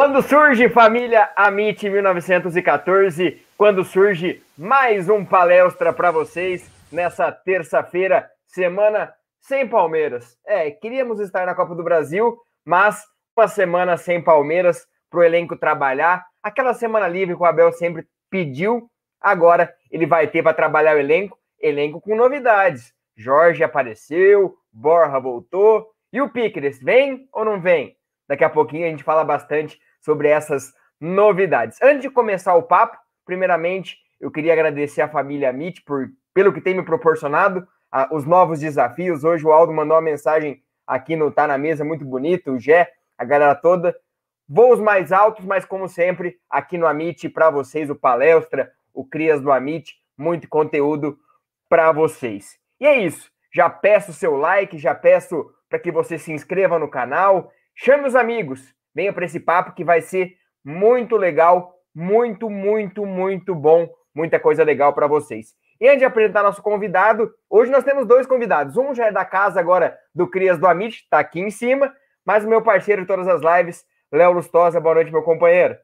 Quando surge família Amit 1914, quando surge mais um palestra para vocês nessa terça-feira, semana sem Palmeiras. É, queríamos estar na Copa do Brasil, mas uma semana sem Palmeiras para o elenco trabalhar. Aquela semana livre que o Abel sempre pediu, agora ele vai ter para trabalhar o elenco, elenco com novidades. Jorge apareceu, Borja voltou, e o Piqueres vem ou não vem? Daqui a pouquinho a gente fala bastante sobre essas novidades. Antes de começar o papo, primeiramente, eu queria agradecer a família Amit por, pelo que tem me proporcionado, a, os novos desafios. Hoje o Aldo mandou uma mensagem aqui no Tá na Mesa, muito bonito, o Gé, a galera toda. Voos mais altos, mas como sempre, aqui no Amit, para vocês, o Palestra, o Crias do Amit, muito conteúdo para vocês. E é isso. Já peço seu like, já peço para que você se inscreva no canal, chame os amigos, venha para esse papo que vai ser muito legal, muito, muito, muito bom, muita coisa legal para vocês. E antes de apresentar nosso convidado, hoje nós temos dois convidados. Um já é da casa agora do Crias do Amit, está aqui em cima, mas o meu parceiro de todas as lives, Léo Lustosa. Boa noite, meu companheiro.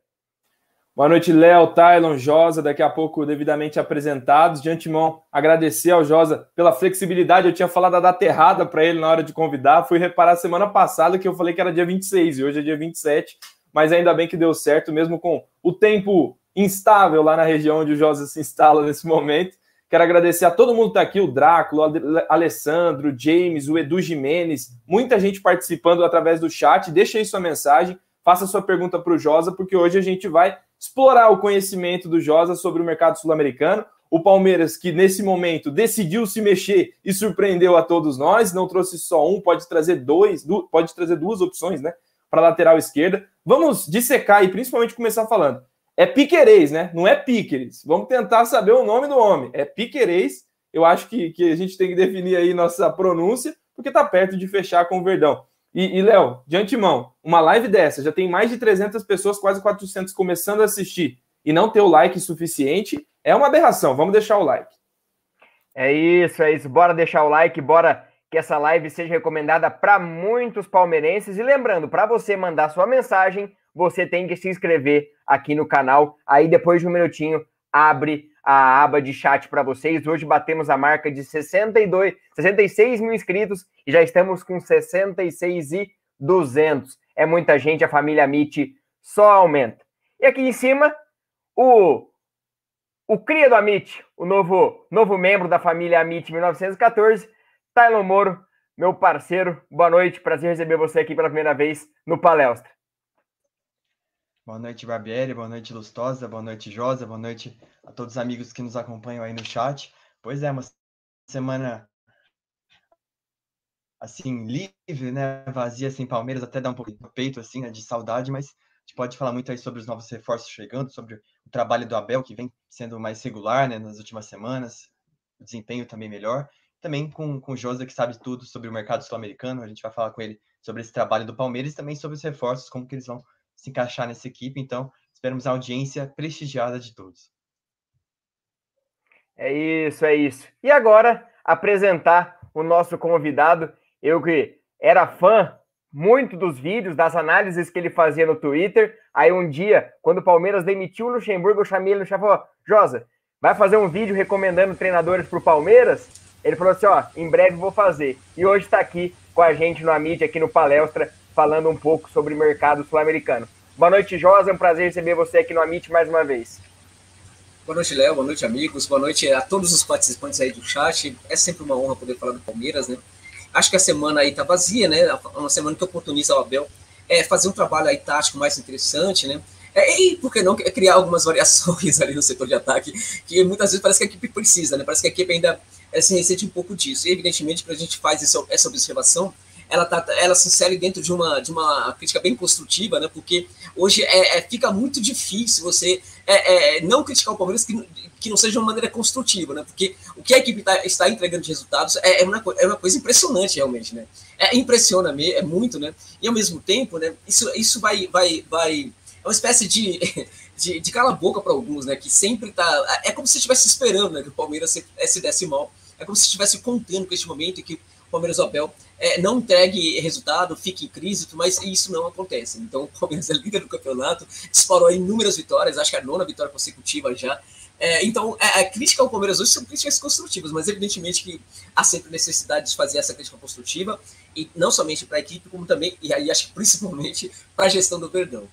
Boa noite, Léo, Tylon, Josa, daqui a pouco devidamente apresentados. De antemão, agradecer ao Josa pela flexibilidade. Eu tinha falado a data errada para ele na hora de convidar. Fui reparar semana passada que eu falei que era dia 26 e hoje é dia 27, mas ainda bem que deu certo, mesmo com o tempo instável lá na região onde o Josa se instala nesse momento. Quero agradecer a todo mundo que está aqui, o Drácula, o Alessandro, o James, o Edu Jimenez, muita gente participando através do chat. Deixa aí sua mensagem, faça sua pergunta para o Josa, porque hoje a gente vai explorar o conhecimento do Josa sobre o mercado sul-americano. O Palmeiras, que nesse momento decidiu se mexer e surpreendeu a todos nós, não trouxe só um, pode trazer dois, pode trazer duas opções, né? Para lateral esquerda. Vamos dissecar e principalmente começar falando. É Piquerez, né? Não é Piqueres. Vamos tentar saber o nome do homem. É Piquerez. Eu acho que, que a gente tem que definir aí nossa pronúncia, porque está perto de fechar com o Verdão. E, e Léo, de antemão, uma live dessa já tem mais de 300 pessoas, quase 400 começando a assistir e não ter o like suficiente é uma aberração. Vamos deixar o like. É isso, é isso. Bora deixar o like, bora que essa live seja recomendada para muitos palmeirenses. E lembrando, para você mandar sua mensagem, você tem que se inscrever aqui no canal. Aí depois de um minutinho abre a aba de chat para vocês. Hoje batemos a marca de 62, 66 mil inscritos e já estamos com 66 e 200. É muita gente, a família Amit só aumenta. E aqui em cima, o o cria do Amit, o novo, novo membro da família Amit 1914, Tylon Moro, meu parceiro. Boa noite, prazer receber você aqui pela primeira vez no Palestra. Boa noite, Barbieri, boa noite, Lustosa, boa noite, Josa, boa noite a todos os amigos que nos acompanham aí no chat. Pois é, uma semana assim, livre, né? Vazia sem Palmeiras, até dá um pouco de peito, assim, né? de saudade, mas a gente pode falar muito aí sobre os novos reforços chegando, sobre o trabalho do Abel, que vem sendo mais regular, né, nas últimas semanas, o desempenho também melhor. Também com, com o Josa, que sabe tudo sobre o mercado sul-americano, a gente vai falar com ele sobre esse trabalho do Palmeiras e também sobre os reforços, como que eles vão se encaixar nessa equipe. Então, esperamos a audiência prestigiada de todos. É isso, é isso. E agora, apresentar o nosso convidado. Eu que era fã muito dos vídeos, das análises que ele fazia no Twitter. Aí um dia, quando o Palmeiras demitiu o Luxemburgo, eu chamei ele e falei, Josa, vai fazer um vídeo recomendando treinadores para o Palmeiras? Ele falou assim, ó, em breve vou fazer. E hoje está aqui com a gente no Amid, aqui no Palestra, falando um pouco sobre o mercado sul-americano. Boa noite, Josa. É um prazer receber você aqui no Amit mais uma vez. Boa noite, Léo. Boa noite, amigos. Boa noite a todos os participantes aí do chat. É sempre uma honra poder falar do Palmeiras, né? Acho que a semana aí tá vazia, né? Uma semana que oportuniza o Abel é, fazer um trabalho aí tático mais interessante, né? É, e por que não criar algumas variações ali no setor de ataque, que muitas vezes parece que a equipe precisa, né? Parece que a equipe ainda é, se ressente um pouco disso. E evidentemente, quando a gente faz essa observação, ela, tá, ela se insere dentro de uma, de uma crítica bem construtiva, né? Porque hoje é, é fica muito difícil você é, é, não criticar o Palmeiras que, que não seja de uma maneira construtiva, né? Porque o que a equipe tá, está entregando de resultados é, é, uma, é uma coisa impressionante, realmente, né? É, impressiona é muito, né? E ao mesmo tempo, né? Isso, isso vai, vai, vai. É uma espécie de. De, de cala a boca para alguns, né? Que sempre tá. É como se estivesse esperando né, que o Palmeiras se, se desse mal. É como se estivesse contando com este momento que Palmeiras Abel é, não entregue resultado, fique em crise, mas isso não acontece. Então, o Palmeiras é líder do campeonato, disparou inúmeras vitórias, acho que é a nona vitória consecutiva já. É, então, a, é, a, crítica ao Palmeiras hoje são críticas construtivas, mas evidentemente que há sempre necessidade de fazer essa crítica construtiva, e não somente para a equipe, como também, e aí acho que principalmente para a gestão do Verdão.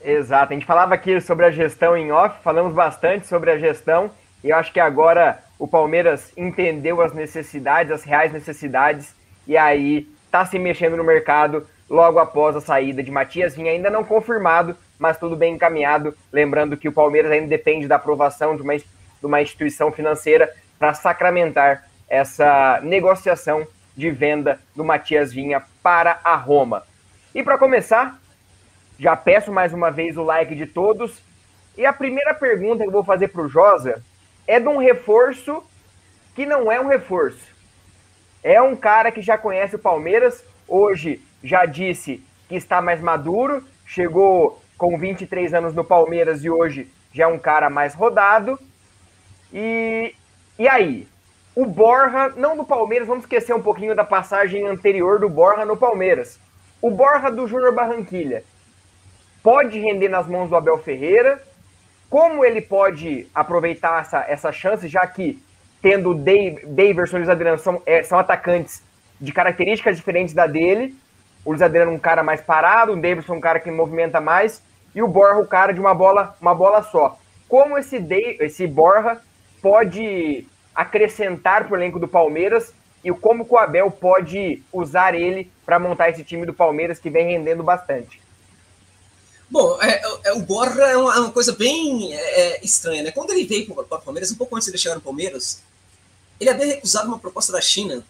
Exato, a gente falava aqui sobre a gestão em off, falamos bastante sobre a gestão, e eu acho que agora o Palmeiras entendeu as necessidades, as reais necessidades, e aí está se mexendo no mercado logo após a saída de Matias Vinha, ainda não confirmado, mas tudo bem encaminhado. Lembrando que o Palmeiras ainda depende da aprovação de uma, de uma instituição financeira para sacramentar essa negociação de venda do Matias Vinha para a Roma. E para começar, já peço mais uma vez o like de todos. E a primeira pergunta que eu vou fazer para o Josa é de um reforço que não é um reforço. É um cara que já conhece o Palmeiras, hoje já disse que está mais maduro, chegou com 23 anos no Palmeiras e hoje já é um cara mais rodado. E, e aí? O Borja, não do Palmeiras, vamos esquecer um pouquinho da passagem anterior do Borja no Palmeiras. O Borja do Júnior Barranquilha pode render nas mãos do Abel Ferreira como ele pode aproveitar essa, essa chance, já que tendo Daverson e Luiz Adriano são, é, são atacantes de características diferentes da dele. O Luiz Adriano é um cara mais parado, o Daverson é um cara que movimenta mais, e o Borja o cara de uma bola, uma bola só. Como esse, de, esse Borja pode acrescentar para o elenco do Palmeiras e como o Abel pode usar ele para montar esse time do Palmeiras que vem rendendo bastante. Bom, é, é, o Borja é uma, é uma coisa bem é, é estranha, né? Quando ele veio para o Palmeiras, um pouco antes de ele chegar no Palmeiras, ele havia recusado uma proposta da China,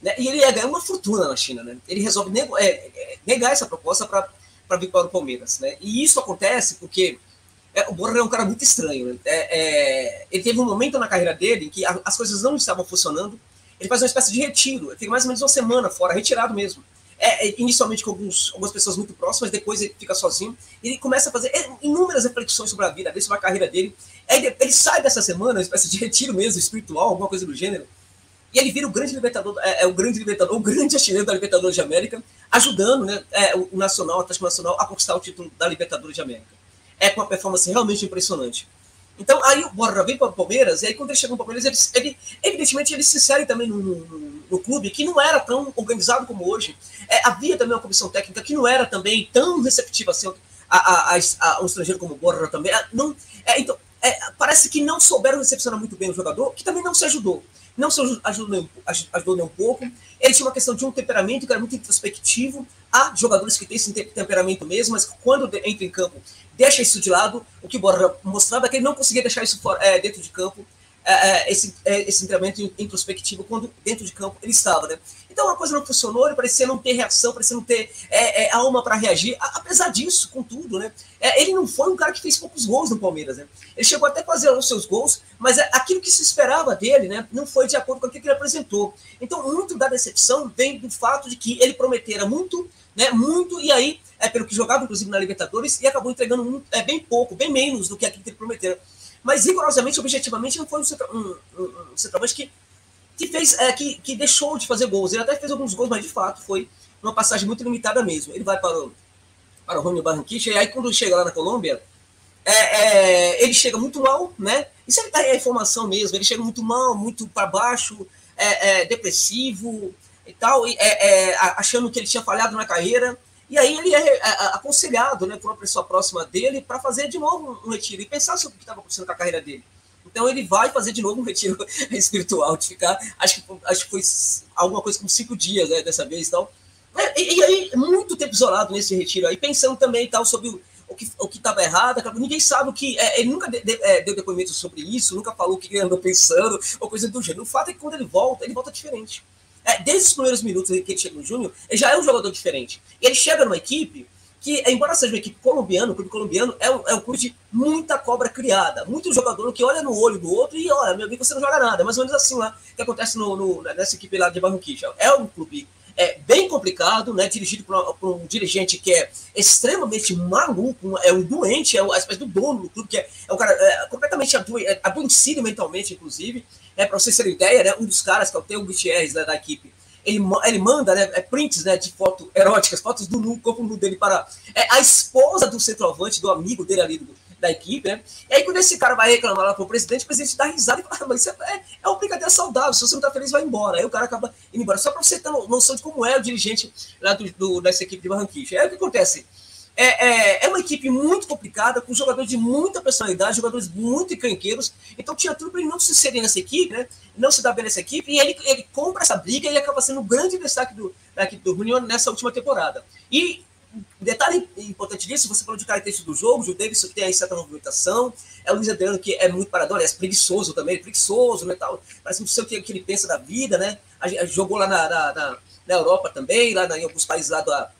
né? E ele ia ganhar uma fortuna na China, né? Ele resolve nego, é, negar essa proposta para vir para o Palmeiras, né? E isso acontece porque o Borja é um cara muito estranho, né? ele teve um momento na carreira dele em que as coisas não estavam funcionando, ele faz uma espécie de retiro, ele fica mais ou menos uma semana fora, retirado mesmo é, é, inicialmente com alguns, algumas pessoas muito próximas, depois ele fica sozinho, e ele começa a fazer inúmeras reflexões sobre a vida sobre a carreira dele. Ele, ele sai dessa semana, uma espécie de retiro mesmo, espiritual, alguma coisa do gênero, e ele vira o grande libertador, é, é o grande libertador, o grande artilheiro da Libertadores de América, ajudando né, é, o Nacional, o Atlético Nacional, a conquistar o título da Libertadores de América. É com uma performance realmente impressionante. Então, aí o Borja vem para o Palmeiras, e aí quando ele chega no Palmeiras, ele, ele, evidentemente ele se insere também no, no, no, clube, que não era tão organizado como hoje. É, havia também uma comissão técnica que não era também tão receptiva assim a, a, a, a um estrangeiro como o Borja também. É, não, é, então, é, parece que não souberam recepcionar muito bem o jogador, que também não se ajudou. Não se ajudou nem, ajudou nem um pouco. Ele tinha uma questão de um temperamento que era muito introspectivo. Há jogadores que têm esse temperamento mesmo, mas quando entra em campo, deixa isso de lado. O que o Borja mostrava é que ele não conseguia deixar isso fora, é, dentro de campo. É, esse, esse treinamento introspectivo quando dentro de campo ele estava, né? Então a coisa não funcionou, ele parecia não ter reação, parecia não ter alma para reagir. A, apesar disso, contudo, né? Ele não foi um cara que fez poucos gols no Palmeiras, né? Ele chegou até a fazer os seus gols, mas aquilo que se esperava dele, né? Não foi de acordo com aquilo que ele apresentou. Então muito da decepção vem do fato de que ele prometera muito, né? Muito e aí é pelo que jogava inclusive na Libertadores e acabou entregando muito, é bem pouco, bem menos do que aquilo que ele prometeu. Mas, rigorosamente, objetivamente, não foi um, um, um, um centroavante que, que fez, é, que, que deixou de fazer gols. Ele até fez alguns gols, mas de fato foi uma passagem muito limitada mesmo. Ele vai para o, para o Romeo Barranquilla, e aí quando chega lá na Colômbia, é, é, ele chega muito mal, né? Isso é a informação mesmo, ele chega muito mal, muito para baixo, é, é, depressivo, e tal, e, é, é, achando que ele tinha falhado na carreira. E aí ele é, é, é aconselhado né, por uma pessoa próxima dele para fazer de novo um retiro e pensar sobre o que estava acontecendo com a carreira dele. Então ele vai fazer de novo um retiro espiritual, de ficar, acho que, acho que foi alguma coisa como cinco dias né, dessa vez. Então, e, e, aí, muito tempo isolado nesse retiro aí, pensando também tal sobre o, o que o estava errado, ninguém sabe o que. É, ele nunca de, de, é, deu depoimento sobre isso, nunca falou o que ele andou pensando, ou coisa do gênero. O fato é que quando ele volta, ele volta diferente. É, desde os primeiros minutos que ele chega no Júnior, ele já é um jogador diferente. E ele chega numa equipe que, embora seja uma equipe colombiana, o clube colombiano é um, é um clube de muita cobra criada. Muito jogador que olha no olho do outro e olha, meu amigo, você não joga nada. Mais ou menos assim lá que acontece no, no nessa equipe lá de Barranquilla. É um clube é, bem complicado, né? Dirigido por, por, um dirigente que é extremamente maluco, é um doente, é uma espécie do dono do clube, que é, é um cara é, completamente ado, é, adoecido mentalmente, inclusive. É, para vocês terem ideia, né, um dos caras, que é o Theo Gutierrez né, da equipe, ele, ele manda né, é, prints né, de fotos eróticas, fotos do nu, corpo nu dele para é, a esposa do centroavante, do amigo dele ali, do, da equipe, né? E aí, quando esse cara vai reclamar lá pro presidente, o presidente dá risada e fala, ah, mas isso é, é, uma brincadeira saudável, se você não tá feliz, vai embora. Aí o cara acaba indo embora. Só para você ter noção de como é o dirigente lá do, do, dessa equipe de Barranquilla. É o que acontece. É, é, é, uma equipe muito complicada, com jogadores de muita personalidade, jogadores muito encrenqueiros. Então tinha tudo para ele não se inserir nessa equipe, né? Não se dar bem nessa equipe, e ele, ele compra essa briga e acaba sendo o grande destaque do, da equipe do Junior nessa última temporada. E detalhe importante disso, você falou de características do jogo, o Davidson que tem aí certa movimentação, é o Luiz Adriano que é muito parador, é preguiçoso também, preguiçoso, né, tal, parece não sei o que, que ele pensa da vida, né, a, a, jogou lá na, na, na, na Europa também, lá na, em alguns países lá da,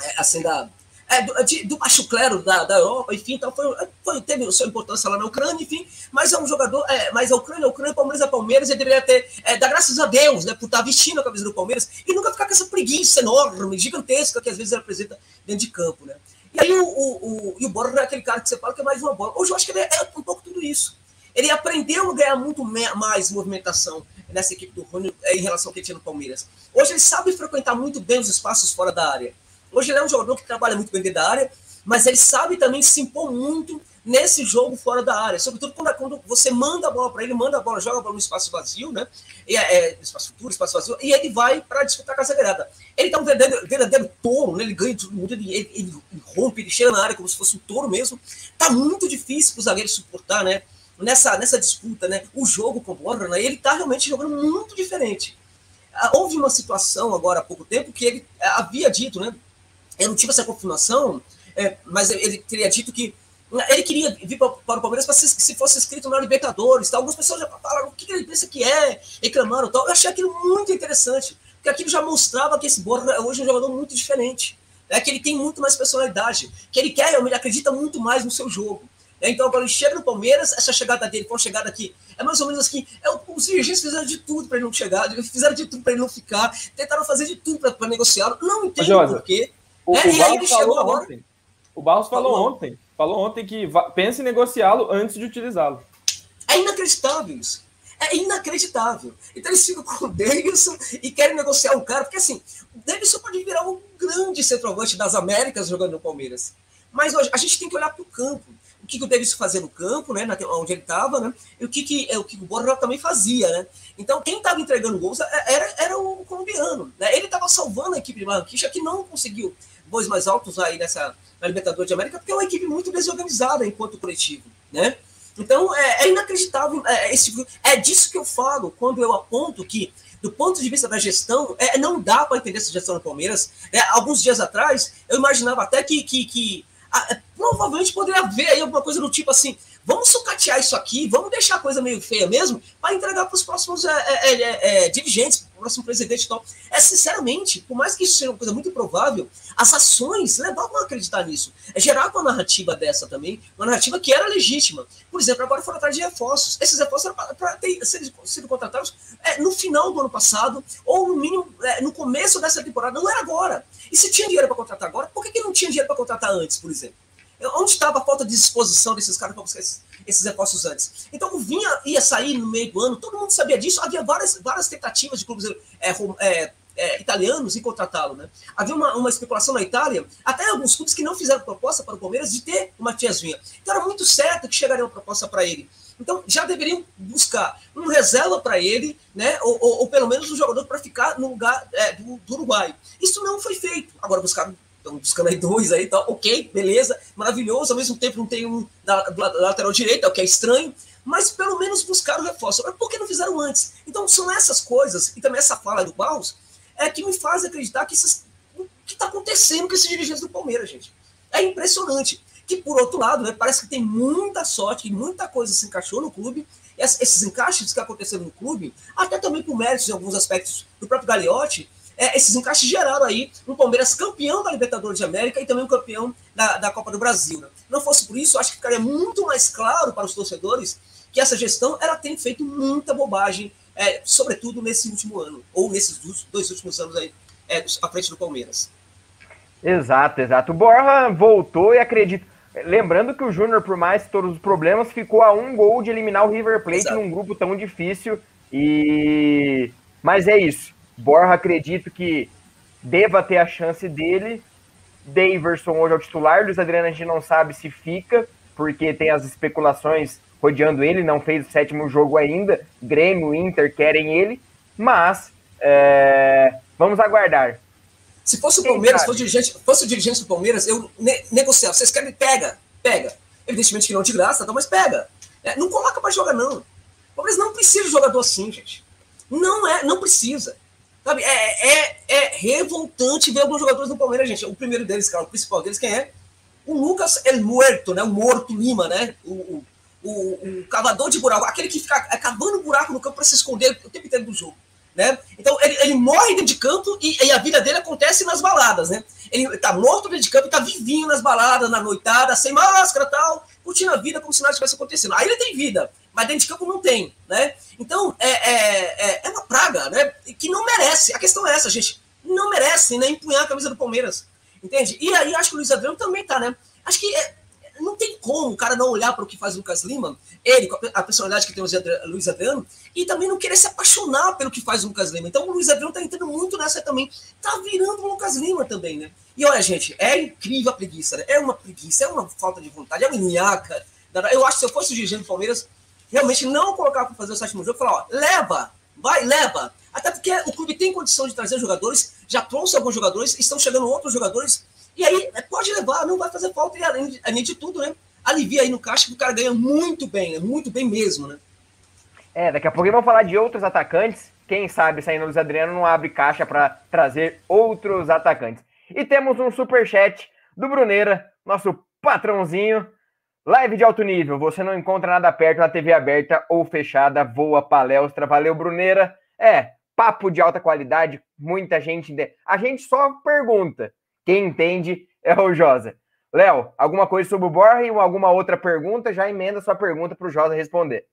é, assim, da, é, do, de, do baixo clero da, da Europa, enfim, então foi, foi, teve sua importância lá na Ucrânia, enfim, mas é um jogador, é, mas a Ucrânia, a Ucrânia, Palmeiras é Palmeiras, ele deveria ter, é, dar graças a Deus, né, por estar vestindo a camisa do Palmeiras e nunca ficar com essa preguiça enorme, gigantesca que às vezes ele apresenta dentro de campo, né. E aí o, o, o, e o Borja é aquele cara que você fala que é mais uma bola. Hoje eu acho que ele é, é um pouco tudo isso. Ele aprendeu a ganhar muito mais movimentação nessa equipe do Rony é, em relação ao que tinha no Palmeiras. Hoje ele sabe frequentar muito bem os espaços fora da área. Hoje ele é um jogador que trabalha muito bem dentro da área, mas ele sabe também se impor muito nesse jogo fora da área, sobretudo quando, quando você manda a bola para ele, manda a bola, joga a bola no espaço vazio, né? E, é, é espaço futuro, espaço vazio, e ele vai para disputar com a zagueirada. Ele tá um verdadeiro, verdadeiro touro, né? Ele ganha tudo mundo, ele, ele, ele, rompe, ele chega na área como se fosse um touro mesmo. Tá muito difícil para o zagueiro suportar, né? Nessa, nessa disputa, né? O jogo com o Borja, né? Ele tá realmente jogando muito diferente. Ah, houve uma situação agora há pouco tempo que ele ah, havia dito, né? Eu não tive essa confirmação, é, mas ele teria dito que ele queria vir para, para o Palmeiras para se, se fosse escrito na Libertadores. Tá? Algumas pessoas já falaram o que, que ele pensa que é, reclamaram. Tal. Eu achei aquilo muito interessante, porque aquilo já mostrava que esse Borja hoje é um jogador muito diferente. É que ele tem muito mais personalidade, que ele quer, ele acredita muito mais no seu jogo. É, então, agora ele chega no Palmeiras, essa chegada dele foi uma chegada aqui, é mais ou menos assim: é, os dirigentes fizeram de tudo para ele não chegar, fizeram de tudo para ele não ficar, tentaram fazer de tudo para negociá-lo, não entendo por quê. O, é, o, Barros falou ontem, o Barros falou ontem falou ontem que pense em negociá-lo antes de utilizá-lo. É inacreditável isso. É inacreditável. Então eles ficam com o Davidson e querem negociar o cara, porque assim, o Davidson pode virar um grande centroavante das Américas jogando no Palmeiras. Mas hoje a gente tem que olhar para o campo. O que, que o Davidson fazia no campo, né, onde ele estava, né, e o que, que, é, o, que o Borja também fazia. Né? Então, quem estava entregando gols era, era o colombiano. Né? Ele estava salvando a equipe de Marquinhos, que não conseguiu voos mais altos aí nessa, na Libertadores de América, porque é uma equipe muito desorganizada enquanto coletivo, né? Então, é, é inacreditável. É, é esse, é disso que eu falo quando eu aponto que, do ponto de vista da gestão, é, não dá para entender essa gestão do Palmeiras. É, alguns dias atrás, eu imaginava até que, que, que a, provavelmente poderia haver aí alguma coisa do tipo assim: vamos sucatear isso aqui, vamos deixar a coisa meio feia mesmo, para entregar para os próximos é, é, é, é dirigentes, próximo presidente e tal. É, sinceramente, por mais que isso seja uma coisa muito improvável, as ações levavam a acreditar nisso. É gerar uma narrativa dessa também, uma narrativa que era legítima. Por exemplo, agora foram atrás de reforços. Esses reforços eram para ter sido contratados é, no final do ano passado, ou no mínimo é, no começo dessa temporada, não era agora. E se tinha dinheiro para contratar agora, por que, que não tinha dinheiro para contratar antes, por exemplo? Onde estava a falta de disposição desses caras para buscar esses, esses antes? Então o Vinha ia sair no meio do ano, todo mundo sabia disso, havia várias, várias tentativas de clubes é, é, é, italianos em contratá-lo. Né? Havia uma, uma especulação na Itália, até alguns clubes que não fizeram proposta para o Palmeiras de ter o Matias Vinha. Então era muito certo que chegaria uma proposta para ele. Então já deveriam buscar um reserva para ele, né? Ou, ou, ou, pelo menos um jogador para ficar no lugar é, do, do, Uruguai. Isso não foi feito. Agora buscaram, estão buscando aí dois aí, tá? ok, beleza, maravilhoso. Ao mesmo tempo não tem um da, da lateral direita, o que é estranho. Mas pelo menos buscaram reforço. Agora, por que não fizeram antes? Então são essas coisas, e também essa fala do Baus, é que me faz acreditar que esses, o que está acontecendo com esses dirigentes do Palmeiras, gente. É impressionante que por outro lado, né, parece que tem muita sorte e muita coisa se encaixou no clube. Esses encaixes que aconteceram no clube, até também por méritos em alguns aspectos do próprio Gagliotti, é, esses encaixes geraram aí um Palmeiras campeão da Libertadores de América e também um campeão da, da Copa do Brasil. Né? Não fosse por isso, acho que ficaria muito mais claro para os torcedores que essa gestão ela tem feito muita bobagem, é, sobretudo nesse último ano, ou nesses dois últimos anos aí, é, à frente do Palmeiras. Exato, exato. O Borja voltou e acredito. Lembrando que o Júnior, por mais todos os problemas, ficou a um gol de eliminar o River Plate Exato. num grupo tão difícil. E mas é isso. Borja acredito que deva ter a chance dele. Daverson hoje é o titular. Luiz Adriano a gente não sabe se fica, porque tem as especulações rodeando ele. Não fez o sétimo jogo ainda. Grêmio, Inter querem ele. Mas é, vamos aguardar. Se fosse o Palmeiras, fosse o, dirigente, fosse o dirigente do Palmeiras, eu ne negociava. Vocês querem? Pega, pega. Evidentemente que não de graça, tá, mas pega. É, não coloca para jogar, não. O Palmeiras não precisa de jogador assim, gente. Não é, não precisa. Sabe, é, é, é revoltante ver alguns jogadores do Palmeiras, gente. O primeiro deles, cara, o principal deles, quem é? O Lucas El Muerto, né? O Morto Lima, né? O, o, o, o cavador de buraco, aquele que fica cavando buraco no campo para se esconder o tempo inteiro do jogo. Né? Então ele, ele morre dentro de campo e, e, a vida dele acontece nas baladas, né? Ele tá morto dentro de campo e tá vivinho nas baladas, na noitada, sem máscara tal, curtindo a vida como se nada estivesse acontecendo. Aí ele tem vida, mas dentro de campo não tem, né? Então é, é, é, é uma praga, né? Que não merece. A questão é essa, gente. Não merece né, empunhar a camisa do Palmeiras. Entende? E aí acho que o Luiz Adriano também tá, né? Acho que é, não tem como o cara não olhar para o que faz o Lucas Lima, ele, a personalidade que tem o Luiz Adriano, e também não querer se apaixonar pelo que faz o Lucas Lima. Então o Luiz Adriano tá entrando muito nessa também. Tá virando o Lucas Lima também, né? E olha, gente, é incrível a preguiça, né? É uma preguiça, é uma falta de vontade, é uma nhaca. Eu acho que se eu fosse o dirigente do Palmeiras, realmente não colocar para fazer o sétimo jogo, falar, ó, leva, vai, leva. Até porque o clube tem condição de trazer jogadores, já trouxe alguns jogadores, estão chegando outros jogadores e aí, é, pode levar, não vai fazer falta. E além de, além de tudo, né? Alivia aí no caixa que o cara ganha muito bem, né? Muito bem mesmo, né? É, daqui a pouco vamos falar de outros atacantes. Quem sabe saindo Luiz Adriano não abre caixa para trazer outros atacantes. E temos um super chat do Bruneira, nosso patrãozinho. Live de alto nível, você não encontra nada perto na TV aberta ou fechada, voa palestra. Valeu, Bruneira. É, papo de alta qualidade, muita gente. A gente só pergunta. Quem entende é o Josa. Léo, alguma coisa sobre o Borja ou alguma outra pergunta? Já emenda sua pergunta para o Josa responder.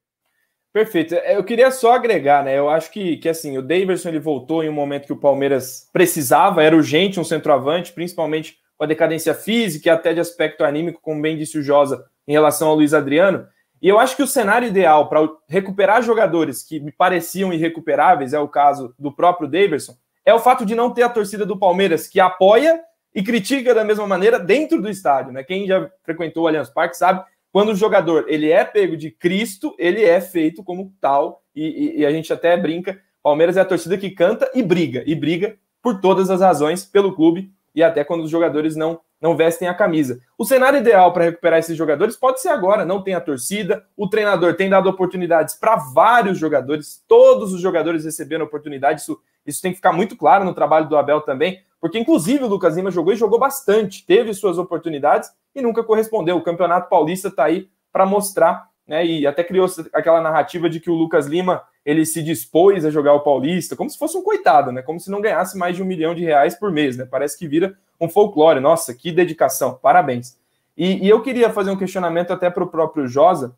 Perfeito. É, eu queria só agregar, né? Eu acho que, que assim, o Davidson ele voltou em um momento que o Palmeiras precisava, era urgente um centroavante, principalmente com a decadência física e até de aspecto anímico, como bem disse o Josa, em relação ao Luiz Adriano. E eu acho que o cenário ideal para recuperar jogadores que me pareciam irrecuperáveis, é o caso do próprio Davidson, é o fato de não ter a torcida do Palmeiras que apoia e critica da mesma maneira dentro do estádio, né? Quem já frequentou o Allianz Parque sabe quando o jogador ele é pego de Cristo, ele é feito como tal e, e, e a gente até brinca. Palmeiras é a torcida que canta e briga e briga por todas as razões pelo clube e até quando os jogadores não não vestem a camisa. O cenário ideal para recuperar esses jogadores pode ser agora, não tem a torcida, o treinador tem dado oportunidades para vários jogadores, todos os jogadores recebendo oportunidade, isso, isso tem que ficar muito claro no trabalho do Abel também, porque inclusive o Lucas Lima jogou e jogou bastante, teve suas oportunidades e nunca correspondeu. O Campeonato Paulista está aí para mostrar, né? E até criou aquela narrativa de que o Lucas Lima ele se dispôs a jogar o Paulista, como se fosse um coitado, né? Como se não ganhasse mais de um milhão de reais por mês, né? Parece que vira um folclore. Nossa, que dedicação, parabéns. E, e eu queria fazer um questionamento até para o próprio Josa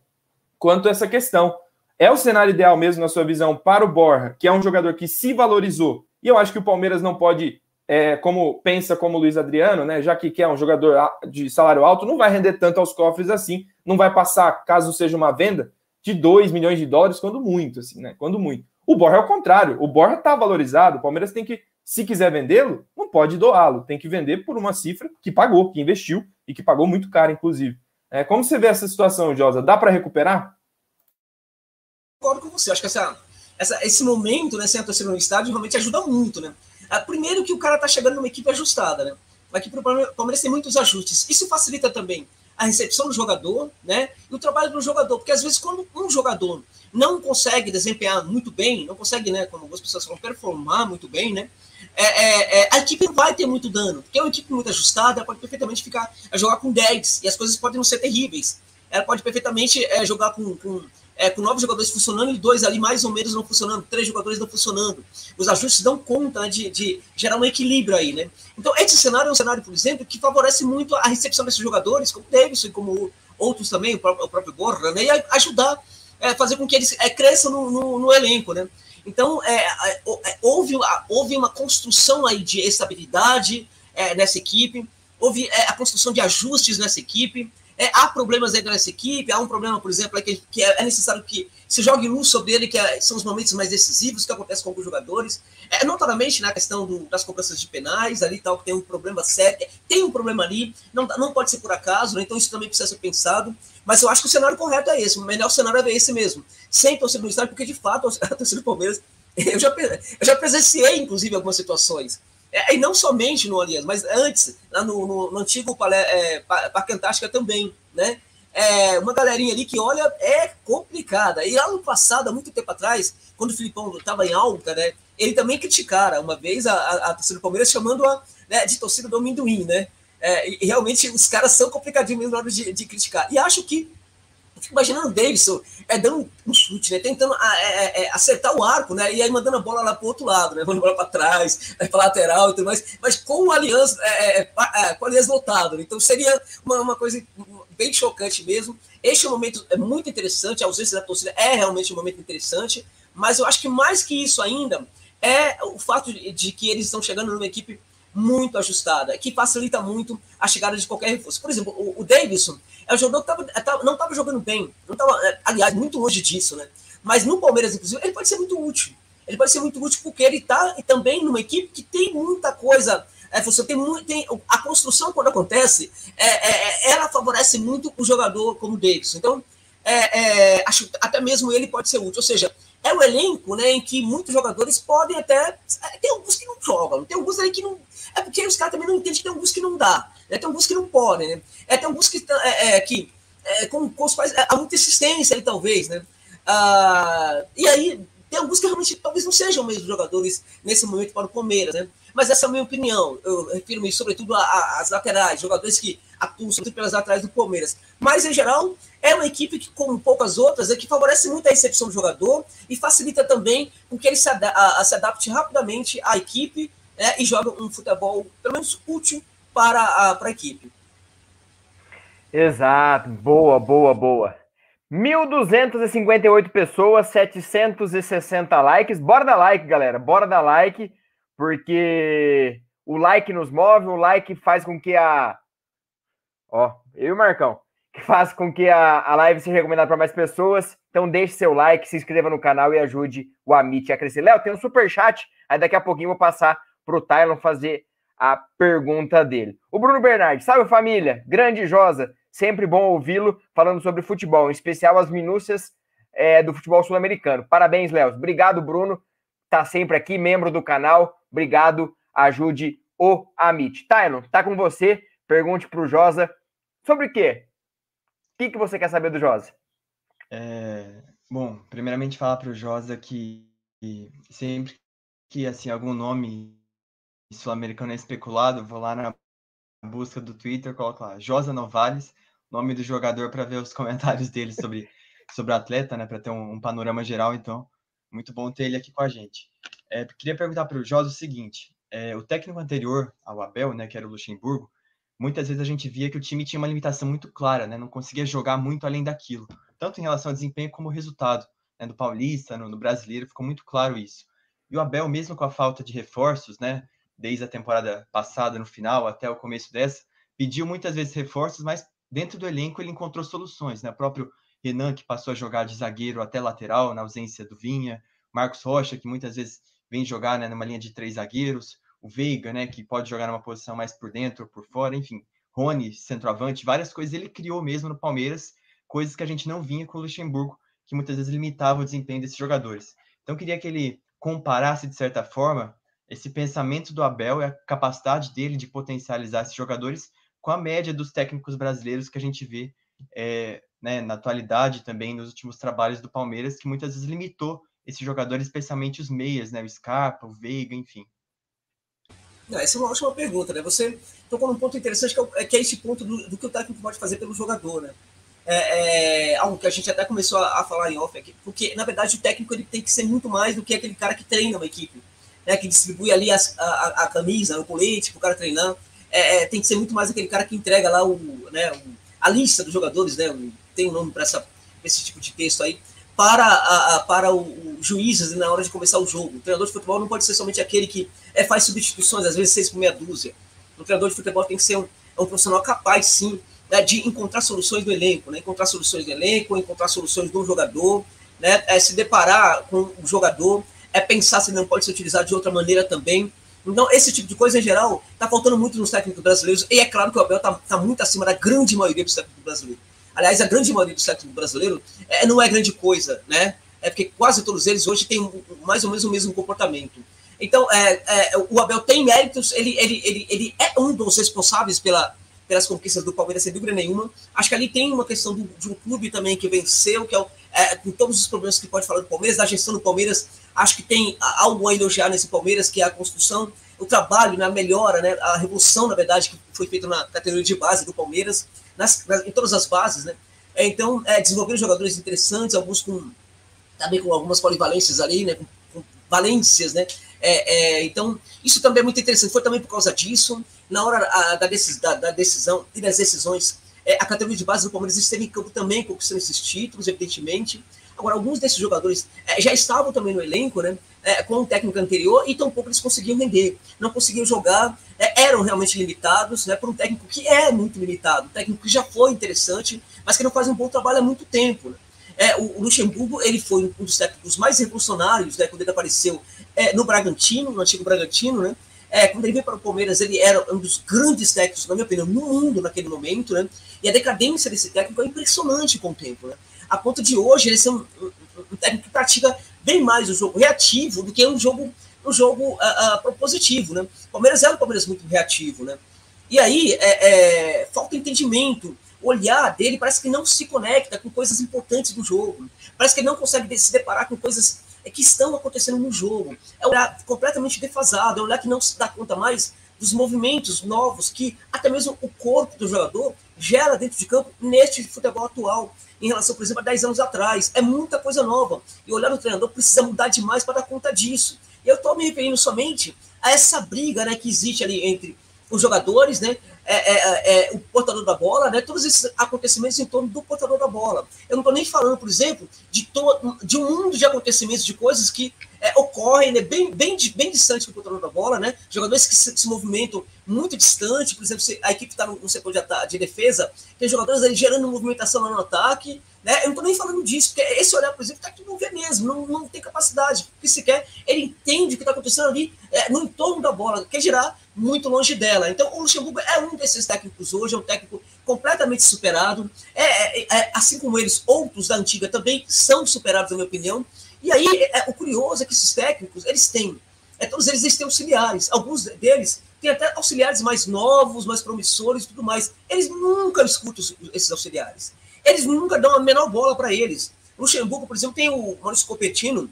quanto a essa questão. É o cenário ideal mesmo, na sua visão, para o Borja, que é um jogador que se valorizou, e eu acho que o Palmeiras não pode é, como pensa como Luiz Adriano, né? Já que quer um jogador de salário alto, não vai render tanto aos cofres assim, não vai passar, caso seja uma venda, de 2 milhões de dólares, quando muito, assim, né? Quando muito. O Borja é o contrário, o Borja está valorizado, o Palmeiras tem que, se quiser vendê-lo, não pode doá-lo, tem que vender por uma cifra que pagou, que investiu e que pagou muito caro, inclusive. É, como você vê essa situação, Josa? Dá para recuperar? concordo com você. Acho que essa, essa, esse momento, né, sem a torcida no estádio, realmente ajuda muito, né? Ah, primeiro que o cara tá chegando numa equipe ajustada, né? Aqui para o Palmeiras tem muitos ajustes. Isso facilita também a recepção do jogador, né? E o trabalho do jogador, porque às vezes quando um jogador não consegue desempenhar muito bem, não consegue, né, como algumas pessoas falam, performar muito bem, né? É, é, é, a equipe não vai ter muito dano, porque é uma equipe muito ajustada, ela pode perfeitamente ficar a jogar com 10 e as coisas podem não ser terríveis. Ela pode perfeitamente é, jogar com, com é, com nove jogadores funcionando e dois ali mais ou menos não funcionando, três jogadores não funcionando. Os ajustes dão conta né, de, de, gerar um equilíbrio aí, né? Então, esse cenário é um cenário, por exemplo, que favorece muito a recepção desses jogadores, como Davidson e como outros também, o próprio, o próprio Borja, né? E ajudar, é, fazer com que eles é, cresçam no, no, no, elenco, né? Então, é, é, é houve, houve uma construção aí de estabilidade nessa equipe, houve a construção de ajustes nessa equipe, é, há problemas aí nessa equipe, há um problema, por exemplo, é que, que é, é necessário que se jogue luz sobre ele, que é, são os momentos mais decisivos que acontecem com alguns jogadores. É, notadamente na questão do, das cobranças de penais, ali tal, que tem um problema sério, tem um problema ali, não, não pode ser por acaso, né, então isso também precisa ser pensado. Mas eu acho que o cenário correto é esse, o melhor cenário é esse mesmo, sem torcida no estádio, porque de fato a torcida do Palmeiras, eu já, eu já presenciei, inclusive, algumas situações é, e não somente no Aliança, mas antes, lá no, no, no antigo é, Parque Antártica também, né? É, uma galerinha ali que, olha, é complicada. E lá no passado, há muito tempo atrás, quando o Filipão estava em alta, né? Ele também criticara uma vez a, a, a torcida do Palmeiras, chamando-a né, de torcida do amendoim, né? É, e realmente os caras são complicadinhos mesmo na hora de, de criticar. E acho que fico imaginando o Davidson é, dando um chute, né? Tentando é, é, é, acertar o arco, né? E aí mandando a bola lá pro outro lado, né? Mandando a bola para trás, né? para lateral e tudo mais, mas com o Aliança, é, é, com o Aliança lotado. Né? Então seria uma, uma coisa bem chocante mesmo. Este momento é muito interessante, a ausência da torcida é realmente um momento interessante, mas eu acho que mais que isso ainda é o fato de, de que eles estão chegando numa equipe muito ajustada, que facilita muito a chegada de qualquer reforço. Por exemplo, o, o Davidson é um jogador que tava, tava, não estava jogando bem, não tava, é, aliás, muito longe disso, né? Mas no Palmeiras, inclusive, ele pode ser muito útil. Ele pode ser muito útil porque ele está também numa equipe que tem muita coisa. É, você tem, muito, tem a construção quando acontece, é, é, é ela favorece muito o jogador como o Davidson. Então, é, é, acho até mesmo ele pode ser útil. Ou seja, é o elenco né, em que muitos jogadores podem até. Tem alguns que não jogam, tem alguns aí que não. É porque os caras também não entendem que tem alguns que não dá. Né, tem alguns que não podem, né? É, tem alguns que, é, é, que é, com, com, os quais é, há muita insistência ali, talvez, né? Ah, e aí tem alguns que realmente talvez não sejam mesmo jogadores nesse momento para o Palmeiras, né? Mas essa é a minha opinião. Eu refiro-me sobretudo às laterais, jogadores que atuam pelas laterais do Palmeiras. Mas, em geral, é uma equipe que, como poucas outras, é que favorece muito a recepção do jogador e facilita também com que ele se, ad se adapte rapidamente à equipe né, e jogue um futebol, pelo menos, útil para a, para a equipe. Exato, boa, boa, boa. 1.258 pessoas, 760 likes. Bora dar like, galera. Bora dar like, porque o like nos move, o like faz com que a. Ó, eu e o Marcão. Que faz com que a, a live seja recomendada para mais pessoas. Então deixe seu like, se inscreva no canal e ajude o Amit a crescer. Léo, tem um super chat. Aí daqui a pouquinho vou passar para o Tylon fazer a pergunta dele. O Bruno Bernardi, salve família, grande Josa, sempre bom ouvi-lo falando sobre futebol, em especial as minúcias é, do futebol sul-americano. Parabéns, Léo. Obrigado, Bruno, tá sempre aqui, membro do canal. Obrigado, ajude o Amit. Tylon, tá com você. Pergunte para o Josa sobre o quê? O que, que você quer saber do Josa? É, bom, primeiramente falar para o Josa que sempre que assim algum nome sul-americano é especulado, vou lá na busca do Twitter, coloco lá Josa Novales, nome do jogador, para ver os comentários dele sobre, sobre o atleta, né, para ter um, um, panorama geral. Então, muito bom ter ele aqui com a gente. É, queria perguntar para o Josa o seguinte: é, o técnico anterior ao Abel, né, que era o Luxemburgo, muitas vezes a gente via que o time tinha uma limitação muito clara, né, não conseguia jogar muito além daquilo, tanto em relação ao desempenho como resultado. Né, no Paulista, no, no Brasileiro, ficou muito claro isso. E o Abel, mesmo com a falta de reforços, né, desde a temporada passada, no final, até o começo dessa, pediu muitas vezes reforços, mas dentro do elenco ele encontrou soluções, né? O próprio Renan, que passou a jogar de zagueiro até lateral, na ausência do Vinha, Marcos Rocha, que muitas vezes vem jogar né, numa linha de três zagueiros, o Veiga, né, que pode jogar numa posição mais por dentro ou por fora, enfim, Rony, centroavante, várias coisas ele criou mesmo no Palmeiras, coisas que a gente não vinha com o Luxemburgo, que muitas vezes limitava o desempenho desses jogadores. Então, queria que ele comparasse, de certa forma, esse pensamento do Abel e a capacidade dele de potencializar esses jogadores com a média dos técnicos brasileiros que a gente vê é, né, na atualidade também nos últimos trabalhos do Palmeiras, que muitas vezes limitou esses jogadores, especialmente os meias, né, o Scarpa, o Veiga, enfim. Não, essa é uma ótima pergunta, né? Você tocou num ponto interessante que é, é, que é esse ponto do, do, que o técnico pode fazer pelo jogador, né? É, é, algo que a gente até começou a, a, falar em off aqui, porque na verdade o técnico ele tem que ser muito mais do que aquele cara que treina uma equipe, né? Que distribui ali as, a, a, camisa, o colete para o cara treinar. É, é, tem que ser muito mais aquele cara que entrega lá o, né, o, a lista dos jogadores, né? Tem um nome para esse tipo de texto aí para, a, a para o, o juízes na hora de começar o jogo. O treinador de futebol não pode ser somente aquele que é, faz substituições, às vezes seis por meia dúzia. O treinador de futebol tem que ser um, é um profissional capaz, sim, né, de encontrar soluções do elenco, né, encontrar soluções do elenco, encontrar soluções do jogador, né, é, se deparar com o jogador, é pensar se não pode ser utilizado de outra maneira também. Então, esse tipo de coisa, em geral, está faltando muito nos técnicos brasileiros, e é claro que o Abel está tá muito acima da grande maioria dos técnicos brasileiros. Aliás, a grande maioria do técnicos brasileiros é, não é grande coisa, né? É porque quase todos eles hoje têm mais ou menos o mesmo comportamento. Então, é, é, o Abel tem méritos, ele, ele, ele, ele é um dos responsáveis pela, pelas conquistas do Palmeiras, sem dúvida nenhuma. Acho que ali tem uma questão do, de um clube também que venceu, que é, é, com todos os problemas que pode falar do Palmeiras, da gestão do Palmeiras, acho que tem algo a elogiar nesse Palmeiras, que é a construção, o trabalho, né, a melhora, né, a revolução, na verdade, que foi feita na categoria de base do Palmeiras nas, nas, em todas as bases, né? É, então, é, desenvolver jogadores interessantes, alguns com também com algumas polivalências ali, né? Com, com valências, né? É, é, então, isso também é muito interessante. Foi também por causa disso, na hora a, da, decis, da, da, decisão e das decisões, é, a categoria de base do Palmeiras esteve em campo também conquistando esses títulos, evidentemente. Agora, alguns desses jogadores é, já estavam também no elenco, né? É, com o técnico anterior, e tampouco eles conseguiam render. Não conseguiam jogar, é, eram realmente limitados, né? Por um técnico que é muito limitado, um técnico que já foi interessante, mas que não faz um bom trabalho há muito tempo. Né? É, o, Luxemburgo ele foi um dos técnicos mais revolucionários né, quando ele apareceu é, no Bragantino, no antigo Bragantino, né? É, quando ele veio para o Palmeiras, ele era um dos grandes técnicos, na minha opinião, no mundo naquele momento, né? E a decadência desse técnico é impressionante com o tempo, né? A ponto de hoje ele ser um, um, um técnico que pratica bem mais o jogo reativo do que um jogo, um jogo uh, uh, propositivo, né? O Palmeiras é um Palmeiras muito reativo, né? E aí é, é, falta entendimento, olhar dele parece que não se conecta com coisas importantes do jogo, parece que ele não consegue se deparar com coisas é, que estão acontecendo no jogo. É um olhar completamente defasado, é um olhar que não se dá conta mais dos movimentos novos que até mesmo o corpo do jogador gera dentro de campo neste futebol atual em relação, por exemplo, a 10 anos atrás. É muita coisa nova. E olhar no treinador precisa mudar demais para dar conta disso. E eu estou me referindo somente a essa briga né, que existe ali entre os jogadores, né, é, é, é, o portador da bola, né, todos esses acontecimentos em torno do portador da bola. Eu não estou nem falando, por exemplo, de, to, de um mundo de acontecimentos, de coisas que é, ocorrem né, bem, bem, bem distante do portador da bola, né, jogadores que se, se movimentam muito distante, por exemplo, se a equipe está no, no, setor de, de, defesa, tem jogadores ali gerando movimentação no ataque, né, eu não estou nem falando disso, porque esse olhar, por exemplo, está aqui não vê mesmo, não, não tem capacidade, porque sequer ele entende o que está acontecendo ali é, no entorno da bola, quer girar muito longe dela. Então, o Luxemburgo é um desses técnicos hoje, é um técnico completamente superado, é, é, é assim como eles, outros da antiga também são superados, na minha opinião, e aí, é, o curioso é que esses técnicos, eles têm, é, todos eles, eles têm auxiliares, alguns deles têm até auxiliares mais novos, mais promissores e tudo mais. Eles nunca escutam esses auxiliares. Eles nunca dão a menor bola para eles. Luxemburgo, por exemplo, tem o Maurício Copetino,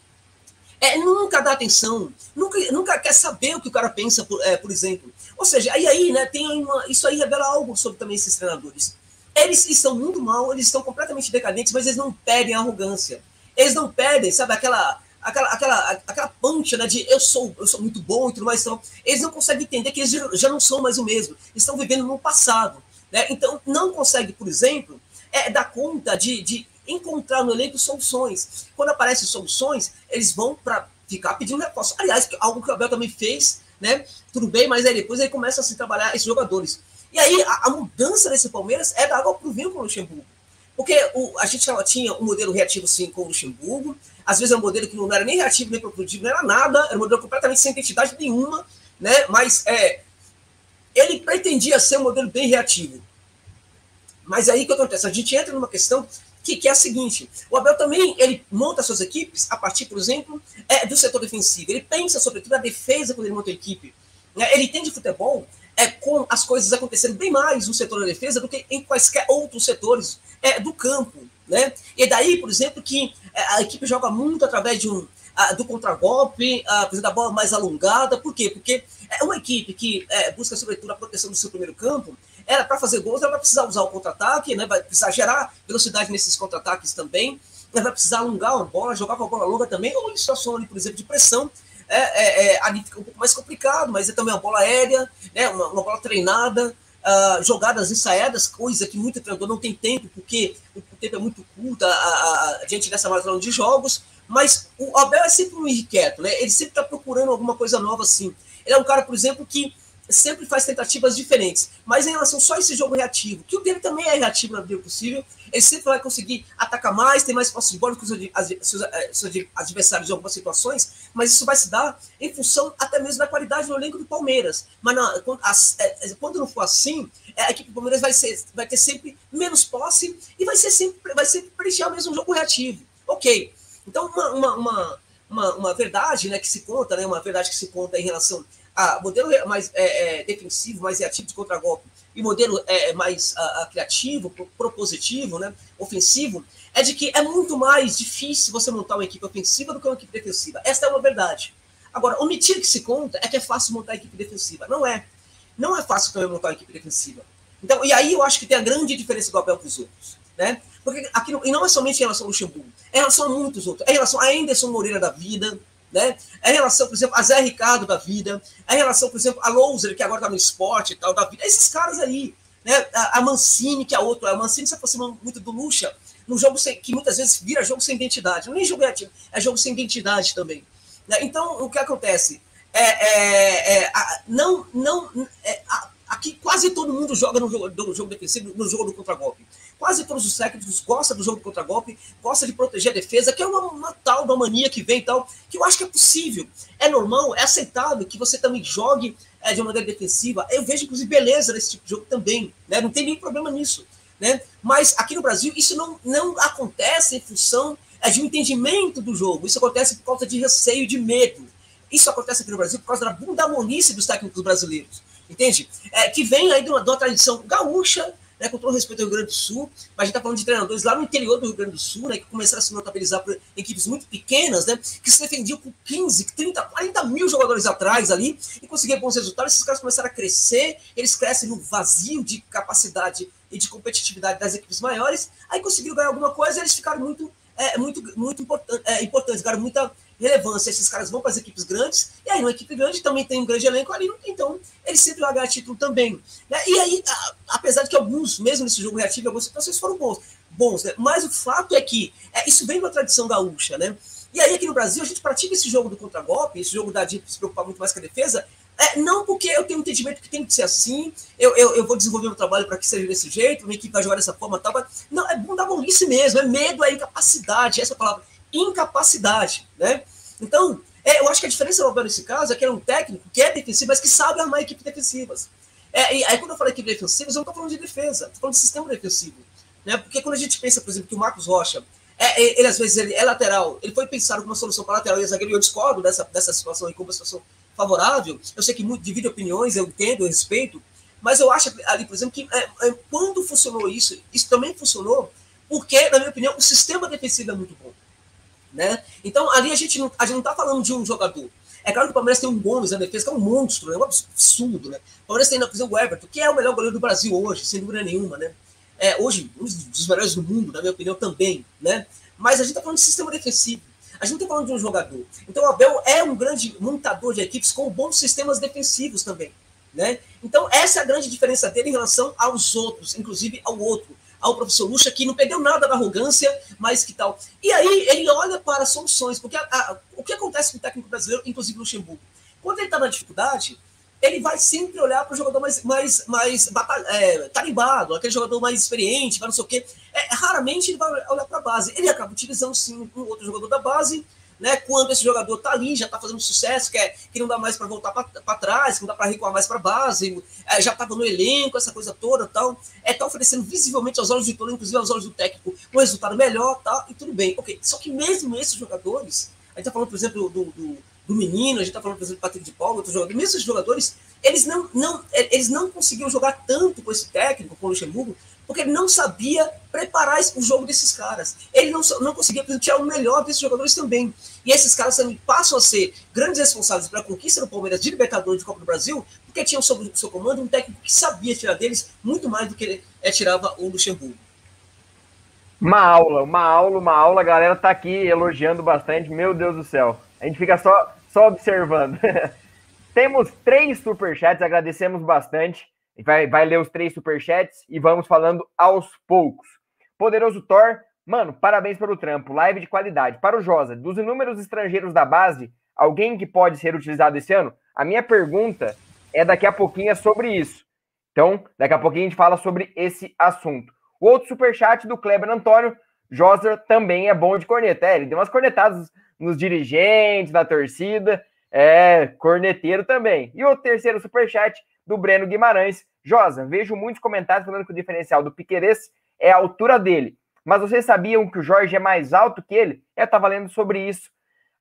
é, nunca dá atenção, nunca, nunca quer saber o que o cara pensa, por, é, por exemplo. Ou seja, aí, aí né, tem uma, isso aí revela algo sobre também esses treinadores. Eles estão muito mal, eles estão completamente decadentes, mas eles não perdem a arrogância. Eles não perdem, sabe, aquela aquela, aquela, aquela pancha né, de eu sou, eu sou muito bom e tudo mais. Então, eles não conseguem entender que eles já não são mais o mesmo. Estão vivendo no passado. Né? Então, não consegue, por exemplo, é, dar conta de, de encontrar no elenco soluções. Quando aparecem soluções, eles vão para ficar pedindo reforço. Aliás, algo que o Abel também fez, né? Tudo bem, mas aí depois ele começa a se trabalhar esses jogadores. E aí a, a mudança desse Palmeiras é da água para o vinho com o Luxemburgo. Porque o, a gente tinha um modelo reativo sim com o Luxemburgo, às vezes é um modelo que não era nem reativo nem produtivo, não era nada, era um modelo completamente sem identidade nenhuma, né? Mas é, ele pretendia ser um modelo bem reativo. Mas aí o que acontece? A gente entra numa questão que, que, é a seguinte: o Abel também ele monta suas equipes a partir, por exemplo, é, do setor defensivo. Ele pensa, sobretudo, na defesa quando ele monta a equipe. Né? Ele entende futebol é, com as coisas acontecendo bem mais no setor da defesa do que em quaisquer outros setores é, do campo. Né? E daí, por exemplo, que é, a equipe joga muito através de um, a, do contragolpe, a, por da bola mais alongada. Por quê? Porque é uma equipe que é, busca, sobretudo, a proteção do seu primeiro campo. Era para fazer gols, ela vai precisar usar o contra-ataque, né? vai precisar gerar velocidade nesses contra-ataques também. Ela vai precisar alongar uma bola, jogar com a bola longa também, ou em situação, por exemplo, de pressão é, é, é, ali fica um pouco mais complicado, mas é também uma bola aérea, né, uma, uma bola treinada, uh, jogadas ensaiadas, coisa que muito treinador não tem tempo, porque o, tempo é muito curto a, a, a diante dessa maratona de jogos, mas o Abel é sempre um inquieto, né? Ele sempre está procurando alguma coisa nova assim. Ele é um cara, por exemplo, que sempre faz tentativas diferentes. Mas em relação só a esse jogo reativo, que o dele também é reativo na medida possível, ele sempre vai conseguir atacar mais, ter mais posse de bola que os seus, seus adversários em algumas situações, mas isso vai se dar em função até mesmo da qualidade do elenco do Palmeiras. Mas não, quando, é, é, quando, não for assim, a equipe do Palmeiras vai, ser, vai ter sempre menos posse e vai ser sempre vai sempre preencher o mesmo jogo reativo. Ok. Então, uma, uma, uma, uma verdade né, que se conta, né, uma verdade que se conta em relação a modelo mais é, é, defensivo, mais reativo de contragolpe, e modelo é, é mais a, a criativo, propositivo, né, ofensivo, é de que é muito mais difícil você montar uma equipe ofensiva do que uma equipe defensiva. Esta é uma verdade. Agora, omitir que se conta é que é fácil montar a equipe defensiva. Não é. Não é fácil também montar uma equipe defensiva. Então, e aí eu acho que tem a grande diferença do Abel para os outros. Né? Porque aqui, e não é somente em relação ao Luxemburgo, é em relação a muitos outros. É em relação a Anderson Moreira da vida, né? É relação, por exemplo, a Zé Ricardo da vida, é relação, por exemplo, a Louser, que agora está no esporte e tal, da vida. Esses caras aí, né? A, Mancini, que é a outra, a Mancini se aproxima muito do Lucha, num jogo sem, que muitas vezes vira jogo sem identidade. Não é nem jogo reativo, é jogo sem identidade também. Né? Então, o que acontece? É, é, é a, não, não, é, a, aqui quase todo mundo joga no jogo, no jogo defensivo, no jogo do contragolpe. Quase todos os técnicos gostam do jogo contra golpe, gostam de proteger a defesa, que é uma, uma tal, uma mania que vem tal, que eu acho que é possível. É normal, é aceitável que você também jogue é, de uma maneira defensiva. Eu vejo, inclusive, beleza nesse tipo de jogo também. Né? Não tem nenhum problema nisso. Né? Mas aqui no Brasil, isso não, não acontece em função é, de um entendimento do jogo. Isso acontece por causa de receio, de medo. Isso acontece aqui no Brasil por causa da bundamonice dos técnicos brasileiros. Entende? É, que vem aí de uma, de uma tradição gaúcha, né, com todo respeito ao Rio Grande do Sul, mas a gente está falando de treinadores lá no interior do Rio Grande do Sul, né, que começaram a se notabilizar por equipes muito pequenas, né, que se defendiam com 15, 30, 40 mil jogadores atrás ali e conseguiam bons resultados. Esses caras começaram a crescer, eles crescem no vazio de capacidade e de competitividade das equipes maiores, aí conseguiram ganhar alguma coisa e eles ficaram muito, é, muito, muito important, é, importantes, muita relevância. Esses caras vão para as equipes grandes, e aí uma equipe grande também tem um grande elenco ali, então eles sempre vão ganhar título também. Né? E aí, a, apesar de que alguns, mesmo nesse jogo reativo, algumas situações foram bons, bons né? mas o fato é que é, isso vem da tradição gaúcha, né? E aí aqui no Brasil a gente pratica esse jogo do contragolpe, esse jogo da de se preocupar muito mais com a defesa, é, não porque eu tenho um entendimento que tem que ser assim, eu, eu, eu vou desenvolver meu trabalho para que seja desse jeito, minha equipe vai jogar dessa forma, tal, não, é bom dar bolice mesmo, é medo, é incapacidade, essa palavra incapacidade, né? Então, é, eu acho que a diferença Abel nesse caso é que ele é um técnico que é defensivo, mas que sabe armar equipes defensivas. É, e aí, quando eu falo equipe defensiva, eu não estou falando de defesa, estou falando de sistema defensivo. Né? Porque quando a gente pensa, por exemplo, que o Marcos Rocha, é, é ele às vezes ele é lateral, ele foi pensar alguma solução para lateral e zagueiro, e eu discordo dessa, dessa situação aí como uma situação favorável. Eu sei que muito divide opiniões, eu entendo, eu respeito, mas eu acho ali, por exemplo, que é, é, quando funcionou isso, isso também funcionou porque, na minha opinião, o sistema defensivo é muito bom. Né? Então, ali a gente não está falando de um jogador. É claro que o Palmeiras tem um Gomes na defesa, que é um monstro, é um absurdo. Né? O Palmeiras tem, por exemplo, o Everton, que é o melhor goleiro do Brasil hoje, sem dúvida nenhuma. Né? É, hoje, um dos melhores do mundo, na minha opinião, também. Né? Mas a gente está falando de sistema defensivo. A gente está falando de um jogador. Então, o Abel é um grande montador de equipes com bons sistemas defensivos também. Né? Então, essa é a grande diferença dele em relação aos outros, inclusive ao outro ao professor Lucha, que não perdeu nada da arrogância, mas que tal. E aí ele olha para soluções, porque a, a, o que acontece com o técnico brasileiro, inclusive Luxemburgo? Quando ele está na dificuldade, ele vai sempre olhar para o jogador mais, mais, mais é, tarimbado, aquele jogador mais experiente, vai não sei o quê. É, raramente ele vai olhar para a base. Ele acaba utilizando sim um outro jogador da base, né? Quando esse jogador tá ali, já tá fazendo sucesso, que, é, que não dá mais para voltar para trás, que não dá para recuar mais para base, é, já tava no elenco, essa coisa toda tal. É, tá oferecendo visivelmente aos olhos de todo, inclusive aos olhos do técnico, um resultado melhor, tal, e tudo bem. Ok, só que mesmo esses jogadores, a gente tá falando, por exemplo, do, do, do menino, a gente tá falando, por exemplo, do Patrick de Paulo, outros jogadores, mesmo esses jogadores, eles não, não, eles não conseguiam jogar tanto com esse técnico, com o Luxemburgo, porque ele não sabia preparar o jogo desses caras. Ele não, não conseguia tirar o melhor desses jogadores também. E esses caras também passam a ser grandes responsáveis pela conquista do Palmeiras de Libertadores de Copa do Brasil, porque tinham sob seu comando um técnico que sabia tirar deles muito mais do que ele é, tirava o Luxemburgo. Uma aula, uma aula, uma aula. A galera tá aqui elogiando bastante. Meu Deus do céu. A gente fica só, só observando. Temos três superchats, agradecemos bastante vai, vai ler os três superchats e vamos falando aos poucos. Poderoso Thor, mano, parabéns pelo trampo, live de qualidade. Para o Josa, dos inúmeros estrangeiros da base, alguém que pode ser utilizado esse ano? A minha pergunta é daqui a pouquinho é sobre isso. Então, daqui a pouquinho a gente fala sobre esse assunto. O outro superchat do Kleber Antônio, Josa também é bom de corneta. É, ele deu umas cornetadas nos dirigentes, da torcida. É, corneteiro também. E o terceiro superchat do Breno Guimarães. Josa, vejo muitos comentários falando que o diferencial do Piqueires é a altura dele. Mas vocês sabiam que o Jorge é mais alto que ele? Eu estava lendo sobre isso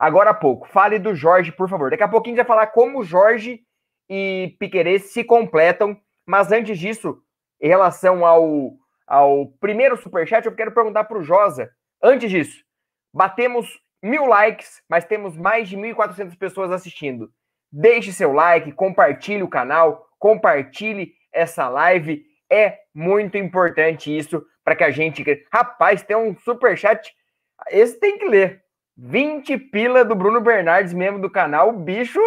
agora há pouco. Fale do Jorge, por favor. Daqui a pouquinho a gente vai falar como Jorge e Piqueires se completam. Mas antes disso, em relação ao, ao primeiro superchat, eu quero perguntar para o Josa. Antes disso, batemos mil likes, mas temos mais de 1.400 pessoas assistindo. Deixe seu like, compartilhe o canal, compartilhe essa live. É muito importante isso para que a gente. Rapaz, tem um super chat. Esse tem que ler. 20 pila do Bruno Bernardes, membro do canal. O bicho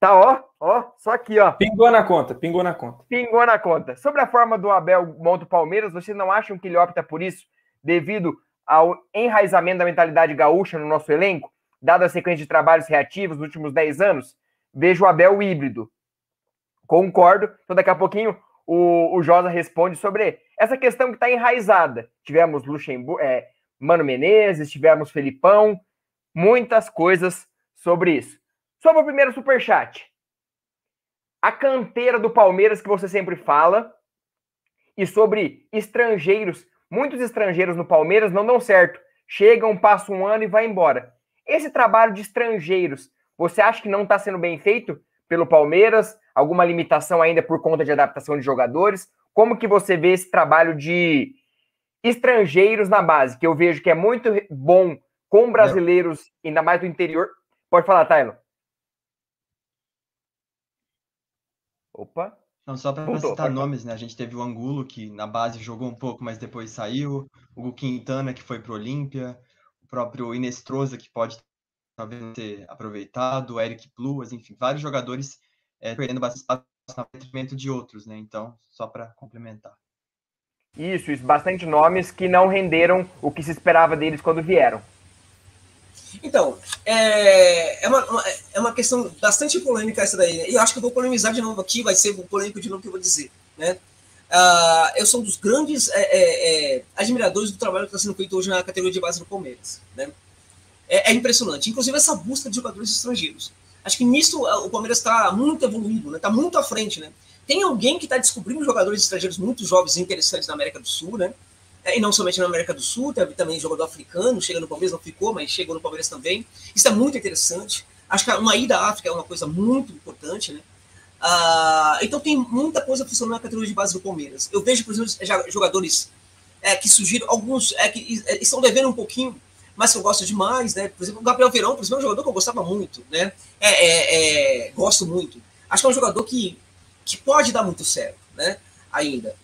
tá, ó, ó, só aqui, ó. Pingou na conta, pingou na conta. Pingou na conta. Sobre a forma do Abel monta o Palmeiras, vocês não acham que ele opta por isso devido ao enraizamento da mentalidade gaúcha no nosso elenco, dada a sequência de trabalhos reativos nos últimos 10 anos? Vejo o Abel híbrido. Concordo. Então, daqui a pouquinho, o, o Josa responde sobre essa questão que está enraizada. Tivemos Luxemburgo, é, Mano Menezes, tivemos Felipão, muitas coisas sobre isso. Sobre o primeiro superchat. A canteira do Palmeiras que você sempre fala e sobre estrangeiros. Muitos estrangeiros no Palmeiras não dão certo. Chegam, passam um ano e vai embora. Esse trabalho de estrangeiros, você acha que não está sendo bem feito pelo Palmeiras? alguma limitação ainda por conta de adaptação de jogadores? Como que você vê esse trabalho de estrangeiros na base, que eu vejo que é muito bom com brasileiros, ainda mais do interior? Pode falar, Tyler. Opa. Não, só para citar nomes, né? A gente teve o Angulo, que na base jogou um pouco, mas depois saiu. O Quintana, que foi para o Olímpia. O próprio Inestrosa, que pode talvez ser aproveitado. O Eric Pluas, enfim, vários jogadores é, perdendo bastante espaço no detrimento de outros, né? Então, só para complementar. Isso, isso, bastante nomes que não renderam o que se esperava deles quando vieram. Então, é, é, uma, é uma questão bastante polêmica essa daí. Né? E eu acho que eu vou polemizar de novo aqui, vai ser polêmico de novo que eu vou dizer. Né? Uh, eu sou um dos grandes é, é, é, admiradores do trabalho que está sendo feito hoje na categoria de base do Palmeiras. Né? É, é impressionante. Inclusive essa busca de jogadores estrangeiros. Acho que nisso é, o Palmeiras está muito evoluído, né? Está muito à frente, né? Tem alguém que está descobrindo jogadores estrangeiros muito jovens e interessantes na América do Sul, né? É, e não somente na América do Sul, teve também jogador africano, chega no Palmeiras, não ficou, mas chegou no Palmeiras também. Isso é muito interessante. Acho que uma ida à África é uma coisa muito importante, né? Ah, então tem muita coisa funcionando na categoria de base do Palmeiras. Eu vejo, por exemplo, jogadores é, que surgiram, alguns é, que é, estão devendo um pouquinho mas que eu gosto demais, né? Por exemplo, o Gabriel Verão, por exemplo, é um jogador que eu gostava muito, né? É, é, gosto muito. Acho que é um jogador que, que pode dar muito certo, né? Ainda.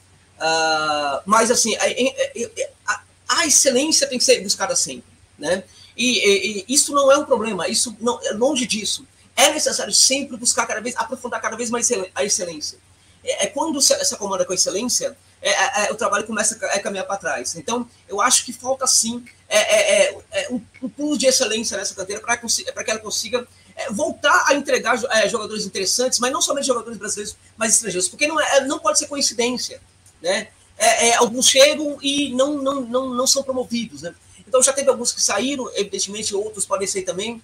Uh, mas, assim, a, a, a, excelência tem que ser buscada sempre, né? E, e, e, isso não é um problema, isso não é longe disso. É necessário sempre buscar cada vez, aprofundar cada vez mais a excelência. É, é quando se, se acomoda com a excelência, é, é, é, o trabalho começa a caminhar para trás. Então, eu acho que falta sim é, é, é um, um, pulo de excelência nessa canteira para que ela consiga voltar a entregar jogadores interessantes, mas não somente jogadores brasileiros, mas estrangeiros, porque não, não pode ser coincidência. Né? alguns chegam e não, não, não, não são promovidos. Né? Então já teve alguns que saíram, evidentemente outros podem ser também.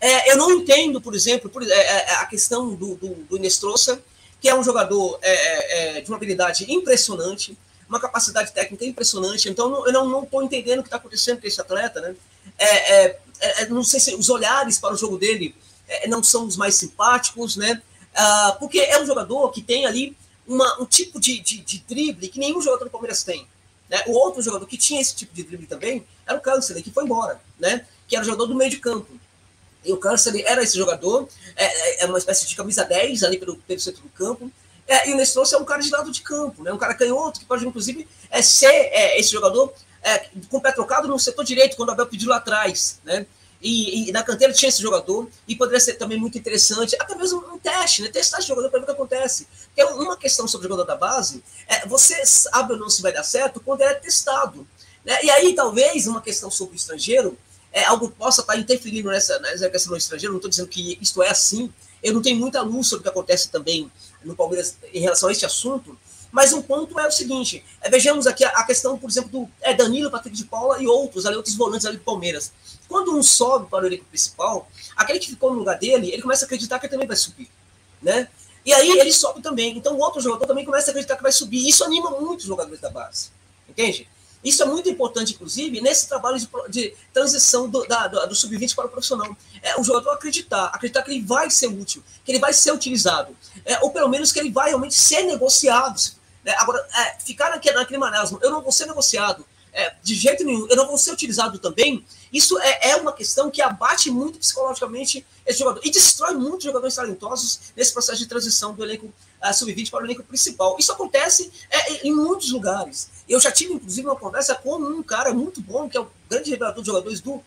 É, eu não entendo, por exemplo, por, é, é a questão do, do, do Inestrosa, que é um jogador é, é, de uma habilidade impressionante, uma capacidade técnica impressionante. Então, eu não estou entendendo o que está acontecendo com esse atleta. Né? não sei se os olhares para o jogo dele não são os mais simpáticos, né? Ah, porque é um jogador que tem ali uma, um tipo de, de, de drible que nenhum jogador do Palmeiras tem. Né? O outro jogador que tinha esse tipo de drible também era o Câncer, que foi embora, né? que era o jogador do meio de campo. E o Câncer era esse jogador, é, é, uma espécie de camisa 10 ali pelo, pelo centro do campo. É, e o Nestrosa é um cara de lado de campo, né? um cara canhoto, que pode, inclusive, é, ser é, esse jogador é, com o pé trocado no setor direito, quando o Abel pediu lá atrás. Né? E, e, na canteira tinha esse jogador, e poderia ser também muito interessante, até mesmo um teste, né? testar esse jogador para ver o que acontece. Porque uma questão sobre o jogador da base é você sabe ou não se vai dar certo quando ele é testado. Né? E aí, talvez, uma questão sobre o estrangeiro, é, algo possa estar interferindo nessa, nessa questão do estrangeiro, não estou dizendo que isto é assim, eu não tenho muita luz sobre o que acontece também no Palmeiras em relação a este assunto, mas um ponto é o seguinte: é, vejamos aqui a, a, questão, por exemplo, do é, Danilo, Patrick de Paula e outros, ali, outros volantes ali do Palmeiras. Quando um sobe para o elenco principal, aquele que ficou no lugar dele, ele começa a acreditar que ele também vai subir. Né? E aí ele sobe também. Então o outro jogador também começa a acreditar que vai subir. Isso anima muito os jogadores da base. Entende? Isso é muito importante, inclusive, nesse trabalho de, de transição do, do, do sub-20 para o profissional. É o jogador acreditar, acreditar que ele vai ser útil, que ele vai ser utilizado, é, ou pelo menos que ele vai realmente ser negociado, é, agora, é, ficar naquele, naquele marasmo, eu não vou ser negociado é, de jeito nenhum, eu não vou ser utilizado também, isso é, é uma questão que abate muito psicologicamente esse jogador e destrói muitos jogadores talentosos nesse processo de transição do elenco uh, sub-20 para o elenco principal. Isso acontece é, em muitos lugares. Eu já tive, inclusive, uma conversa com um cara muito bom, que é o grande revelador de jogadores do, uh,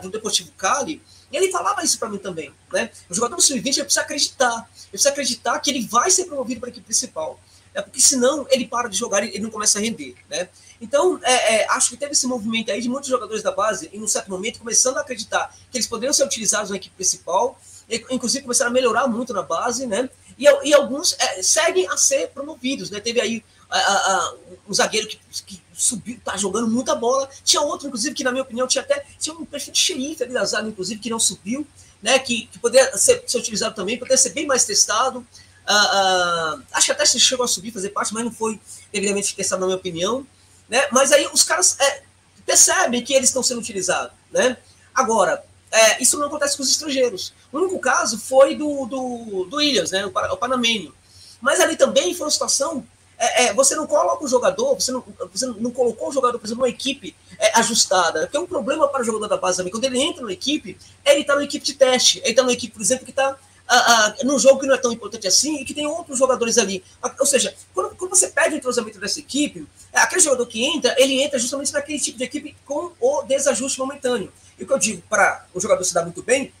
do Deportivo Cali, e ele falava isso para mim também. Né? O jogador do sub-20 precisa acreditar, ele precisa acreditar que ele vai ser promovido para a equipe principal é porque senão ele para de jogar e ele não começa a render, né? Então, é, é, acho que teve esse movimento aí de muitos jogadores da base, em um certo momento, começando a acreditar que eles poderiam ser utilizados na equipe principal, e, inclusive começaram a melhorar muito na base, né? E, e alguns é, seguem a ser promovidos, né? Teve aí a, a, a, um zagueiro que, que subiu, tá jogando muita bola. Tinha outro, inclusive, que na minha opinião tinha até tinha um perfil de xerife ali da zaga, inclusive, que não subiu, né? Que, que poderia ser, ser utilizado também, poderia ser bem mais testado. Uh, acho que até chegou a subir, fazer parte, mas não foi devidamente testado, na minha opinião. Né? Mas aí os caras é, percebem que eles estão sendo utilizados. Né? Agora, é, isso não acontece com os estrangeiros. O único caso foi do, do, do Williams, né? o, o panamenho. Mas ali também foi uma situação. É, é, você não coloca o jogador, você não, você não colocou o jogador, por exemplo, numa equipe é, ajustada. Porque um problema para o jogador da base também. Quando ele entra na equipe, ele está numa equipe de teste. Ele está numa equipe, por exemplo, que está ah, num jogo que não é tão importante assim e que tem outros jogadores ali. Ou seja, quando, quando você perde o entrosamento dessa equipe, é, aquele jogador que entra, ele entra justamente naquele tipo de equipe com o desajuste momentâneo. E o que eu digo, para o jogador se dar muito bem,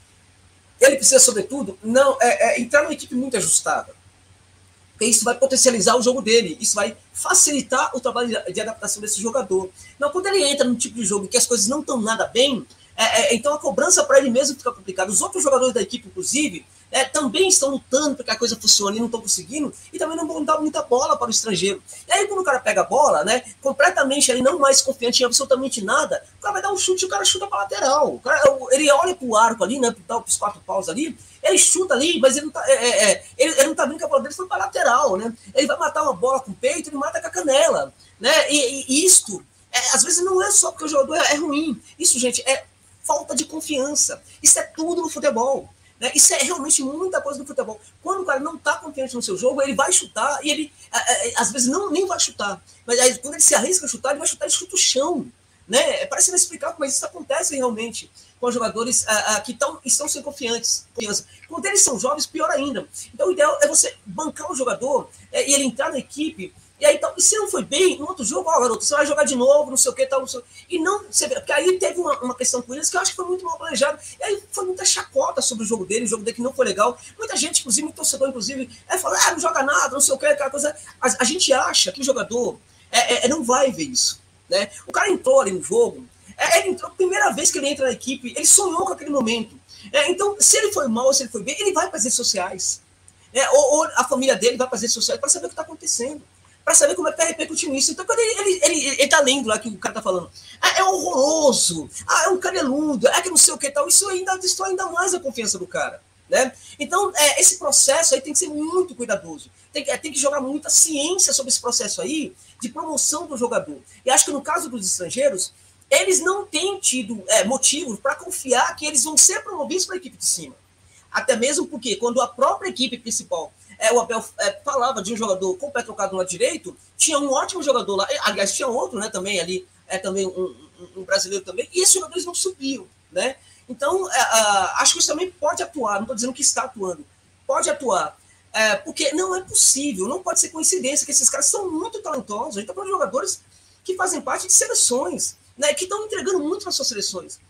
ele precisa, sobretudo, não é, é, entrar numa equipe muito ajustada. Porque isso vai potencializar o jogo dele, isso vai facilitar o trabalho de, de adaptação desse jogador. Não, quando ele entra num tipo de jogo que as coisas não estão nada bem, é, é, então a cobrança para ele mesmo fica complicada. Os outros jogadores da equipe, inclusive, é, também estão lutando para que a coisa funcione e não estão conseguindo, e também não vão dar muita bola para o estrangeiro. E aí, quando o cara pega a bola, né, completamente ali, não mais confiante em absolutamente nada, o cara vai dar um chute e o cara chuta para lateral. Cara, ele olha para o arco ali, né, para os quatro paus ali, ele chuta ali, mas ele não tá, é, é, é ele, ele, não tá vendo que a bola dele foi para lateral, né? Ele vai matar uma bola com o peito, ele mata com a canela, né? E, e isto, é, às vezes não é só porque o jogador é, é ruim. Isso, gente, é falta de confiança. Isso é tudo no futebol. Né? Isso é realmente muita coisa do futebol. Quando o cara não está confiante no seu jogo, ele vai chutar e ele, às vezes, não, nem vai chutar. Mas aí, quando ele se arrisca a chutar, ele vai chutar e chuta o chão. Né? Parece não explicar como isso acontece realmente com os jogadores que tão, estão sem confiança. Quando eles são jovens, pior ainda. Então, o ideal é você bancar o jogador é, e ele entrar na equipe e aí, então, e se não foi bem, no outro jogo, ó, garoto, você vai jogar de novo, não sei o que, tal, não sei E não, você vê, porque aí teve uma, uma questão com eles que eu acho que foi muito mal planejado. E aí foi muita chacota sobre o jogo dele, o jogo dele que não foi legal. Muita gente, inclusive, muito torcedor, inclusive, é falou, ah, não joga nada, não sei o que, aquela coisa. A, a gente acha que o jogador é, é, é, não vai ver isso. Né? O cara entrou ali no jogo, é, ele entrou, a primeira vez que ele entra na equipe, ele sonhou com aquele momento. É, então, se ele foi mal, se ele foi bem, ele vai para as redes sociais. É, ou, ou, a família dele vai para as redes sociais para saber o que está acontecendo. Para saber como é que tá repercutindo isso. Então, quando ele, ele, ele, ele tá lendo lá que o cara tá falando, ah, é horroroso, ah, é um caneludo, é que não sei o que tal, isso ainda destrói ainda mais a confiança do cara. Né? Então, é, esse processo aí tem que ser muito cuidadoso. Tem, é, tem que jogar muita ciência sobre esse processo aí de promoção do jogador. E acho que no caso dos estrangeiros, eles não têm tido é, motivos para confiar que eles vão ser promovidos para a equipe de cima. Até mesmo porque quando a própria equipe principal é, o Abel é, falava de um jogador com o pé trocado no lado direito, tinha um ótimo jogador lá, aliás, tinha outro, né, também ali, é também um, um, um brasileiro também, e esses jogadores não subiam, né? Então, é, acho que isso também pode atuar, não estou dizendo que está atuando, pode atuar, é, porque não é possível, não pode ser coincidência que esses caras são muito talentosos, a gente está falando de jogadores que fazem parte de seleções, né, que estão entregando muito nas suas seleções.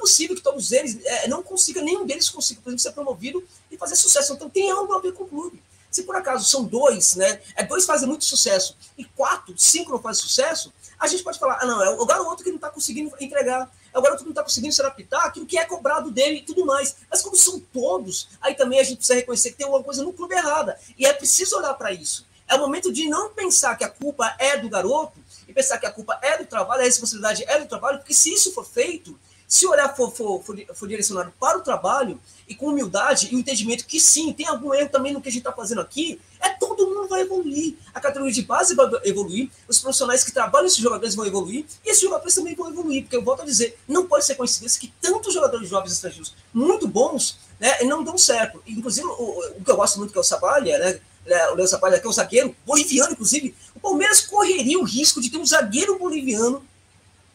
Possível que todos eles é, não consigam, nenhum deles consiga, por exemplo, ser promovido e fazer sucesso. Então tem algo a ver com o clube. Se por acaso são dois, né? É dois fazem muito sucesso e quatro, cinco não fazem sucesso, a gente pode falar, ah, não, é o garoto que não está conseguindo entregar, é o garoto que não está conseguindo se adaptar aquilo que é cobrado dele e tudo mais. Mas como são todos, aí também a gente precisa reconhecer que tem alguma coisa no clube errada. E é preciso olhar para isso. É o momento de não pensar que a culpa é do garoto e pensar que a culpa é do trabalho, a responsabilidade é do trabalho, porque se isso for feito, se o olhar for, for, for, for, direcionado para o trabalho e com humildade e o entendimento que sim, tem algum erro também no que a gente está fazendo aqui, é todo mundo vai evoluir. A categoria de base vai evoluir, os profissionais que trabalham esses jogadores vão evoluir e esses jogadores também vão evoluir, porque eu volto a dizer, não pode ser coincidência que tantos jogadores jovens estrangeiros muito bons né, não dão certo. Inclusive, o, o que eu gosto muito que é o Sabalha, né? É, o Léo Sabalha, que é um zagueiro boliviano, inclusive, o Palmeiras correria o risco de ter um zagueiro boliviano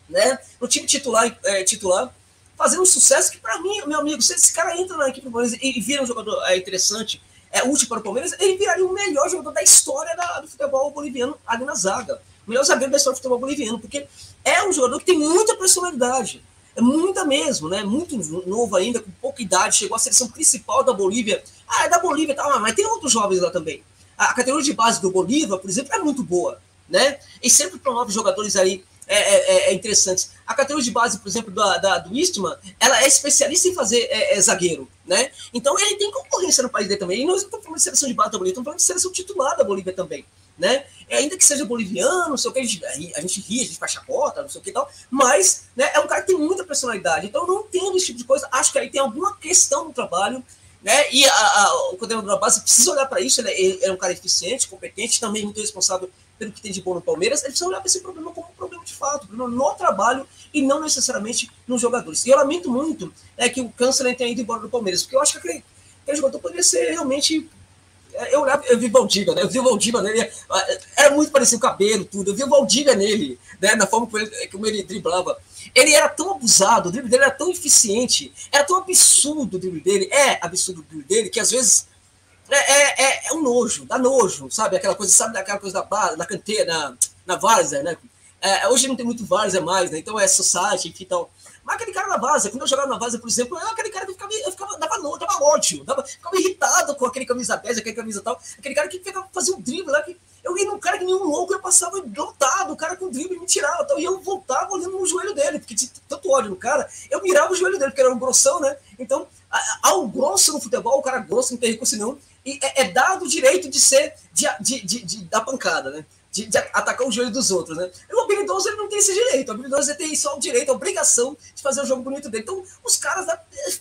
né, no time titular, é, titular fazendo um sucesso que, para mim, meu amigo, se esse cara entra na equipe do Palmeiras e vira um jogador é, interessante, é útil para o Palmeiras, ele viraria o melhor jogador da história da, do futebol boliviano ali na zaga. O melhor zagueiro da história do futebol boliviano, porque é um jogador que tem muita personalidade. É muita mesmo, né? Muito novo ainda, com pouca idade, chegou à seleção principal da Bolívia. Ah, é da Bolívia, tá, mas tem outros jovens lá também. A categoria de base do Bolívar, por exemplo, é muito boa, né? E sempre promove jogadores aí é, é, é, é interessantes. A categoria de base, por exemplo, da, da do Istman, ela é especialista em fazer é, é, zagueiro, né? Então ele tem concorrência no país dele também. E nós estamos falando de seleção de base da Bolívia, estamos falando de seleção titular da Bolívia também, né? ainda que seja boliviano, não sei o que, a gente, a gente ri, a gente faz chacota, não sei o que e tal, mas né, é um cara que tem muita personalidade. Então não entendo esse tipo de coisa. Acho que aí tem alguma questão no trabalho né? E a, a, o coordenador da base precisa olhar para isso. Ele é, ele é, um cara eficiente, competente, também muito responsável pelo que tem de bom no Palmeiras, ele precisa olhar para esse problema como um problema de fato, problema no trabalho e não necessariamente nos jogadores. E eu lamento muito é, que o Câncer tenha ido embora do Palmeiras, porque eu acho que aquele, aquele jogador poderia ser realmente. É, eu eu vi o né? Eu vi o Valdívia nele, era muito parecido o cabelo, tudo. Eu vi o Valdívia nele, né? Na forma como ele, como ele driblava. Ele era tão abusado, o drible dele era tão eficiente, era tão absurdo o drible dele, é absurdo o drible dele, que às vezes é, é, é, é, um nojo, dá nojo, sabe? Aquela coisa, sabe aquela coisa da base, da canteira, na, na várzea, né? É, hoje não tem muito várzea mais, né? Então é society, enfim, tal. Mas aquele cara na base, quando eu jogava na base, por exemplo, era aquele cara que ficava, eu ficava dava, dava ódio, dava, ficava irritado com aquele camisa 10, aquele camisa tal, aquele cara que ficava, fazia um drible lá, que eu ia num cara que nem um louco, eu passava lotado, o cara com drible me tirava, tal, e eu voltava olhando no joelho dele, porque tinha tanto ódio no cara, eu mirava o joelho dele, porque era um grossão, né? Então, ao grosso no futebol, o cara grosso não tem recurso não, e é, é dado o direito de ser, de, de, de, de dar pancada, né? De, de, atacar o joelho dos outros, né? E o habilidoso ele não tem esse direito. O habilidoso ele tem só o direito, a obrigação de fazer o jogo bonito dele. Então, os caras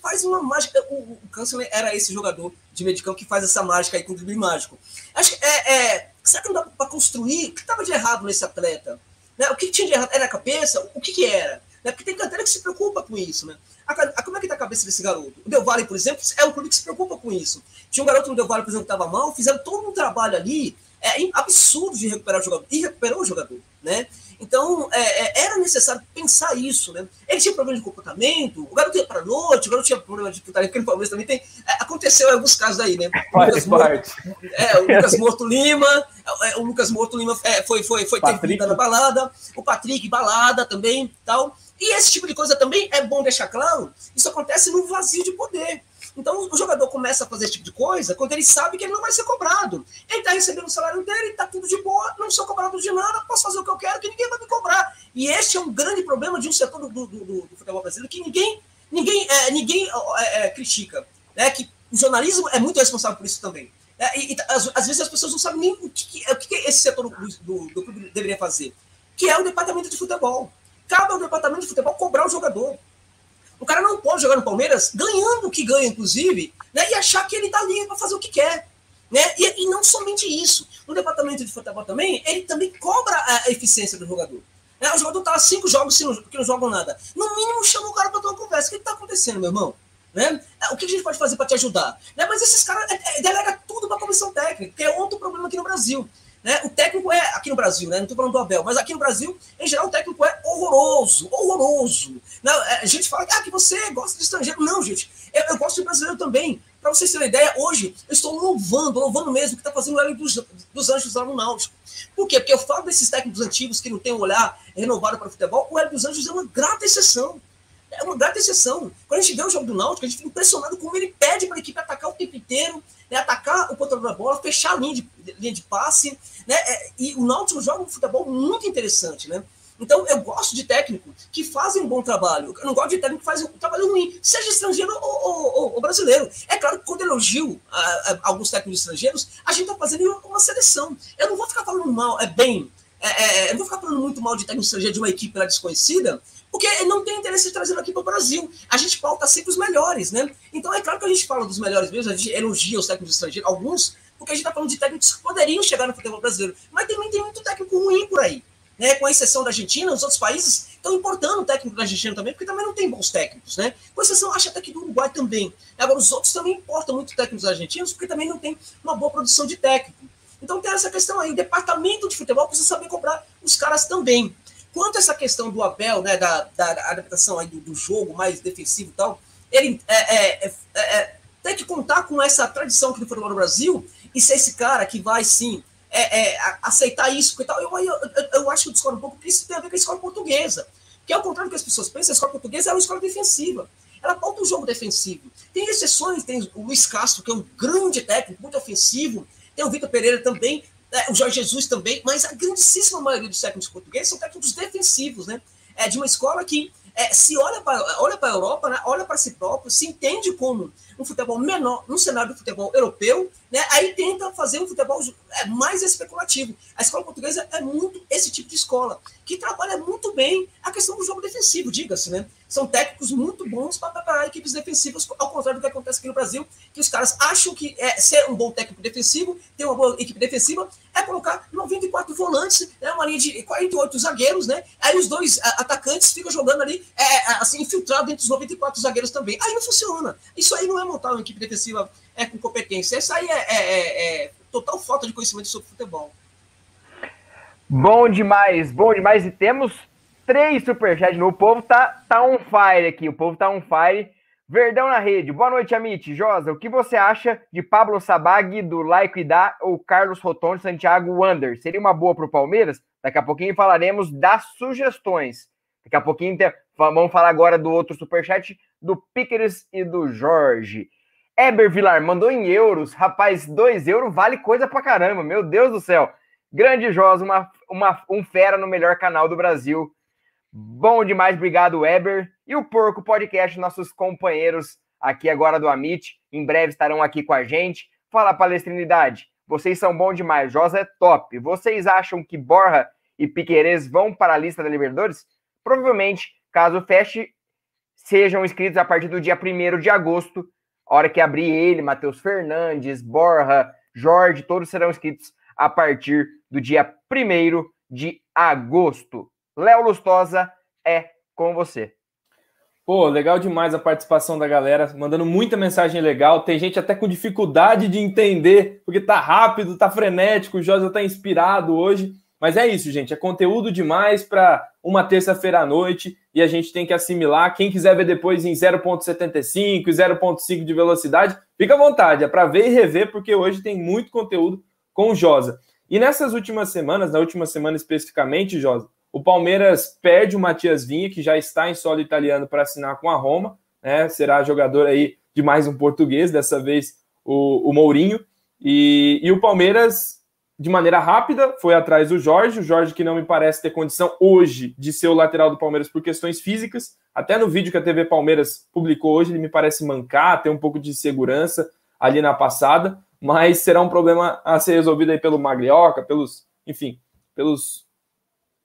fazem uma mágica. O, o era esse jogador de medicão que faz essa mágica aí com o drible mágico. Acho que é, é, será que não dá para construir? O que estava de errado nesse atleta? Né? O que tinha de errado? Era a cabeça? O que, que era? Né? Porque tem canteira que se preocupa com isso, né? A, a, como é que tá a cabeça desse garoto? O Del Valle, por exemplo, é um clube que se preocupa com isso. Tinha um garoto no Del Valle, por exemplo, que estava mal, fizeram todo um trabalho ali é, absurdo de recuperar o jogador. E recuperou o jogador, né? Então, é, é, era necessário pensar isso, né? Ele tinha problema de comportamento, o garoto ia para noite, o garoto tinha problema de putaria, porque no Palmeiras também tem. É, aconteceu em alguns casos aí, né? O Lucas, Morto, é, o Lucas Morto Lima, é, o Lucas Morto Lima é, foi, foi, foi ter na balada, o Patrick, balada também tal. E esse tipo de coisa também é bom deixar claro. Isso acontece no vazio de poder. Então o jogador começa a fazer esse tipo de coisa quando ele sabe que ele não vai ser cobrado. Ele está recebendo o salário dele, está tudo de boa, não sou cobrado de nada, posso fazer o que eu quero, que ninguém vai me cobrar. E esse é um grande problema de um setor do, do, do, do futebol brasileiro que ninguém, ninguém, é, ninguém é, é, critica. Né? Que o jornalismo é muito responsável por isso também. É, e, e, às, às, vezes as pessoas não sabem nem o que, o que esse setor do, do clube deveria fazer, que é o departamento de futebol. Cabe ao departamento de futebol cobrar o jogador. O cara não pode jogar no Palmeiras ganhando o que ganha, inclusive, né, e achar que ele está ali para fazer o que quer. Né? E, e, não somente isso. O departamento de futebol também, ele também cobra a eficiência do jogador. Né? O jogador está cinco jogos que não jogam nada. No mínimo, chama o cara para ter uma conversa. O que está acontecendo, meu irmão? Né? O que a gente pode fazer para te ajudar? Né? Mas esses caras é, é, delega tudo para a comissão técnica, que é outro problema aqui no Brasil. Né? O técnico é, aqui no Brasil, né? não estou falando do Abel, mas aqui no Brasil, em geral, o técnico é horroroso, horroroso. Não, é, a gente fala ah, que você gosta de estrangeiro. Não, gente, eu, eu gosto de brasileiro também. Para vocês terem uma ideia, hoje eu estou louvando, louvando mesmo o que está fazendo o Hélio dos, dos Anjos lá no Náutico. Por quê? Porque eu falo desses técnicos antigos que não têm um olhar renovado para o futebol, o Hélio dos Anjos é uma grata exceção é uma grande exceção. Quando a gente vê o jogo do Náutico, a gente fica impressionado como ele pede para a equipe atacar o tempo inteiro, né, atacar o controle da bola, fechar a linha de, linha de passe. Né, é, e o Náutico joga um futebol muito interessante. Né? Então, eu gosto de técnico que fazem um bom trabalho. Eu não gosto de técnico que faz um trabalho ruim, seja estrangeiro ou, ou, ou brasileiro. É claro que quando elogio a, a, alguns técnicos estrangeiros, a gente está fazendo uma, seleção. Eu não vou ficar falando mal, é bem. É, é, eu não vou ficar falando muito mal de técnico estrangeiro de uma equipe lá desconhecida, porque não tem interesse de trazer aqui para o Brasil. A gente pauta sempre os melhores, né? Então é claro que a gente fala dos melhores mesmo, a gente elogia os técnicos estrangeiros, alguns, porque a gente está falando de técnicos que poderiam chegar no futebol brasileiro. Mas também tem muito técnico ruim por aí. Né? Com exceção da Argentina, os outros países estão importando técnico da Argentina também, porque também não tem bons técnicos, né? Com exceção, acho até que do Uruguai também. Agora, os outros também importam muito técnicos argentinos, porque também não tem uma boa produção de técnico. Então tem essa questão aí. O departamento de futebol precisa saber cobrar os caras também. Quanto essa questão do Abel, né, da, da adaptação aí do, do jogo mais defensivo e tal, ele é, é, é, é, tem que contar com essa tradição que ele formou no Brasil e ser esse cara que vai, sim, é, é, aceitar isso e tal. Eu, eu, eu, eu, acho que eu discordo um pouco, porque isso tem a ver com a escola portuguesa. Que ao contrário do que as pessoas pensam, a escola portuguesa é uma escola defensiva. Ela pauta o jogo defensivo. Tem exceções, tem o Luiz Castro, que é um grande técnico, muito ofensivo, tem o Vitor Pereira também, é, o Jorge Jesus também, mas a grandíssima maioria dos técnicos portugueses são técnicos defensivos, né? É de uma escola que é, se olha para olha a Europa, né? olha para si próprio, se entende como um futebol menor, no cenário do futebol europeu, né? aí tenta fazer um futebol é, mais especulativo. A escola portuguesa é muito esse tipo de escola, que trabalha muito bem a questão do jogo defensivo, diga-se, né? São técnicos muito bons para preparar equipes defensivas, ao contrário do que acontece aqui no Brasil, que os caras acham que é, ser um bom técnico defensivo, ter uma boa equipe defensiva, é colocar 94 volantes, né, uma linha de 48 zagueiros, né? Aí os dois atacantes ficam jogando ali, é, assim, infiltrado entre os 94 zagueiros também. Aí não funciona. Isso aí não é montar uma equipe defensiva é, com competência. Isso aí é, é, é, é total falta de conhecimento sobre futebol. Bom demais, bom demais. E temos três superchats O povo tá, tá on fire aqui. O povo tá on fire. Verdão na rede. Boa noite, Amit. Josa, o que você acha de Pablo Sabag, do Laico Idá ou Carlos Rotondi, Santiago Wander? Seria uma boa para o Palmeiras? Daqui a pouquinho falaremos das sugestões. Daqui a pouquinho vamos falar agora do outro superchat do Piqueres e do Jorge. Eber Vilar mandou em euros. Rapaz, 2 euros vale coisa pra caramba. Meu Deus do céu. Grande Josa, uma, uma, um fera no melhor canal do Brasil. Bom demais, obrigado, Weber. E o Porco Podcast, nossos companheiros aqui agora do Amit, em breve estarão aqui com a gente. Fala, palestrinidade, vocês são bons demais, Josa é top. Vocês acham que Borra e Piquerez vão para a lista da Libertadores? Provavelmente, caso feche, sejam inscritos a partir do dia 1 de agosto, hora que abrir ele, Matheus Fernandes, Borra, Jorge, todos serão inscritos a partir do dia 1 de agosto. Léo Lustosa é com você. Pô, legal demais a participação da galera, mandando muita mensagem legal. Tem gente até com dificuldade de entender, porque tá rápido, tá frenético, o Josa tá inspirado hoje. Mas é isso, gente, é conteúdo demais para uma terça-feira à noite e a gente tem que assimilar. Quem quiser ver depois em 0.75 e 0.5 de velocidade, fica à vontade, é para ver e rever, porque hoje tem muito conteúdo com o Josa. E nessas últimas semanas, na última semana especificamente, Josa, o Palmeiras perde o Matias Vinha, que já está em solo italiano para assinar com a Roma, né? Será jogador aí de mais um português, dessa vez o, o Mourinho. E, e o Palmeiras, de maneira rápida, foi atrás do Jorge. O Jorge, que não me parece ter condição hoje de ser o lateral do Palmeiras por questões físicas. Até no vídeo que a TV Palmeiras publicou hoje, ele me parece mancar, ter um pouco de segurança ali na passada mas será um problema a ser resolvido aí pelo Maglioca, pelos, enfim, pelos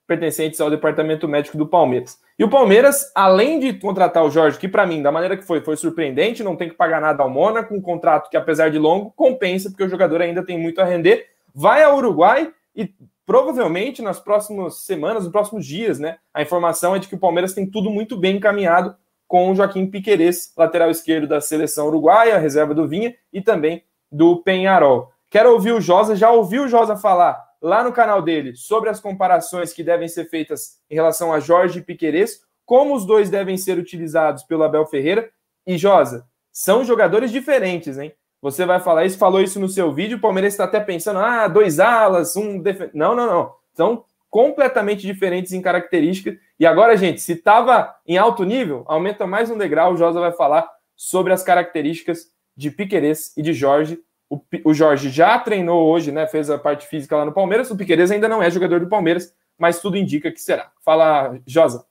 pertencentes ao departamento médico do Palmeiras. E o Palmeiras, além de contratar o Jorge, que para mim, da maneira que foi, foi surpreendente, não tem que pagar nada ao Mônaco, um contrato que, apesar de longo, compensa, porque o jogador ainda tem muito a render, vai ao Uruguai e provavelmente nas próximas semanas, nos próximos dias, né? A informação é de que o Palmeiras tem tudo muito bem encaminhado com o Joaquim Piquerez, lateral esquerdo da seleção uruguaia, reserva do Vinha, e também do Penharol. Quero ouvir o Josa, já ouviu o Josa falar lá no canal dele sobre as comparações que devem ser feitas em relação a Jorge Piquerez, como os dois devem ser utilizados pelo Abel Ferreira. E Josa, são jogadores diferentes, hein? Você vai falar isso, falou isso no seu vídeo, o Palmeiras está até pensando, ah, dois alas, um def... Não, não, não. São completamente diferentes em características. E agora, gente, se estava em alto nível, aumenta mais um degrau, o Josa vai falar sobre as características de Piquerez e de Jorge o, o Jorge já treinou hoje, né? Fez a parte física lá no Palmeiras. O Piqueires ainda não é jogador do Palmeiras, mas tudo indica que será. Fala, Josa.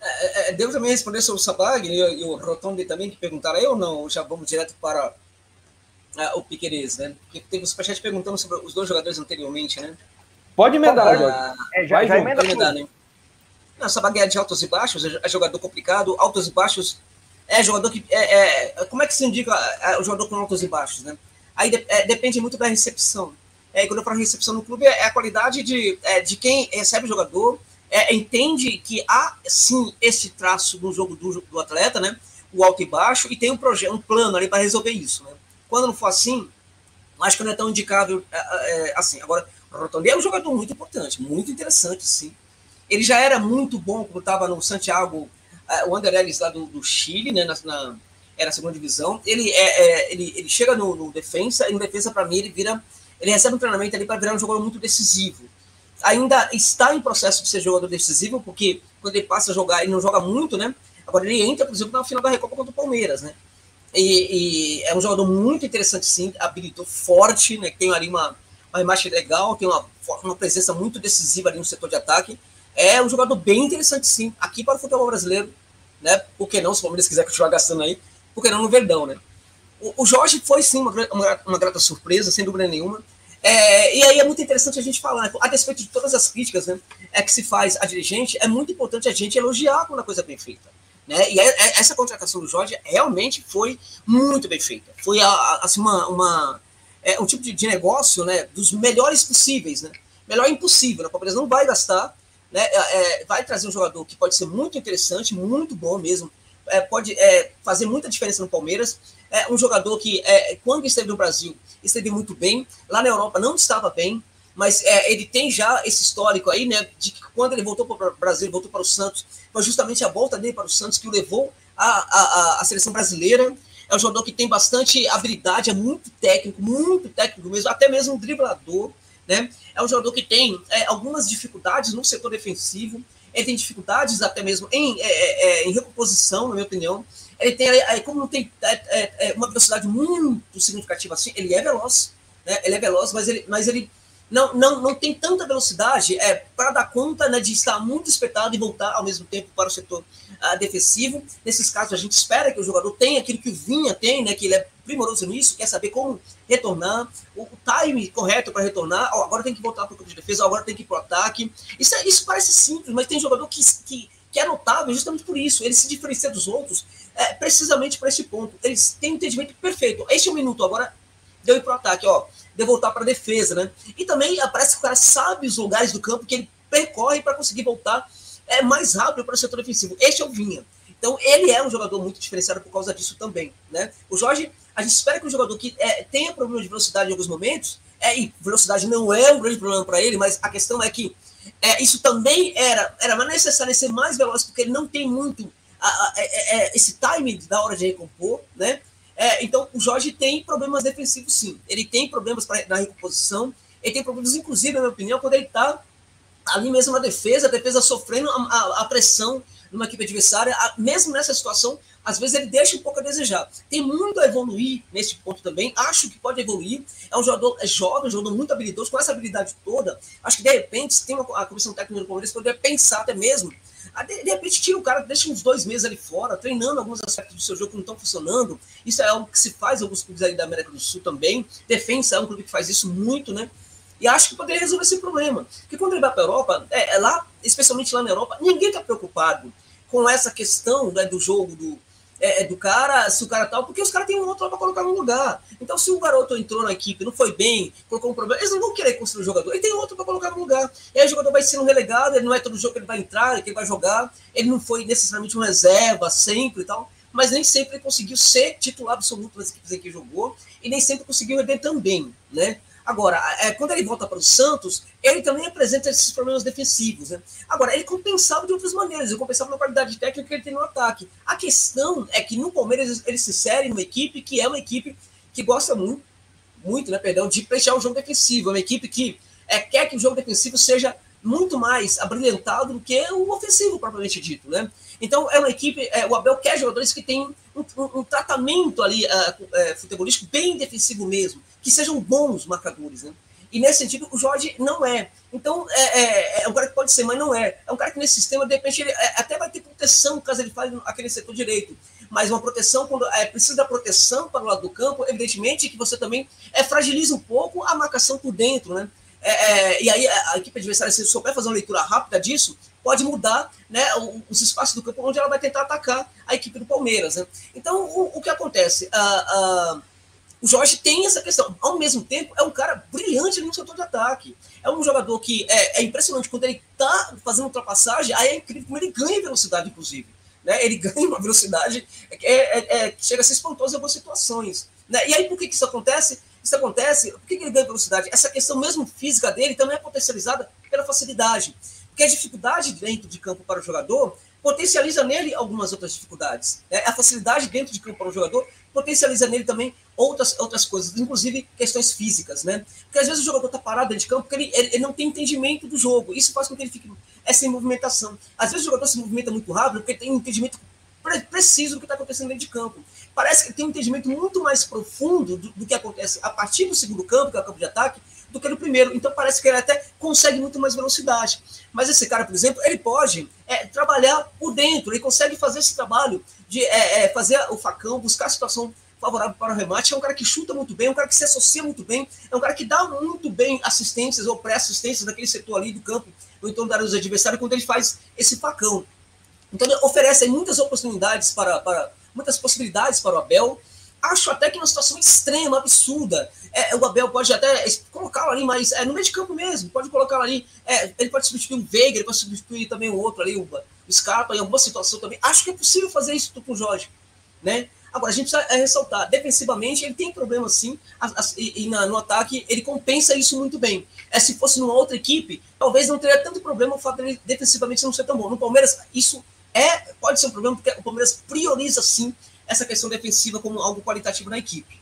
É, é, devo também responder sobre o Sabag e, e o Rotondi também, que perguntaram aí ou não? Já vamos direto para uh, o Piqueires, né? Porque teve o Superchat perguntando sobre os dois jogadores anteriormente, né? Pode emendar, uh, é, já, Vai, já emenda emendar, né? Não, Sabag é de altos e baixos, é jogador complicado, altos e baixos é jogador que. É, é, como é que se indica é, o jogador com altos e baixos, né? Aí de, é, depende muito da recepção. É, quando eu falo recepção no clube, é a qualidade de, é, de quem recebe o jogador, é, entende que há sim esse traço no jogo do, do atleta, né? O alto e baixo, e tem um projeto, um plano ali para resolver isso. Né? Quando não for assim, acho que não é tão indicável é, é, assim. Agora, o Rotondi é um jogador muito importante, muito interessante, sim. Ele já era muito bom quando estava no Santiago, uh, o Anderlecht lá do, do Chile, né? Na, na, era a segunda divisão. Ele, é, é ele, ele chega no, no, defesa, e no defesa, para mim, ele vira. Ele recebe um treinamento ali para virar um jogador muito decisivo. Ainda está em processo de ser jogador decisivo, porque quando ele passa a jogar, ele não joga muito, né? Agora ele entra, por exemplo, na final da Recopa contra o Palmeiras, né? E, e é um jogador muito interessante, sim, habilitou forte, né? Tem ali uma, uma imagem legal, tem uma, uma presença muito decisiva ali no setor de ataque. É um jogador bem interessante, sim, aqui para o futebol brasileiro, né? Por que não, se o Palmeiras quiser continuar gastando aí, porque não no Verdão, né? O, o Jorge foi sim uma, uma, uma, grata surpresa, sem dúvida nenhuma. É, e aí é muito interessante a gente falar, a despeito de todas as críticas né, é que se faz a dirigente, é muito importante a gente elogiar quando a coisa é bem feita. Né? E é, é, essa contratação do Jorge realmente foi muito bem feita. Foi assim, uma, uma é, um tipo de, de, negócio né, dos melhores possíveis. Né? Melhor impossível, né? o Palmeiras não vai gastar, né, é, é, vai trazer um jogador que pode ser muito interessante, muito bom mesmo, é, pode fazer muita diferença no Palmeiras. É um jogador que, quando esteve no Brasil, esteve muito bem. Lá na Europa não estava bem, mas é, ele tem já esse histórico aí, né? De que quando ele voltou para o Brasil, voltou para o Santos, foi justamente a volta dele para o Santos que o levou à, à, à seleção brasileira. É um jogador que tem bastante habilidade, é muito técnico, muito técnico mesmo, até mesmo um driblador. Né? É um jogador que tem é, algumas dificuldades no setor defensivo, ele tem dificuldades até mesmo em, é, é, é em recomposição, na minha opinião. Ele tem, como não tem é, é, uma velocidade muito significativa assim, ele é veloz, né? ele é veloz, mas ele, mas ele não, não, não tem tanta velocidade é, para dar conta né, de estar muito espetado e voltar ao mesmo tempo para o setor uh, defensivo. Nesses casos, a gente espera que o jogador tenha aquilo que o Vinha tem, né, que ele é primoroso nisso, quer saber como retornar, o, o time correto para retornar. Oh, agora tem que voltar para o campo de defesa, agora tem que ir para o ataque. Isso, é, isso parece simples, mas tem jogador que, que, que é notável justamente por isso. Ele se diferencia dos outros é, precisamente para esse ponto. Eles têm um entendimento perfeito. Este é o minuto, agora deu ir para o ataque, ó de voltar para a defesa, né? E também parece que o cara sabe os lugares do campo que ele percorre para conseguir voltar é, mais rápido para o setor defensivo. Este é o Vinha. Então, ele é um jogador muito diferenciado por causa disso também, né? O Jorge, a gente espera que um jogador que é, tenha problema de velocidade em alguns momentos, é, e velocidade não é um grande problema para ele, mas a questão é que é, isso também era, era necessário ser mais veloz, porque ele não tem muito a, a, a, é, é, esse time da hora de recompor, né? É, então, o Jorge tem problemas defensivos, sim. Ele tem problemas pra, na recomposição. Ele tem problemas, inclusive, na minha opinião, quando ele está ali mesmo na defesa, a defesa sofrendo a, a, a pressão numa equipe adversária. A, mesmo nessa situação, às vezes ele deixa um pouco a desejar. Tem muito a evoluir nesse ponto também. Acho que pode evoluir. É um jogador é jovem, um jogador muito habilidoso, com essa habilidade toda. Acho que, de repente, tem uma, a comissão técnica do Palmeiras poderia pensar até mesmo De, de, repente tira o cara, deixa uns dois meses ali fora, treinando alguns aspectos do seu jogo que não estão funcionando. Isso é algo que se faz em alguns clubes aí da América do Sul também. Defensa é um clube que faz isso muito, né? E acho que poderia resolver esse problema. Porque quando ele vai para a Europa, é, é, lá, especialmente lá na Europa, ninguém está preocupado com essa questão né, do jogo do, é, é, do cara, se o cara tal, porque os caras têm um outro para colocar no lugar. Então, se o garoto entrou na equipe, não foi bem, colocou um problema, eles não vão querer construir o jogador. Ele tem outro para colocar no lugar. E aí o jogador vai sendo relegado, ele não é todo jogo que ele vai entrar, que ele vai jogar. Ele não foi necessariamente um reserva sempre e tal, mas nem sempre conseguiu ser titular absoluto das equipes em que jogou e nem sempre conseguiu render também, né? Agora, é, quando ele volta para o Santos, ele também apresenta esses problemas defensivos. Né? Agora, ele compensava de outras maneiras, ele compensava na qualidade técnica que ele tem no ataque. A questão é que no Palmeiras ele se insere numa equipe que é uma equipe que gosta muito, muito, né, perdão, de fechar o jogo defensivo. É uma equipe que é, quer que o jogo defensivo seja muito mais abrilhantado do que o ofensivo, propriamente dito. Né? Então, é uma equipe, é, o Abel quer jogadores que tenham um, um, tratamento ali uh, uh, futebolístico bem defensivo mesmo que sejam bons marcadores, né? E nesse sentido, o Jorge não é. Então, é, é, é, um cara que pode ser, mas não é. É um cara que nesse sistema, de repente, ele é, até vai ter proteção caso ele fale aquele setor direito. Mas uma proteção, quando é, precisa da proteção para o lado do campo, evidentemente que você também é, fragiliza um pouco a marcação por dentro, né? É, e aí a, a equipe adversária, se souber fazer uma leitura rápida disso, pode mudar né, os espaços do campo onde ela vai tentar atacar a equipe do Palmeiras. Né? Então, o, o que acontece? O Jorge tem essa questão. Ao mesmo tempo, é um cara brilhante no setor de ataque. É um jogador que é, é impressionante quando ele está fazendo ultrapassagem, aí é incrível como ele ganha velocidade, inclusive. Né? Ele ganha uma velocidade que é, é, é, chega a ser espantosa em algumas situações. Né? E aí, por que, que isso acontece? Isso acontece, por que ele ganha velocidade? Essa questão mesmo física dele também é potencializada pela facilidade. Porque a dificuldade dentro de campo para o jogador potencializa nele algumas outras dificuldades. Né? A facilidade dentro de campo para o jogador potencializa nele também outras, outras coisas, inclusive questões físicas, né? Porque às vezes o jogador está parado dentro de campo porque ele, ele, não tem entendimento do jogo. Isso faz com que ele fique essa movimentação. Às vezes o jogador se movimenta muito rápido porque tem um entendimento pre preciso do que está acontecendo dentro de campo. Parece que tem um entendimento muito mais profundo do, do que acontece a partir do segundo campo, que é o campo de ataque, do que no primeiro. Então parece que ele até consegue muito mais velocidade. Mas esse cara, por exemplo, ele pode é, trabalhar por dentro, ele consegue fazer esse trabalho de é, é, fazer o facão, buscar a situação favorável para o remate. É um cara que chuta muito bem, é um cara que se associa muito bem, é um cara que dá muito bem assistências ou pré-assistências naquele setor ali do campo, no entorno da área dos adversários, quando ele faz esse facão. Então oferece muitas oportunidades para, para muitas possibilidades para o Abel. Acho até que uma situação extrema, absurda. É, o Abel pode até colocá-lo ali, mas é, no meio de campo mesmo, pode colocá-lo ali. É, ele pode substituir o Veiga, ele pode substituir também o outro ali, o, o Scarpa, em alguma situação também. Acho que é possível fazer isso com o Jorge. Né? Agora, a gente precisa é, ressaltar, defensivamente ele tem problema sim, e, e na, no ataque ele compensa isso muito bem. É, se fosse numa outra equipe, talvez não teria tanto problema o fato dele defensivamente não ser tão bom. No Palmeiras, isso é pode ser um problema, porque o Palmeiras prioriza sim essa questão defensiva como algo qualitativo na equipe.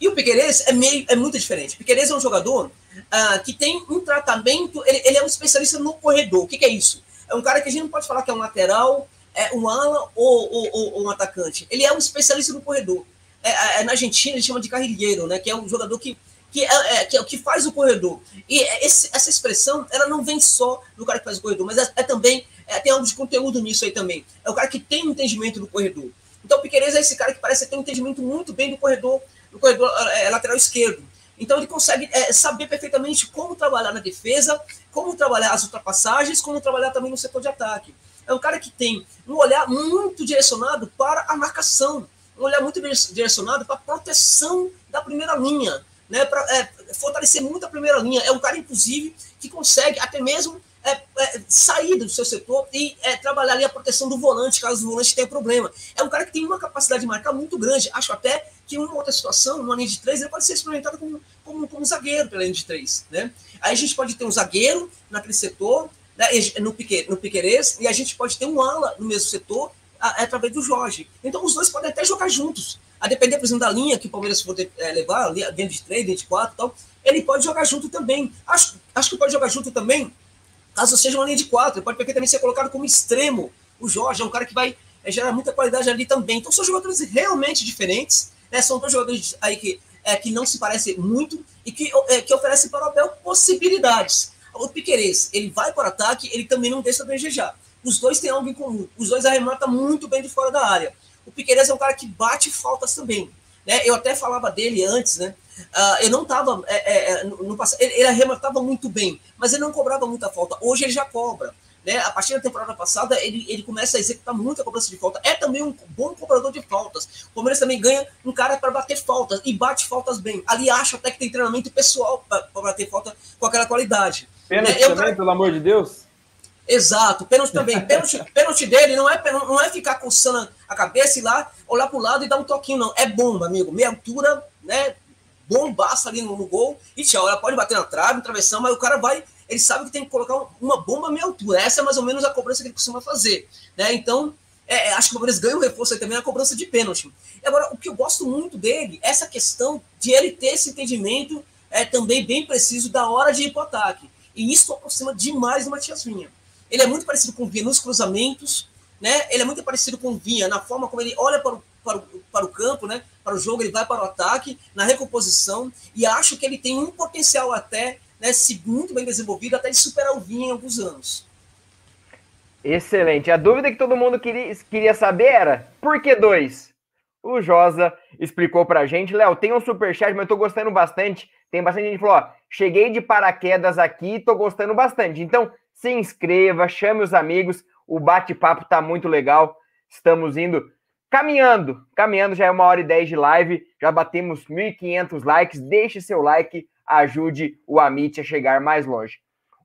E o Piqueires é, meio, é muito diferente. O Piqueires é um jogador uh, que tem um tratamento, ele, ele, é um especialista no corredor. O que, que, é isso? É um cara que a gente não pode falar que é um lateral é um ala ou, ou, ou, um atacante. Ele é um especialista no corredor. É, é, é na Argentina ele chama de carrilheiro, né? Que é um jogador que que é, é, que é que faz o corredor. E esse, essa expressão, ela não vem só do cara que faz o corredor, mas é, é também, é, tem algo de conteúdo nisso aí também. É o cara que tem um entendimento do corredor. Então o Piqueires é esse cara que parece ter um entendimento muito bem do corredor, do corredor é, lateral esquerdo. Então ele consegue saber perfeitamente como trabalhar na defesa, como trabalhar as ultrapassagens, como trabalhar também no setor de ataque é um cara que tem um olhar muito direcionado para a marcação, um olhar muito direcionado para a proteção da primeira linha, né, para é, fortalecer muito a primeira linha. É um cara, inclusive, que consegue até mesmo é, é, sair do seu setor e é, trabalhar ali a proteção do volante, caso o volante tenha problema. É um cara que tem uma capacidade de marcar muito grande. Acho até que uma outra situação, numa linha de três, ele pode ser experimentado como, como, como zagueiro pela linha de três. Né? Aí a gente pode ter um zagueiro naquele setor, né, no, Pique, no Piquerez, e a gente pode ter um ala no mesmo setor a, através do Jorge. Então os dois podem até jogar juntos. A depender, por exemplo, da linha que o Palmeiras for é, levar, dentro de 3, dentro de 4 e tal, ele pode jogar junto também. Acho, acho que pode jogar junto também, caso seja uma linha de 4. Ele pode também ser colocado como extremo. O Jorge é um cara que vai é, gerar muita qualidade ali também. Então são jogadores realmente diferentes. Né? São dois jogadores aí que, é, que não se parecem muito e que, é, que oferecem para o Abel possibilidades. O Piquerez, ele vai para o ataque, ele também não deixa a desejar. os dois têm algo em comum. Os dois arrematam muito bem de fora da área. O Piqueires é um cara que bate faltas também. Né? Eu até falava dele antes, né? Uh, eu não estava é, é, é, no, no passado. Ele, ele arrematava muito bem, mas ele não cobrava muita falta. Hoje ele já cobra. Né? A partir da temporada passada, ele, ele começa a executar muita cobrança de falta. É também um bom cobrador de faltas. O Palmeiras também ganha um cara para bater faltas e bate faltas bem. Ali acho até que tem treinamento pessoal para bater falta com aquela qualidade. Pênalti né? também, cara... pelo amor de Deus? Exato, pênalti também. Pênalti, pênalti dele não é, não é ficar coçando a cabeça e lá, olhar para o lado e dar um toquinho, não. É bomba, amigo. Meia altura, né? Bombaça ali no, no gol e tchau. Ela pode bater na trave, na travessão, mas o cara vai ele sabe que tem que colocar uma bomba à meia altura. Essa é mais ou menos a cobrança que ele costuma fazer. Né? Então, é, é acho que o Palmeiras ganha um reforço aí também na cobrança de pênalti. Agora, o que eu gosto muito dele é essa questão de ele ter esse entendimento é, também bem preciso da hora de ir para o ataque. E isso aproxima demais do Matias Vinha. Ele é muito parecido com o Vinha nos cruzamentos, né? ele é muito parecido com o Vinha na forma como ele olha para o, para o, para o campo, né? Para o jogo, ele vai para o ataque, na recomposição, e acho que ele tem um potencial até né, muito bem desenvolvido, até de superar o Vinha em alguns anos. Excelente. A dúvida que todo mundo queria, queria saber era: por que dois? O Josa explicou pra gente. Léo, tem um superchat, mas eu tô gostando bastante. Tem bastante gente que falou: ó, cheguei de paraquedas aqui, tô gostando bastante. Então, se inscreva, chame os amigos. O bate-papo tá muito legal. Estamos indo caminhando. Caminhando, já é uma hora e dez de live. Já batemos 1.500 likes. Deixe seu like ajude o Amit a chegar mais longe.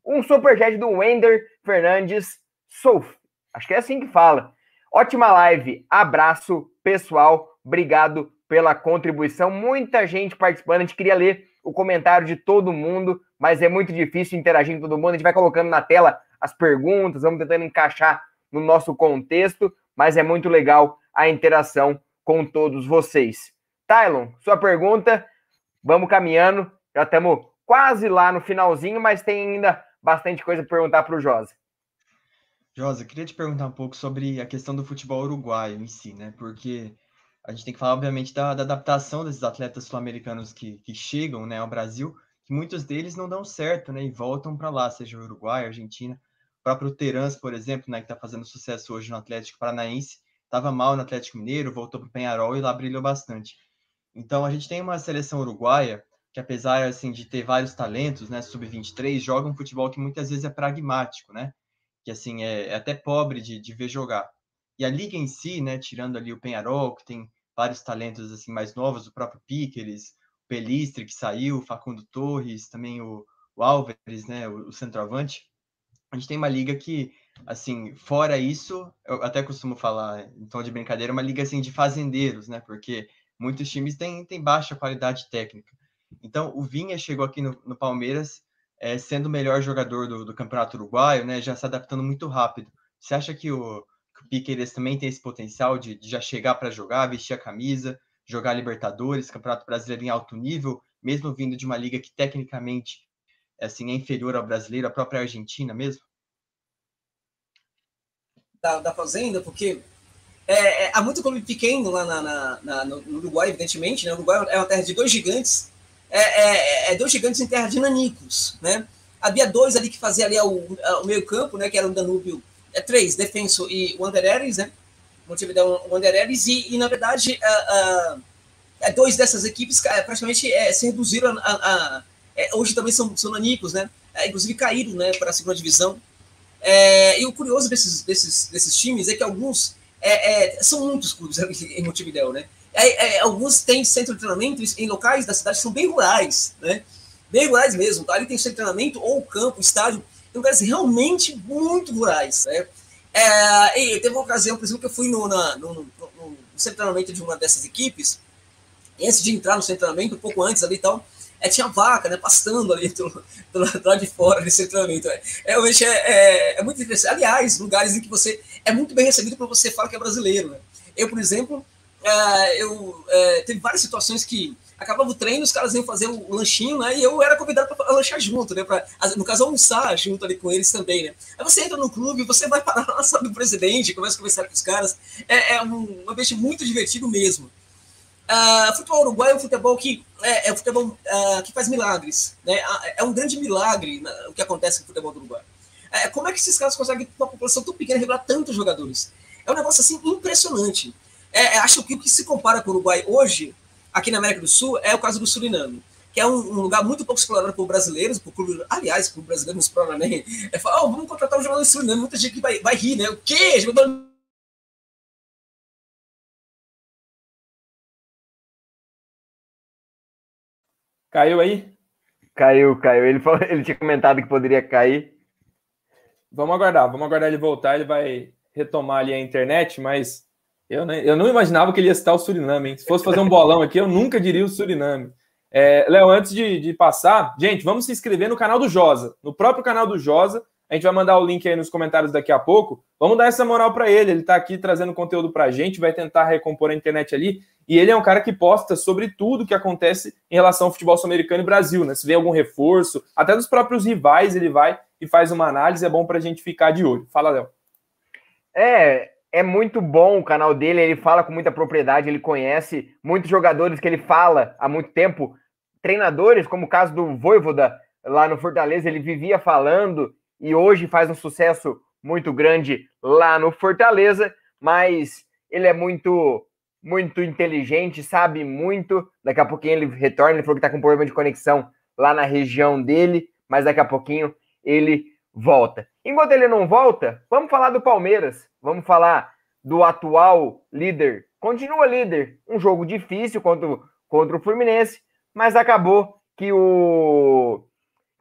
Um superchat do Wender Fernandes Souf. Acho que é assim que fala. Ótima live. Abraço, pessoal. Obrigado pela contribuição. Muita gente participando. A gente queria ler o comentário de todo mundo, mas é muito difícil interagir com todo mundo. A gente vai colocando na tela as perguntas, vamos tentando encaixar no nosso contexto, mas é muito legal a interação com todos vocês. Tylon, sua pergunta, vamos caminhando. Já estamos quase lá no finalzinho, mas tem ainda bastante coisa para perguntar para o Josa. Josa, queria te perguntar um pouco sobre a questão do futebol uruguaio em si, né? Porque a gente tem que falar, obviamente, da, da adaptação desses atletas sul-americanos que, que chegam né, ao Brasil, que muitos deles não dão certo, né? E voltam para lá, seja Uruguai, Argentina. O próprio Terans, por exemplo, né, que está fazendo sucesso hoje no Atlético Paranaense, estava mal no Atlético Mineiro, voltou para o Penharol e lá brilhou bastante. Então, a gente tem uma seleção uruguaia que apesar assim de ter vários talentos, né, sub-23, joga um futebol que muitas vezes é pragmático, né? Que assim é, é até pobre de, de, ver jogar. E a liga em si, né, tirando ali o Penharol, que tem vários talentos assim mais novos, o próprio Piqueres, o Pelistre que saiu, o Facundo Torres, também o, o Álvares, né, o, o centroavante. A gente tem uma liga que assim, fora isso, eu até costumo falar em tom de brincadeira, uma liga assim de fazendeiros, né? Porque muitos times têm, têm baixa qualidade técnica. Então, o Vinha chegou aqui no, no Palmeiras é, sendo o melhor jogador do, do, Campeonato Uruguaio, né? Já se adaptando muito rápido. Você acha que o, que o Piqueires também tem esse potencial de, de já chegar para jogar, vestir a camisa, jogar Libertadores, Campeonato Brasileiro em alto nível, mesmo vindo de uma liga que tecnicamente assim, é inferior ao brasileiro, a própria Argentina mesmo? Da, da Fazenda, porque é, é, há muito clube pequeno lá na, na, na, no Uruguai, evidentemente. Né? O Uruguai é uma terra de dois gigantes, é, é, é, dois gigantes em terra de nanicos. Né? Havia dois ali que faziam ali o, o meio-campo, né? que era o Danúbio, é, três, Defenso e o Andereres, né? Montevideo Wanderers, e, e na verdade, é, dois dessas equipes praticamente se reduziram a. a, a hoje também são, são nanicos, né? inclusive caíram né, para a segunda divisão. E o curioso desses, desses, desses times é que alguns é, é, são muitos clubes em Montevideo, né? É, é, alguns têm centro de treinamento em locais da cidade que são bem rurais, né? Bem rurais mesmo. Tá? Ali tem centro de treinamento ou campo, estádio, em lugares realmente muito rurais, né? É, e teve uma ocasião, por exemplo, que eu fui no, na, no, no, no, centro de treinamento de uma dessas equipes, antes de entrar no centro de treinamento, um pouco antes ali e tal, é, tinha vaca, né, pastando ali do, do, do lado de fora desse treinamento. É, realmente é, é, é, muito interessante. Aliás, lugares em que você é muito bem recebido quando você fala que é brasileiro. Né? Eu, por exemplo, é, eu é, teve várias situações que acabava o treino, os caras iam fazer o lanchinho, né? E eu era convidado para lanchar junto, né? Pra, no caso, almoçar junto ali com eles também, né? Aí você entra no clube, você vai parar na sala do presidente, começa a conversar com os caras. É, é um ambiente muito divertido mesmo. Uh, futebol uruguaio é um futebol que é, é um futebol uh, que faz milagres, né? É um grande milagre né, o que acontece no futebol do Uruguai. É, como é que esses caras conseguem, com uma população tão pequena, revelar tantos jogadores? É um negócio assim impressionante. É, é acho que o que se compara com o Uruguai hoje, aqui na América do Sul, é o caso do Suriname que é um, um, lugar muito pouco explorado por brasileiros, por clube, aliás, por brasileiros não explora nem. É falar, oh, vamos contratar um jogador de Suriname, muita gente que vai, vai rir, né? O quê? Jogador Caiu aí? Caiu, caiu. Ele, falou, ele tinha comentado que poderia cair. Vamos aguardar, vamos aguardar ele voltar. Ele vai retomar ali a internet, mas eu, né, eu não imaginava que ele ia citar o Suriname. Hein? Se fosse fazer um bolão aqui, eu nunca diria o Suriname. É, Léo, antes de, de, passar, gente, vamos se inscrever no canal do Josa. No próprio canal do Josa, a gente vai mandar o link aí nos comentários daqui a pouco. Vamos dar essa moral para ele. Ele está aqui trazendo conteúdo para a gente, vai tentar recompor a internet ali. E ele é um cara que posta sobre tudo que acontece em relação ao futebol sul-americano e Brasil, né? Se vê algum reforço, até dos próprios rivais, ele vai e faz uma análise. É bom para a gente ficar de olho. Fala, Léo. É, é muito bom o canal dele. Ele fala com muita propriedade, ele conhece muitos jogadores que ele fala há muito tempo. Treinadores, como o caso do Voivoda lá no Fortaleza, ele vivia falando e hoje faz um sucesso muito grande lá no Fortaleza, mas ele é muito muito inteligente, sabe muito. Daqui a pouquinho ele retorna, ele falou que está com problema de conexão lá na região dele, mas daqui a pouquinho ele volta. Enquanto ele não volta, vamos falar do Palmeiras, vamos falar do atual líder. Continua líder, um jogo difícil contra, contra o Fluminense, mas acabou que o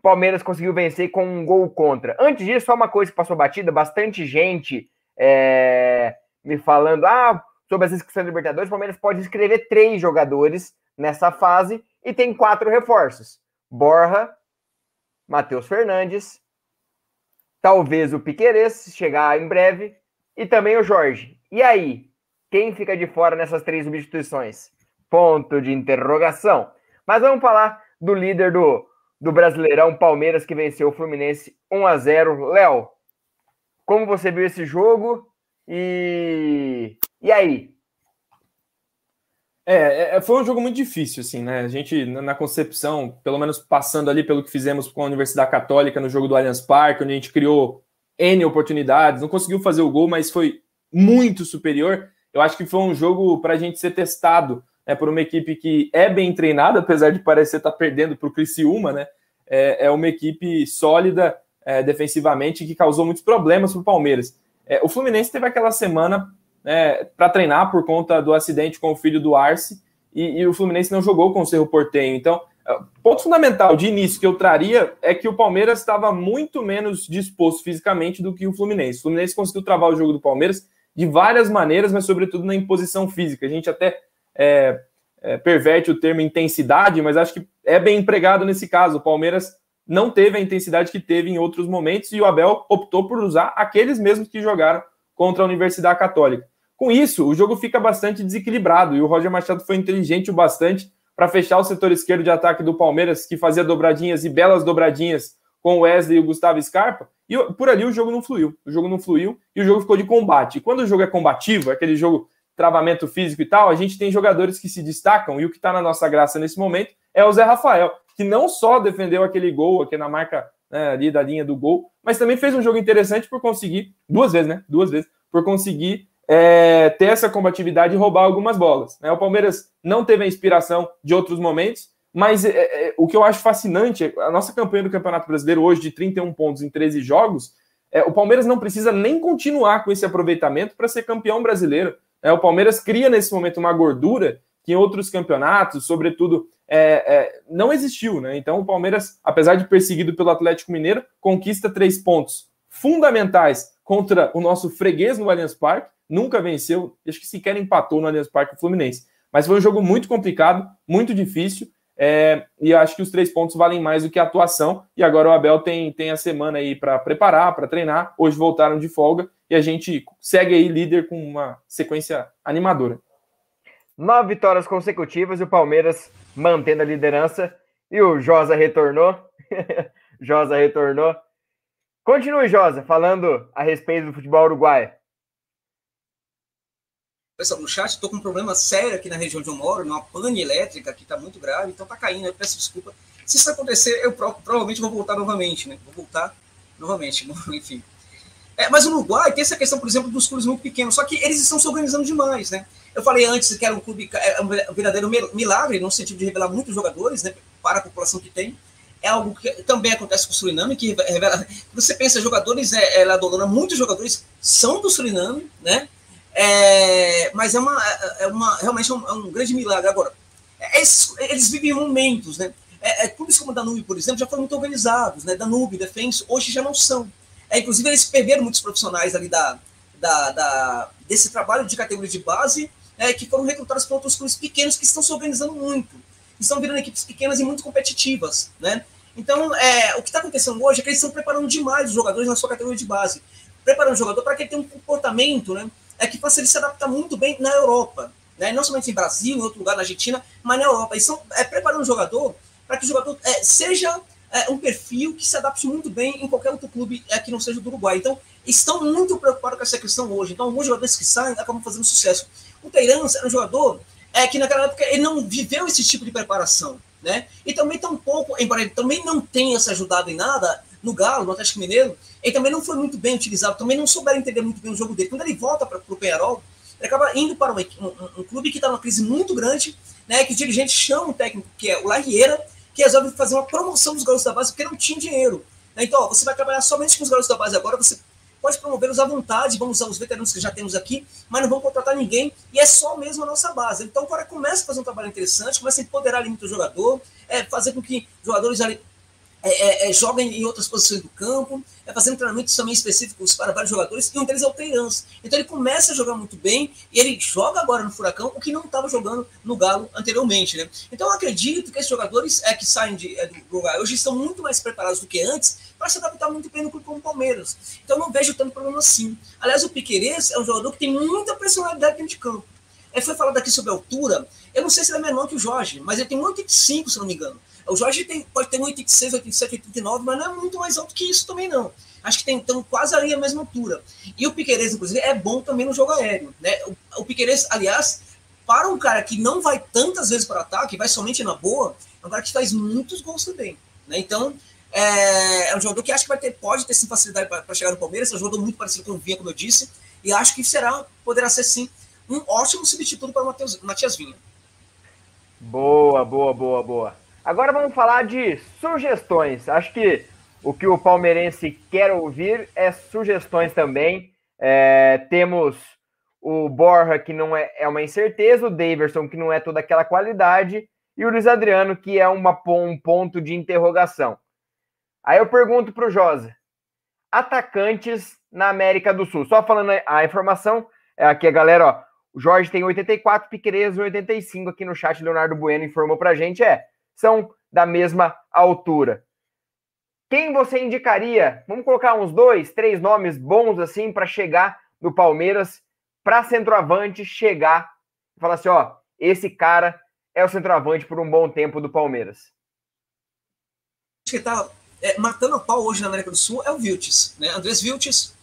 Palmeiras conseguiu vencer com um gol contra. Antes disso, só uma coisa que passou batida, bastante gente é, me falando ah, sobre as inscrições da Libertadores, o Palmeiras pode inscrever três jogadores nessa fase e tem quatro reforços. Borja, Matheus Fernandes, talvez o Piqueires chegar em breve, e também o Jorge. E aí, quem fica de fora nessas três substituições? Ponto de interrogação. Mas vamos falar do líder do do Brasileirão, Palmeiras que venceu o Fluminense 1 a 0. Léo, como você viu esse jogo e e aí? É, é, foi um jogo muito difícil, assim, né? A gente, na concepção, pelo menos passando ali pelo que fizemos com a Universidade Católica no jogo do Allianz Parque, onde a gente criou N oportunidades, não conseguiu fazer o gol, mas foi muito superior. Eu acho que foi um jogo para a gente ser testado é por uma equipe que é bem treinada, apesar de parecer estar tá perdendo para o Criciúma, né? É, é, uma equipe sólida é, defensivamente que causou muitos problemas para o Palmeiras. É, o Fluminense teve aquela semana né, para treinar por conta do acidente com o filho do Arce e, e o Fluminense não jogou com o Cerro Portenho. Então, é, ponto fundamental de início que eu traria é que o Palmeiras estava muito menos disposto fisicamente do que o Fluminense. O Fluminense conseguiu travar o jogo do Palmeiras de várias maneiras, mas sobretudo na imposição física. A gente até é, é, perverte o termo intensidade, mas acho que é bem empregado nesse caso. O Palmeiras não teve a intensidade que teve em outros momentos e o Abel optou por usar aqueles mesmos que jogaram contra a Universidade Católica. Com isso, o jogo fica bastante desequilibrado e o Roger Machado foi inteligente o bastante para fechar o setor esquerdo de ataque do Palmeiras, que fazia dobradinhas e belas dobradinhas com o Wesley e o Gustavo Scarpa, e por ali o jogo não fluiu. O jogo não fluiu e o jogo ficou de combate. E quando o jogo é combativo, aquele jogo travamento físico e tal, a gente tem jogadores que se destacam, e o que está na nossa graça nesse momento é o Zé Rafael, que não só defendeu aquele gol aqui na marca né, ali da linha do gol, mas também fez um jogo interessante por conseguir, duas vezes, né? Duas vezes, por conseguir é, ter essa combatividade e roubar algumas bolas. Né? O Palmeiras não teve a inspiração de outros momentos, mas é, é, o que eu acho fascinante, é a nossa campanha do Campeonato Brasileiro hoje de 31 pontos em 13 jogos, é, o Palmeiras não precisa nem continuar com esse aproveitamento para ser campeão brasileiro. É, o Palmeiras cria nesse momento uma gordura que em outros campeonatos, sobretudo, é, é, não existiu. Né? Então, o Palmeiras, apesar de perseguido pelo Atlético Mineiro, conquista três pontos fundamentais contra o nosso freguês no Allianz Parque. Nunca venceu, acho que sequer empatou no Allianz Parque o Fluminense. Mas foi um jogo muito complicado, muito difícil. É, e acho que os três pontos valem mais do que a atuação. E agora o Abel tem, tem a semana aí para preparar, para treinar. Hoje voltaram de folga e a gente segue aí líder com uma sequência animadora. Nove vitórias consecutivas e o Palmeiras mantendo a liderança. E o Josa retornou. Josa retornou. Continue, Josa, falando a respeito do futebol uruguaio pessoal no chat, estou com um problema sério aqui na região onde eu moro, uma pane elétrica que está muito grave, então está caindo, eu peço desculpa. Se isso acontecer, eu provavelmente vou voltar novamente, né? Vou voltar novamente, enfim. É, mas o Uruguai tem essa questão, por exemplo, dos clubes muito pequenos, só que eles estão se organizando demais, né? Eu falei antes que era um clube, é um verdadeiro milagre, no sentido de revelar muitos jogadores, né, para a população que tem. É algo que também acontece com o Suriname, que revela. Você pensa, jogadores, é, é Ladolana, muitos jogadores são do Suriname, né? É, mas é uma, é uma realmente é um, é um grande milagre. Agora, é, esses, eles vivem momentos, né? É, é, clubes como a Danube, por exemplo, já foram muito organizados, né? Danube, Defense, hoje já não são. É, inclusive, eles perderam muitos profissionais ali da, da, da desse trabalho de categoria de base, é, que foram recrutados por outros clubes pequenos que estão se organizando muito. Estão virando equipes pequenas e muito competitivas, né? Então, é, o que está acontecendo hoje é que eles estão preparando demais os jogadores na sua categoria de base. Preparando o jogador para que ele tenha um comportamento né, é que faça ele se adaptar muito bem na Europa. Né? Não somente em Brasil, em outro lugar, na Argentina, mas na Europa. Eles estão é, preparando o jogador para que o jogador é, seja é, um perfil que se adapte muito bem em qualquer outro clube é, que não seja do Uruguai. Então, estão muito preocupados com essa questão hoje. Então, alguns jogadores que saem acabam fazendo sucesso. O Teirans era um jogador é, que naquela época ele não viveu esse tipo de preparação. Né? E também tampouco, embora ele também não tenha se ajudado em nada no Galo, no Atlético Mineiro, ele também não foi muito bem utilizado, também não souberam entender muito bem o jogo dele. Quando ele volta para o Penharol, ele acaba indo para um, um, um clube que está numa crise muito grande, né, que o dirigente chama um técnico, que é o Larriera, que resolve fazer uma promoção dos garotos da base porque não tinha dinheiro. Né? Então, ó, você vai trabalhar somente com os garotos da base agora, você pode promovê-los à vontade, vamos usar os veteranos que já temos aqui, mas não vamos contratar ninguém, e é só mesmo a nossa base. Então o cara começa a fazer um trabalho interessante, começa a empoderar ali muito o jogador, é, fazer com que jogadores ali é, é, é, joguem em outras posições do campo, é fazendo treinamentos também específicos para vários jogadores, e um deles é o Teirança. Então ele começa a jogar muito bem, e ele joga agora no Furacão, o que não estava jogando no Galo anteriormente. Né? Então eu acredito que esses jogadores é, que saem de, é, do Uruguai hoje estão muito mais preparados do que antes para se adaptar muito bem no clube como o Palmeiras. Então não vejo tanto problema assim. Aliás, o Piqueires é um jogador que tem muita personalidade dentro de campo. É, foi falado aqui sobre altura, eu não sei se ele é menor que o Jorge, mas ele tem 1,85, se não me engano. O Jorge tem, pode ter 1,86, 87, 89, mas não é muito mais alto que isso também, não. Acho que tem então, quase ali a mesma altura. E o Piqueires, inclusive, é bom também no jogo aéreo. Né? O, o Piqueires, aliás, para um cara que não vai tantas vezes para ataque, vai somente na boa, é um cara que faz muitos gols também. Né? Então, é, é, um jogador que acho que vai ter, pode ter sim facilidade para chegar no Palmeiras. É um jogador muito parecido com o Vinha, como eu disse. E acho que será, poderá ser sim, um ótimo substituto para o Mateus, Matias Vinha. Boa, boa, boa, boa. Agora vamos falar de sugestões. Acho que o que o palmeirense quer ouvir é sugestões também. É, temos o Borja, que não é, é uma incerteza, o Daverson, que não é toda aquela qualidade, e o Luiz Adriano, que é uma, um ponto de interrogação. Aí eu pergunto para o Josa: atacantes na América do Sul. Só falando a informação, é aqui a galera, ó. O Jorge tem 84, Piqueires 85 aqui no chat. Leonardo Bueno informou pra gente. É, são da mesma altura. Quem você indicaria? Vamos colocar uns dois, três nomes bons assim para chegar no Palmeiras, para centroavante chegar e falar assim: ó, esse cara é o centroavante por um bom tempo do Palmeiras. Acho que tá é, matando a pau hoje na América do Sul é o Viltes, né? Andrés Viltes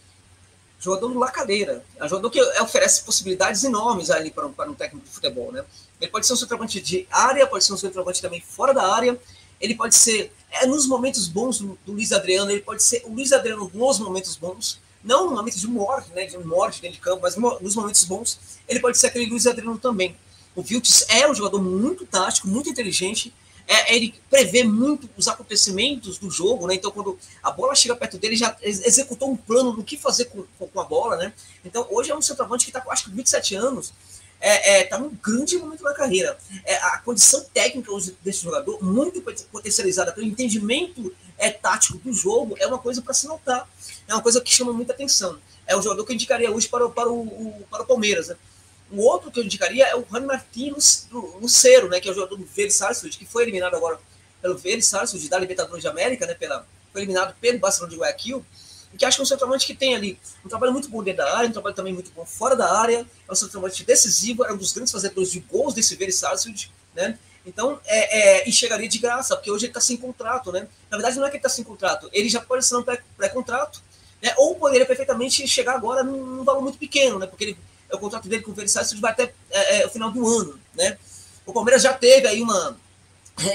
jogador do Lacadeira, é um jogador que oferece possibilidades enormes ali para um, para um técnico de futebol, né? Ele pode ser um centroavante de área, pode ser um centroavante também fora da área, ele pode ser, é, nos momentos bons do, do Luiz Adriano, ele pode ser o Luiz Adriano nos momentos bons, não no momento de morte, né, de morte dentro de campo, mas nos momentos bons, ele pode ser aquele Luiz Adriano também. O Viltes é um jogador muito tático, muito inteligente, é, ele prevê muito os acontecimentos do jogo, né? Então, quando a bola chega perto dele, já executou um plano do que fazer com, com a bola, né? Então, hoje é um centroavante que está com acho que 27 anos, é, é, tá num grande momento da carreira. É, a condição técnica desse jogador, muito potencializada pelo entendimento é, tático do jogo, é uma coisa para se notar. É uma coisa que chama muita atenção. É um jogador que eu indicaria hoje para o, para o, para o Palmeiras, né? O outro que eu indicaria é o Juan Martins Lucero, né, que é o jogador do Vélez Sarsfield, que foi eliminado agora pelo Vélez Sarsfield da Libertadores de América, né, pela, foi eliminado pelo Barcelona de Guayaquil, e que acho que é um centroavante que tem ali um trabalho muito bom dentro da área, um trabalho também muito bom fora da área, é um centroavante decisivo, é um dos grandes fazedores de gols desse Vélez Sarsfield, né, então, é, é, e chegaria de graça, porque hoje ele está sem contrato, né? Na verdade, não é que ele está sem contrato, ele já pode ser um pré-contrato, né? ou poderia perfeitamente chegar agora num, num valor muito pequeno, né? Porque ele o contrato dele com o Versailles vai até é, é, o final do ano, né? O Palmeiras já teve aí uma,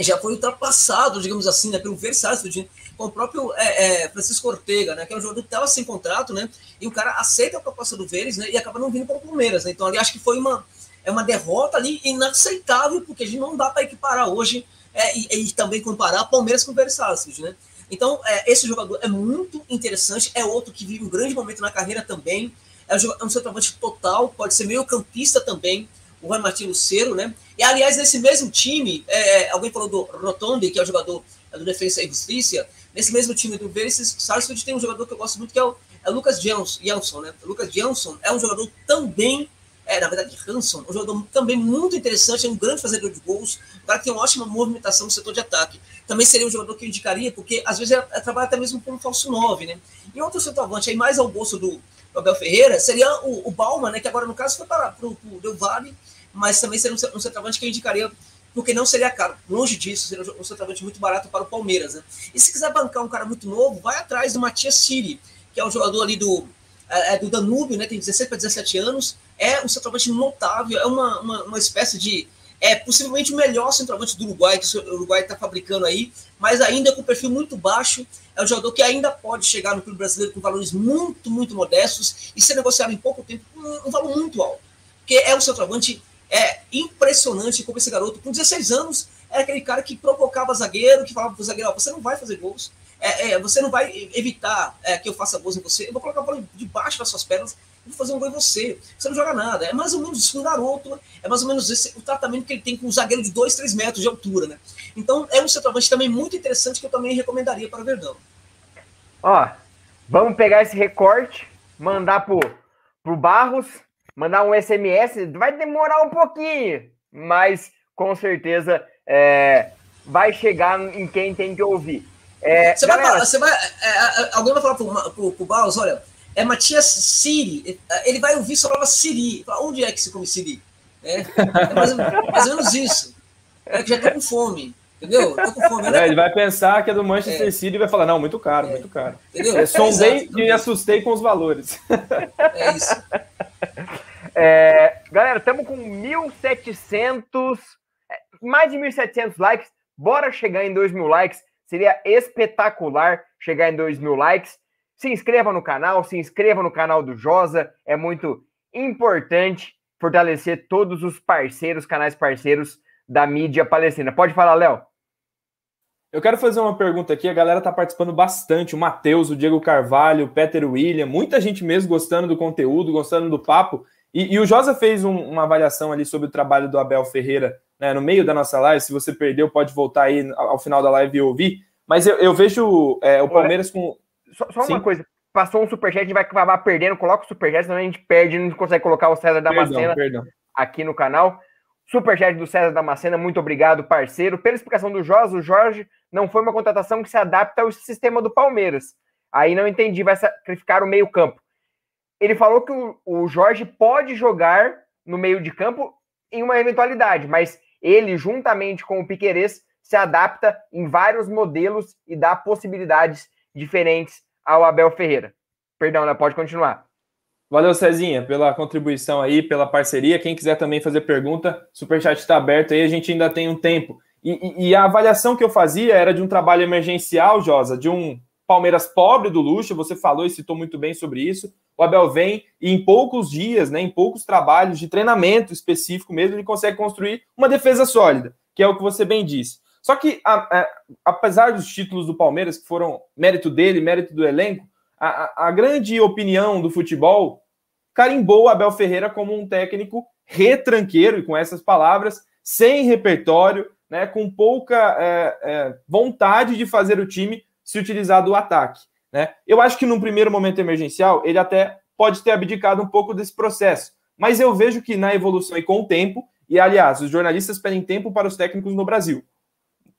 já foi ultrapassado, digamos assim, né, pelo Versailles, com o próprio é, é, Francisco Ortega, né, que é um jogador que estava sem contrato, né, e o cara aceita a proposta do Vélez, né, e acaba não vindo para o Palmeiras, né, então ali acho que foi uma, é uma derrota ali inaceitável, porque a gente não dá para equiparar hoje é, e, e, também comparar Palmeiras com o Versailles, né, então é, esse jogador é muito interessante, é outro que vive um grande momento na carreira também, é um, é um centroavante total, pode ser meio campista também, o Juan Martin Lucero, né? E, aliás, nesse mesmo time, é, alguém falou do Rotondi, que é o jogador do Defensa e Justiça, nesse mesmo time do Vélez Sarsfield tem um jogador que eu gosto muito, que é o, é Lucas Jansson, né? O Lucas Jansson é um jogador também, é, na verdade, Hanson, um jogador também muito interessante, é um grande fazedor de gols, um cara que tem uma ótima movimentação no setor de ataque. Também seria um jogador que eu indicaria, porque às vezes ele trabalha até mesmo como falso 9, né? E outro centroavante aí mais ao bolso do, Abel Ferreira seria o, o Bauman, né? Que agora, no caso, foi para o Del Valle mas também seria um, centroavante que eu indicaria, porque não seria caro. Longe disso, seria um centroavante muito barato para o Palmeiras. Né? E se quiser bancar um cara muito novo, vai atrás do Matias Siri, que é um jogador ali do, é, é do Danúbio, né? tem 16 para 17 anos, é um centroavante notável, é uma, uma, uma espécie de é possivelmente o melhor centroavante do Uruguai, que o Uruguai está fabricando aí, mas ainda com perfil muito baixo. É um jogador que ainda pode chegar no clube brasileiro com valores muito, muito modestos e ser negociado em pouco tempo com um valor muito alto. Porque é um centroavante é impressionante como esse garoto, com 16 anos, era aquele cara que provocava zagueiro, que falava pro zagueiro, você não vai fazer gols, é, é, você não vai evitar é, que eu faça gols em você, eu vou colocar a bola debaixo das suas pernas e vou fazer um gol em você. Você não joga nada. É mais ou menos isso um garoto, é mais ou menos esse, o tratamento que ele tem com um zagueiro de 2, 3 metros de altura, né? Então é um centroavante também muito interessante que eu também recomendaria para o Verdão. Ó, vamos pegar esse recorte, mandar pro, pro Barros, mandar um SMS, vai demorar um pouquinho, mas com certeza é, vai chegar em quem tem que ouvir. É, você, galera... vai, você vai. É, é, alguém vai falar pro, pro, pro Baus, olha, é Matias Siri, ele vai ouvir só palavra Siri. Onde é que se come Siri? É, é mais, mais, ou menos isso. É que já tá com fome. Entendeu? Tô com fome. Né? ele vai pensar que é do Manchester é. City e vai falar: não, muito caro, é. muito caro. Entendeu? Eu sondei e assustei com os valores. É isso. É, galera, estamos com 1.700, é, mais de 1.700 likes. Bora chegar em 2 mil likes. Seria espetacular chegar em 2 mil likes. Se inscreva no canal, se inscreva no canal do Josa. É muito importante fortalecer todos os parceiros, canais parceiros da mídia palestina. Pode falar, Léo. Eu quero fazer uma pergunta aqui. A galera tá participando bastante. O Matheus, o Diego Carvalho, o Peter William, muita gente mesmo gostando do conteúdo, gostando do papo. E, e o Josa fez um, uma avaliação ali sobre o trabalho do Abel Ferreira né, no meio da nossa live. Se você perdeu, pode voltar aí ao, ao final da live e ouvir. Mas eu, eu vejo é, o Palmeiras com. Só, só uma coisa. Passou um superchat, a gente vai acabar perdendo. Coloca o superchat, senão a gente perde não consegue colocar o César Damasceno aqui no canal. Superchat do César Damasceno, muito obrigado, parceiro. Pela explicação do Jorge, o Jorge não foi uma contratação que se adapta ao sistema do Palmeiras. Aí não entendi, vai sacrificar o meio-campo ele falou que o, o Jorge pode jogar no meio de campo em uma eventualidade, mas ele, juntamente com o Piquerez, se adapta em vários modelos e dá possibilidades diferentes ao Abel Ferreira. Perdão, né? Pode continuar. Valeu, Cezinha, pela contribuição aí, pela parceria. Quem quiser também fazer pergunta, Superchat está aberto aí, a gente ainda tem um tempo. E, e, e, a avaliação que eu fazia era de um trabalho emergencial, Josa, de um Palmeiras pobre do luxo, você falou e citou muito bem sobre isso. O Abel vem e em poucos dias, né, em poucos trabalhos de treinamento específico mesmo, ele consegue construir uma defesa sólida, que é o que você bem disse. Só que, a, a, apesar dos títulos do Palmeiras, que foram mérito dele, mérito do elenco, a, a grande opinião do futebol carimbou Abel Ferreira como um técnico retranqueiro, e com essas palavras, sem repertório, né, com pouca é, é, vontade de fazer o time se utilizar do ataque. Né? Eu acho que num primeiro momento emergencial ele até pode ter abdicado um pouco desse processo, mas eu vejo que na evolução e com o tempo, e aliás, os jornalistas pedem tempo para os técnicos no Brasil.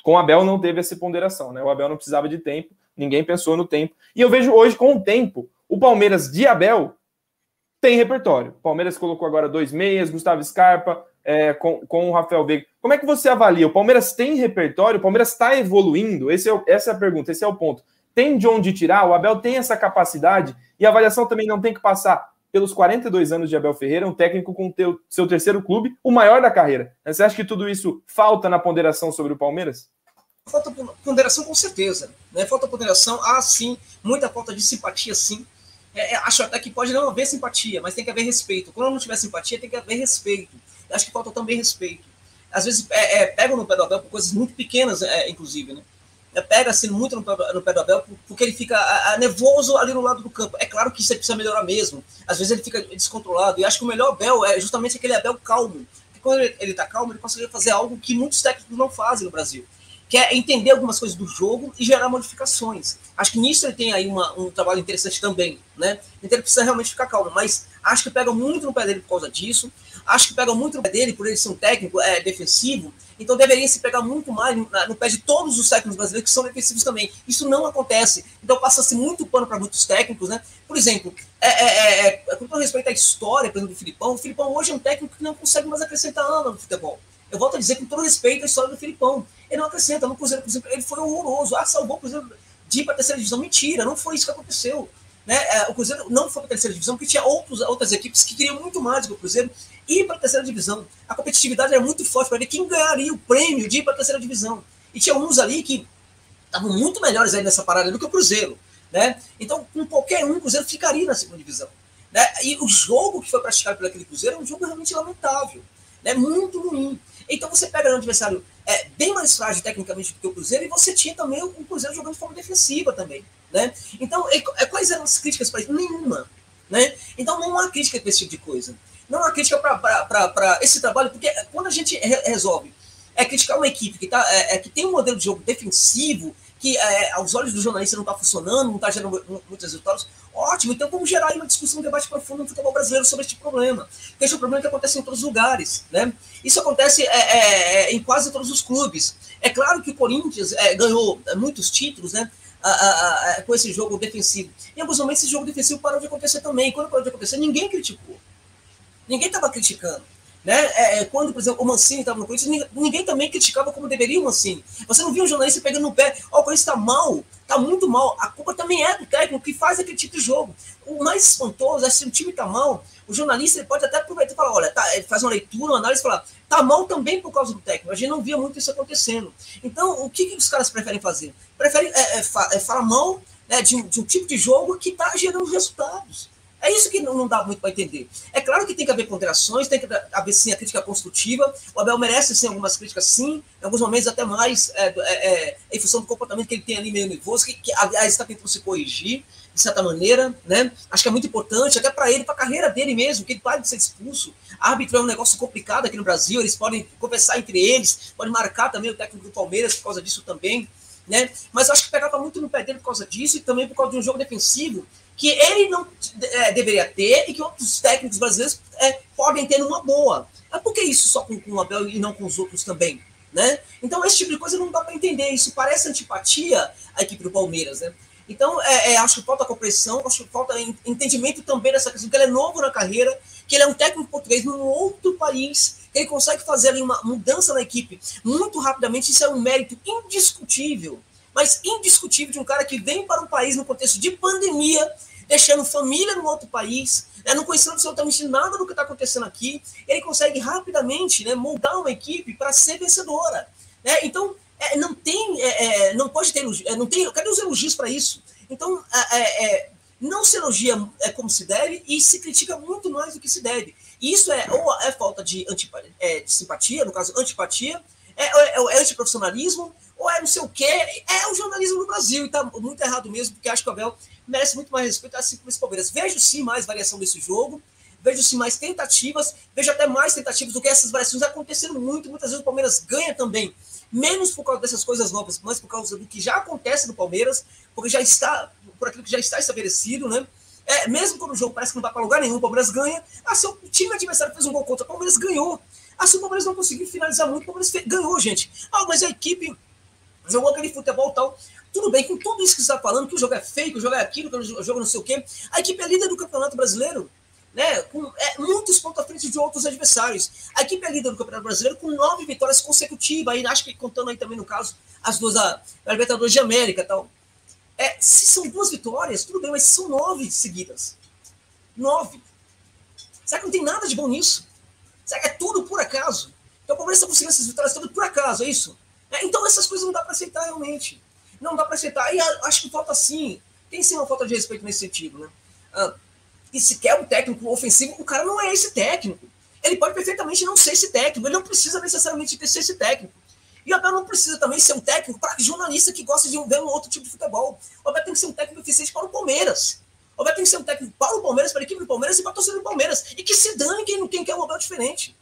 Com o Abel não teve essa ponderação, né? O Abel não precisava de tempo, ninguém pensou no tempo. E eu vejo hoje, com o tempo, o Palmeiras de Abel tem repertório. O Palmeiras colocou agora dois meias, Gustavo Scarpa, é, com, com o Rafael Veiga. Como é que você avalia? O Palmeiras tem repertório? O Palmeiras está evoluindo? Esse é, essa é a pergunta, esse é o ponto. Tem de onde tirar? O Abel tem essa capacidade e a avaliação também não tem que passar pelos 42 anos de Abel Ferreira, um técnico com teu, seu terceiro clube, o maior da carreira. Você acha que tudo isso falta na ponderação sobre o Palmeiras? Falta ponderação com certeza. Né? Falta ponderação, ah, sim, muita falta de simpatia, sim. É, é, acho até que pode não haver simpatia, mas tem que haver respeito. Quando não tiver simpatia, tem que haver respeito. Acho que falta também respeito. Às vezes é, é, no pé do Abel por coisas muito pequenas, é, inclusive, né? É, pega assim muito no, no pé do Abel porque ele fica a, a, nervoso ali no lado do campo. É claro que isso precisa melhorar mesmo. Às vezes ele fica descontrolado. E acho que o melhor Abel é justamente aquele Abel calmo. Porque quando ele, ele tá calmo, ele consegue fazer algo que muitos técnicos não fazem no Brasil que é entender algumas coisas do jogo e gerar modificações. Acho que nisso ele tem aí uma, um trabalho interessante também, né? Então ele precisa realmente ficar calmo, mas acho que pega muito no pé dele por causa disso. Acho que pega muito no pé dele por ele ser um técnico é, defensivo. Então deveria se pegar muito mais no, no, pé de todos os técnicos brasileiros que são defensivos também. Isso não acontece. Então passa-se muito pano para muitos técnicos, né? Por exemplo, é, é, é, é com todo respeito à história, por exemplo, do Filipão, o Filipão hoje é um técnico que não consegue mais acrescentar nada no futebol. Eu volto a dizer com todo respeito à história do Filipão. Ele não acrescenta. No Cruzeiro, por exemplo, ele foi horroroso. Ah, salvou o Cruzeiro de ir para a terceira divisão. Mentira, não foi isso que aconteceu. Né? É, o Cruzeiro não foi para a terceira divisão porque tinha outros, outras equipes que queriam muito mais do que o Cruzeiro ir para a terceira divisão. A competitividade era muito forte para ver quem ganharia o prêmio de ir para a terceira divisão. E tinha uns ali que estavam muito melhores aí nessa parada do que o Cruzeiro. Né? Então, com qualquer um, o Cruzeiro ficaria na segunda divisão. Né? E o jogo que foi praticado pelo Cruzeiro é um jogo realmente lamentável. Né? Muito ruim. Então você pega um adversário é, bem mais frágil tecnicamente do que o Cruzeiro e você tinha também o Cruzeiro jogando de forma defensiva também. Né? Então, é, quais eram as críticas para isso? Nenhuma. Né? Então não há crítica para esse tipo de coisa. Não há crítica para esse trabalho, porque quando a gente re resolve é criticar uma equipe que, tá, é, é, que tem um modelo de jogo defensivo que é, aos olhos do jornalista não está funcionando, não está gerando muitos resultados, ótimo, então vamos gerar uma discussão, um debate profundo no futebol brasileiro sobre este problema. Este é um problema que acontece em todos os lugares, né? Isso acontece é, é, é em quase todos os clubes. É claro que o Corinthians é, ganhou muitos títulos, né? A, a, a, com esse jogo defensivo. Em alguns momentos esse jogo defensivo parou de acontecer também. Quando parou de acontecer, ninguém criticou. Ninguém estava criticando. Né? É, é, quando, por exemplo, o Mancini estava no Corinthians, ninguém também criticava como deveria o Mancini. Você não viu um jornalista pegando no pé, ó, oh, o Corinthians está mal, está muito mal. A culpa também é do técnico que faz aquele tipo de jogo. O mais espantoso é se o time está mal, o jornalista pode até aproveitar e falar, olha, tá, ele faz uma leitura, uma análise e falar, tá mal também por causa do técnico. A gente não via muito isso acontecendo. Então, o que, que os caras preferem fazer? Preferem é, é, é falar mal né, de, de um tipo de jogo que está gerando resultados. É isso que não, dá muito para entender. É claro que tem que haver ponderações, tem que haver sim a crítica construtiva. O Abel merece sim algumas críticas, sim, em alguns momentos até mais, é, é, é, em função do comportamento que ele tem ali meio nervoso, que, que aliás está tentando se corrigir, de certa maneira, né? Acho que é muito importante, até para ele, para a carreira dele mesmo, que ele pare de ser expulso. Árbitro é um negócio complicado aqui no Brasil, eles podem conversar entre eles, podem marcar também o técnico do Palmeiras por causa disso também. Né? Mas acho que pegava muito no pé dele por causa disso e também por causa de um jogo defensivo que ele não é, deveria ter e que outros técnicos brasileiros é, podem ter numa boa. Mas por que isso só com, com o Abel e não com os outros também? Né? Então, esse tipo de coisa não dá para entender. Isso parece antipatia à equipe do Palmeiras. Né? Então, é, é, acho que falta compreensão, acho que falta entendimento também dessa questão, que ele é novo na carreira, que ele é um técnico português num outro país, que ele consegue fazer ali uma mudança na equipe muito rapidamente. Isso é um mérito indiscutível, mas indiscutível de um cara que vem para um país no contexto de pandemia deixando família no outro país, né, não conhecendo absolutamente nada do que está acontecendo aqui, ele consegue rapidamente né, moldar uma equipe para ser vencedora. Né? Então, é, não tem, é, é não pode ter, é, não tem, cadê os elogios para isso? Então, é, é, não se elogia como se deve e se critica muito mais do que se deve. E isso é ou é falta de, antipatia, de simpatia, no caso, antipatia, é, é, é antiprofissionalismo, ou é não sei o quê. É o jornalismo no Brasil, e está muito errado mesmo, porque acho que o Abel merece muito mais respeito, assim como esse Palmeiras. Vejo sim mais variação desse jogo, vejo sim mais tentativas, vejo até mais tentativas do que essas variações acontecendo muito. Muitas vezes o Palmeiras ganha também, menos por causa dessas coisas novas, mas por causa do que já acontece no Palmeiras, porque já está, por aquilo que já está estabelecido, né? É, mesmo quando o jogo parece que não vai para lugar nenhum, o Palmeiras ganha. Ah, se o time adversário fez um gol contra, o Palmeiras ganhou. Ah, se o Palmeiras não conseguiu finalizar muito, o Palmeiras ganhou, gente. Ah, mas a equipe jogou aquele futebol tal. Tudo bem, com tudo isso que você está falando, que o jogo é feio, que o jogo é aquilo, que o jogo não sei o quê, a equipe é líder do Campeonato Brasileiro, né? Com é, muitos pontos à frente de outros adversários. A equipe é líder do Campeonato Brasileiro com nove vitórias consecutivas, aí, acho que contando aí também no caso as duas da, da Libertadores de América tal. É, se são duas vitórias, tudo bem, mas são nove seguidas. Nove. Será que não tem nada de bom nisso? Será que é tudo por acaso? Então o Palmeiras está conseguindo essas vitórias tudo por acaso, é isso? É, então essas coisas não dá para aceitar realmente. Não dá para aceitar. E acho que falta sim. Tem sim uma falta de respeito nesse sentido, né? Ah, e se quer um técnico ofensivo, o cara não é esse técnico. Ele pode perfeitamente não ser esse técnico. Ele não precisa necessariamente ter ser esse técnico. E o Abel não precisa também ser um técnico para jornalista que gosta de ver um outro tipo de futebol. O Abel tem que ser um técnico eficiente para o Palmeiras. O Abel tem que ser um técnico para o Palmeiras, para a equipe do Palmeiras e para a torcida do Palmeiras. E que se dane quem, quem quer um Abel diferente.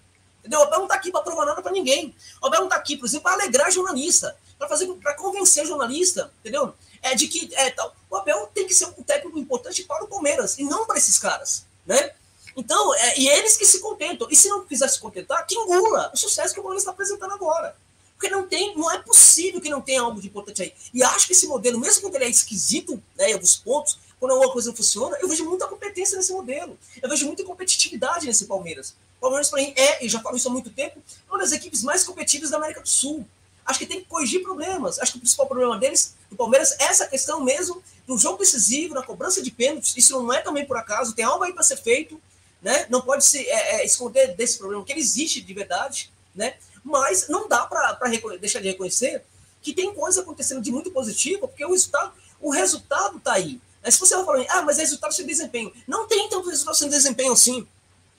Entendeu? O Abel não está aqui para provar nada para ninguém. O Abel não está aqui, por exemplo, para alegrar jornalista, para fazer, para convencer jornalista, entendeu? É de que é, tal. o Abel tem que ser um técnico importante para o Palmeiras e não para esses caras, né? Então, é, e eles que se contentam. E se não quiser se contentar, que engula o sucesso que o Palmeiras está apresentando agora. Porque não tem, não é possível que não tenha algo de importante aí. E acho que esse modelo, mesmo quando ele é esquisito, né, em alguns pontos, quando alguma coisa funciona, eu vejo muita competência nesse modelo. Eu vejo muita competitividade nesse Palmeiras. Palmeiras, para mim, é, e já falo isso há muito tempo, uma das equipes mais competitivas da América do Sul. Acho que tem que corrigir problemas. Acho que o principal problema deles, do Palmeiras, é essa questão mesmo do jogo decisivo, na cobrança de pênaltis. Isso não é também por acaso, tem algo aí para ser feito. Né? Não pode se é, é, esconder desse problema, que ele existe de verdade. Né? Mas não dá para deixar de reconhecer que tem coisa acontecendo de muito positiva, porque o resultado o resultado está aí. Mas se você vai falar, ah, mas é resultado sem desempenho. Não tem tanto resultado sem desempenho assim.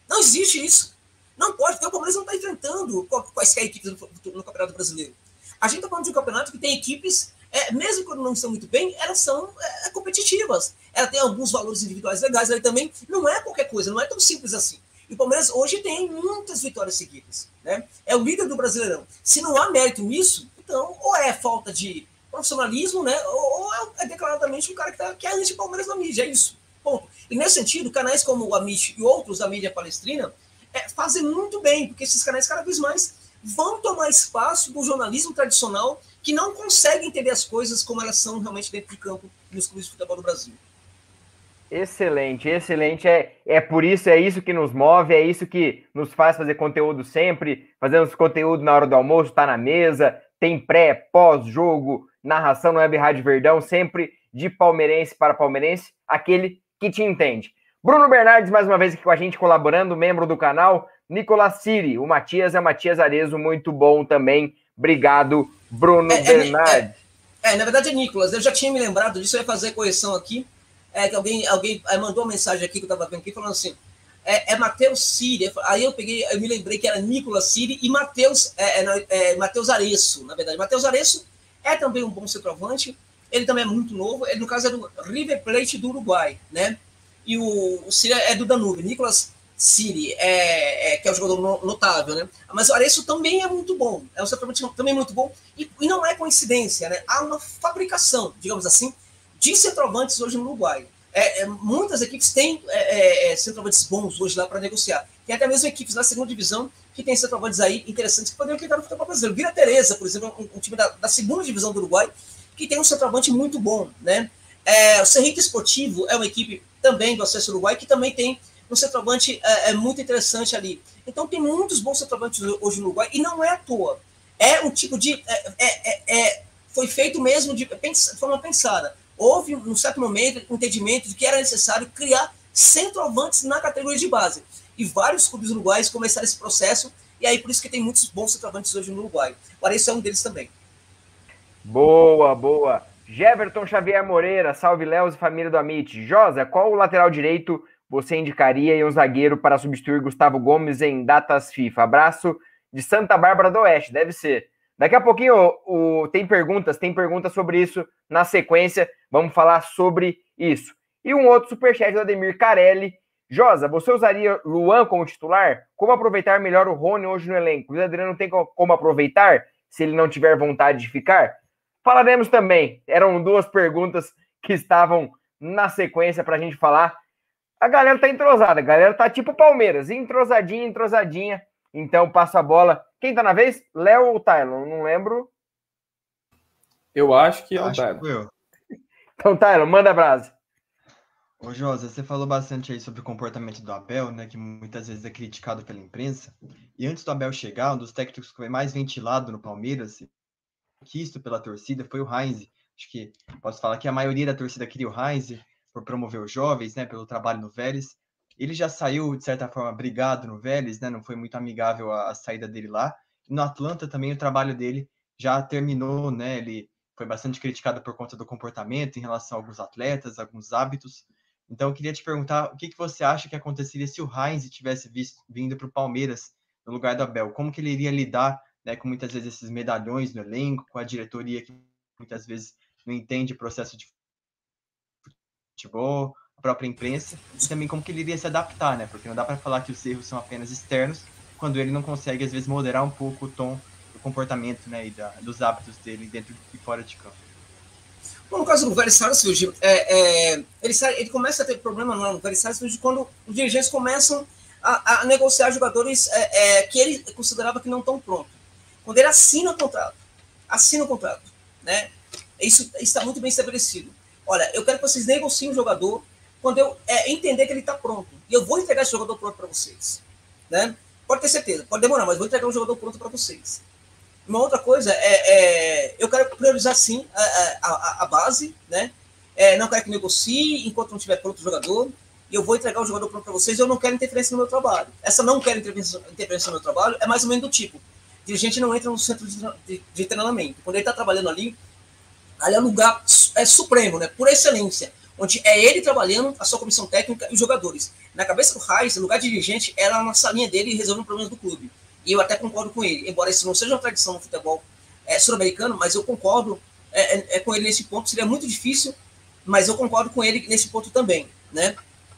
Não existe isso. Não pode, porque o Palmeiras não está enfrentando quaisquer equipes no, no, Campeonato Brasileiro. A gente está falando de um campeonato que tem equipes, é, mesmo quando não estão muito bem, elas são é, competitivas. Ela tem alguns valores individuais legais ali também. Não é qualquer coisa, não é tão simples assim. E o Palmeiras hoje tem muitas vitórias seguidas. Né? É o líder do Brasileirão. Se não há mérito nisso, então, ou é falta de profissionalismo, né? Ou, é, é declaradamente um cara que, tá, que é anti-Palmeiras na mídia, é isso. Ponto. E nesse sentido, canais como o Amit e outros da mídia palestrina é, fazem muito bem, porque esses canais cada vez mais vão tomar espaço do jornalismo tradicional que não consegue entender as coisas como elas são realmente dentro de campo nos clubes de futebol do Brasil. Excelente, excelente. É, é por isso, é isso que nos move, é isso que nos faz fazer conteúdo sempre. Fazemos conteúdo na hora do almoço, tá na mesa, tem pré, pós-jogo, narração no Web Rádio Verdão, sempre de palmeirense para palmeirense, aquele que te entende. Bruno Bernardes, mais uma vez aqui com a gente, colaborando, membro do canal. Nicolas Siri, o Matias é Matias Arezo, muito bom também. Obrigado, Bruno é, é Bernardes. É, é, na verdade é Nicolas, eu já tinha me lembrado disso, eu ia fazer correção aqui. É que alguém, alguém é, mandou uma mensagem aqui que eu estava vendo aqui, falando assim: é, é Matheus Siri. Aí eu peguei, eu me lembrei que era Nicolas Siri e Matheus é, é, é Matheus Areço, na verdade. Matheus Areço é também um bom centroavante, ele também é muito novo, ele no caso é do River Plate do Uruguai, né? E o, o é do Danube, Nicolas Siri, é, é, que é um jogador notável, né? Mas o Areço também é muito bom, é um centroavante também muito bom, e, e não é coincidência, né? Há uma fabricação, digamos assim, de centroavantes hoje no Uruguai. É, é, muitas equipes têm é, é, é centroavantes bons hoje lá para negociar. Tem até mesmo equipes na segunda divisão que tem centroavantes aí interessantes que poderiam clicar no futebol brasileiro. Vira Teresa, por exemplo, um, um time da, da, segunda divisão do Uruguai, que tem um centroavante muito bom. Né? É, o Cerrito Esportivo é uma equipe também do Acesso Uruguai que também tem um centroavante é, é, muito interessante ali. Então tem muitos bons centroavantes hoje no Uruguai e não é à toa. É um tipo de. É, foi feito mesmo de, de forma pensada houve, num certo momento, um entendimento de que era necessário criar centroavantes na categoria de base. E vários clubes uruguais começaram esse processo, e aí por isso que tem muitos bons centroavantes hoje no Uruguai. O esse é um deles também. Boa, boa. Jeverton Xavier Moreira, salve Léo e família do Amit. Josa, qual o lateral direito você indicaria e um zagueiro para substituir Gustavo Gomes em datas FIFA? Abraço de Santa Bárbara do Oeste, deve ser. Daqui a pouquinho o, o, tem perguntas, tem perguntas sobre isso na sequência. Vamos falar sobre isso. E um outro superchat do Ademir Carelli. Josa, você usaria Luan como titular? Como aproveitar melhor o Rony hoje no elenco? O Adriano não tem como aproveitar se ele não tiver vontade de ficar? Falaremos também. Eram duas perguntas que estavam na sequência para a gente falar. A galera tá entrosada, a galera tá tipo Palmeiras, entrosadinha, entrosadinha. Então passa a bola quem tá na vez? Léo ou Tylon? Não lembro. Eu acho que é o Tylon. Eu. Então, Tylon, manda a brasa. Ô, Josa, você falou bastante aí sobre o comportamento do Abel, né, que muitas vezes é criticado pela imprensa. E antes do Abel chegar, um dos técnicos que foi mais ventilado no Palmeiras, quisto pela torcida, foi o Heinz. Acho que posso falar que a maioria da torcida queria o Heinz por promover os jovens, né, pelo trabalho no Vélez. ele já saiu, de certa forma, brigado no Vélez, né? Não foi muito amigável a, a saída dele lá. No Atlanta também o trabalho dele já terminou, né? Ele foi bastante criticado por conta do comportamento em relação a alguns atletas, alguns hábitos. Então, eu queria te perguntar o que, que você acha que aconteceria se o Heinz tivesse visto, vindo para o Palmeiras no lugar do Abel? Como que ele iria lidar né, com muitas vezes esses medalhões no elenco, com a diretoria que muitas vezes não entende o processo de futebol, a própria imprensa, e também como que ele iria se adaptar, né? Porque não dá para falar que os erros são apenas externos, quando ele não consegue, às vezes, moderar um pouco o tom do comportamento né, e da, dos hábitos dele dentro e fora de campo. Bom, no caso do Versalhes, é, é, ele, ele começa a ter problema no Versalhes quando os dirigentes começam a, a negociar jogadores é, é, que ele considerava que não estão prontos. Quando ele assina o contrato, assina o contrato, né? Isso está muito bem estabelecido. Olha, eu quero que vocês negociem o jogador quando eu é, entender que ele está pronto. E eu vou entregar esse jogador pronto para vocês. Né? Pode ter certeza, pode demorar, mas vou entregar um jogador pronto para vocês. Uma outra coisa é, é, eu quero priorizar sim a, a, a base, né? É, não quero que negocie enquanto não estiver pronto o jogador. E eu vou entregar o jogador pronto para vocês. Eu não quero interferência no meu trabalho. Essa não quero interferência, interferência no meu trabalho é mais ou menos do tipo: dirigente não entra no centro de, treinamento. Quando ele está trabalhando ali, ali é o lugar é supremo, né? Por excelência onde é ele trabalhando, a sua comissão técnica e os jogadores. Na cabeça do Reis, o lugar de dirigente era na salinha dele resolvendo problemas do clube. E eu até concordo com ele, embora isso não seja uma tradição no futebol é, sul-americano, mas eu concordo é, é, é, com ele nesse ponto. Seria muito difícil, mas eu concordo com ele nesse ponto também, né?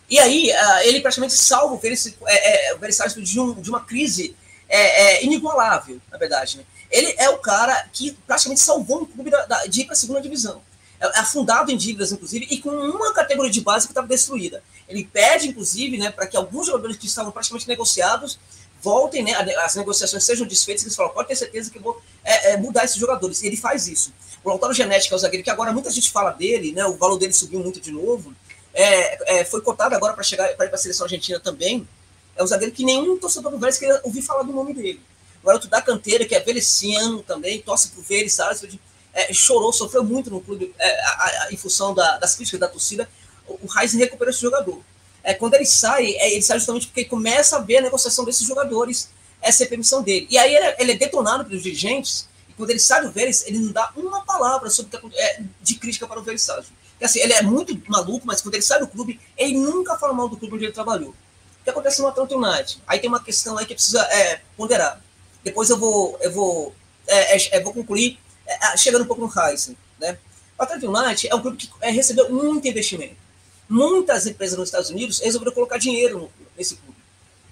E aí, uh, ele praticamente salva o é, é, de, um, de, uma crise é, inigualável, na verdade. Né? Ele é o cara que praticamente salvou um clube da, da, de ir para a segunda divisão. É afundado em dívidas, inclusive, e com uma categoria de base que estava destruída. Ele pede, inclusive, né, para que alguns jogadores que estavam praticamente negociados voltem, né, as negociações sejam desfeitas, eles falam, pode ter certeza que vou é, é, mudar esses jogadores. E ele faz isso. O Lautaro Genética é o zagueiro que agora muita gente fala dele, né, o valor dele subiu muito de novo, é, é foi cotado agora para chegar para ir para a seleção argentina também. É um zagueiro que nenhum torcedor do Vélez queria ouvir falar do nome dele. O garoto da canteira, que é veliciano também, torce pro Vélez, sabe? é, chorou, sofreu muito no clube é, a, a, em função da, das críticas da torcida. O, Heisen recuperou esse jogador. É, quando ele sai, é, ele sai justamente porque começa a ver a negociação desses jogadores, essa é a permissão dele. E aí ele, é, ele é detonado pelos dirigentes, e quando ele sai do Vélez, ele não dá uma palavra sobre é, de crítica para o Vélez Sávio. Assim, ele é muito maluco, mas quando ele sai do clube, ele nunca fala mal do clube onde ele trabalhou. O que acontece no Atlanta United? Aí tem uma questão aí que precisa é, ponderar. Depois eu vou, eu vou, é, é, vou concluir é, chegando um pouco no Heisen, né? O Atlanta United é um clube que é, recebeu muito investimento. Muitas empresas nos Estados Unidos resolveram colocar dinheiro nesse clube.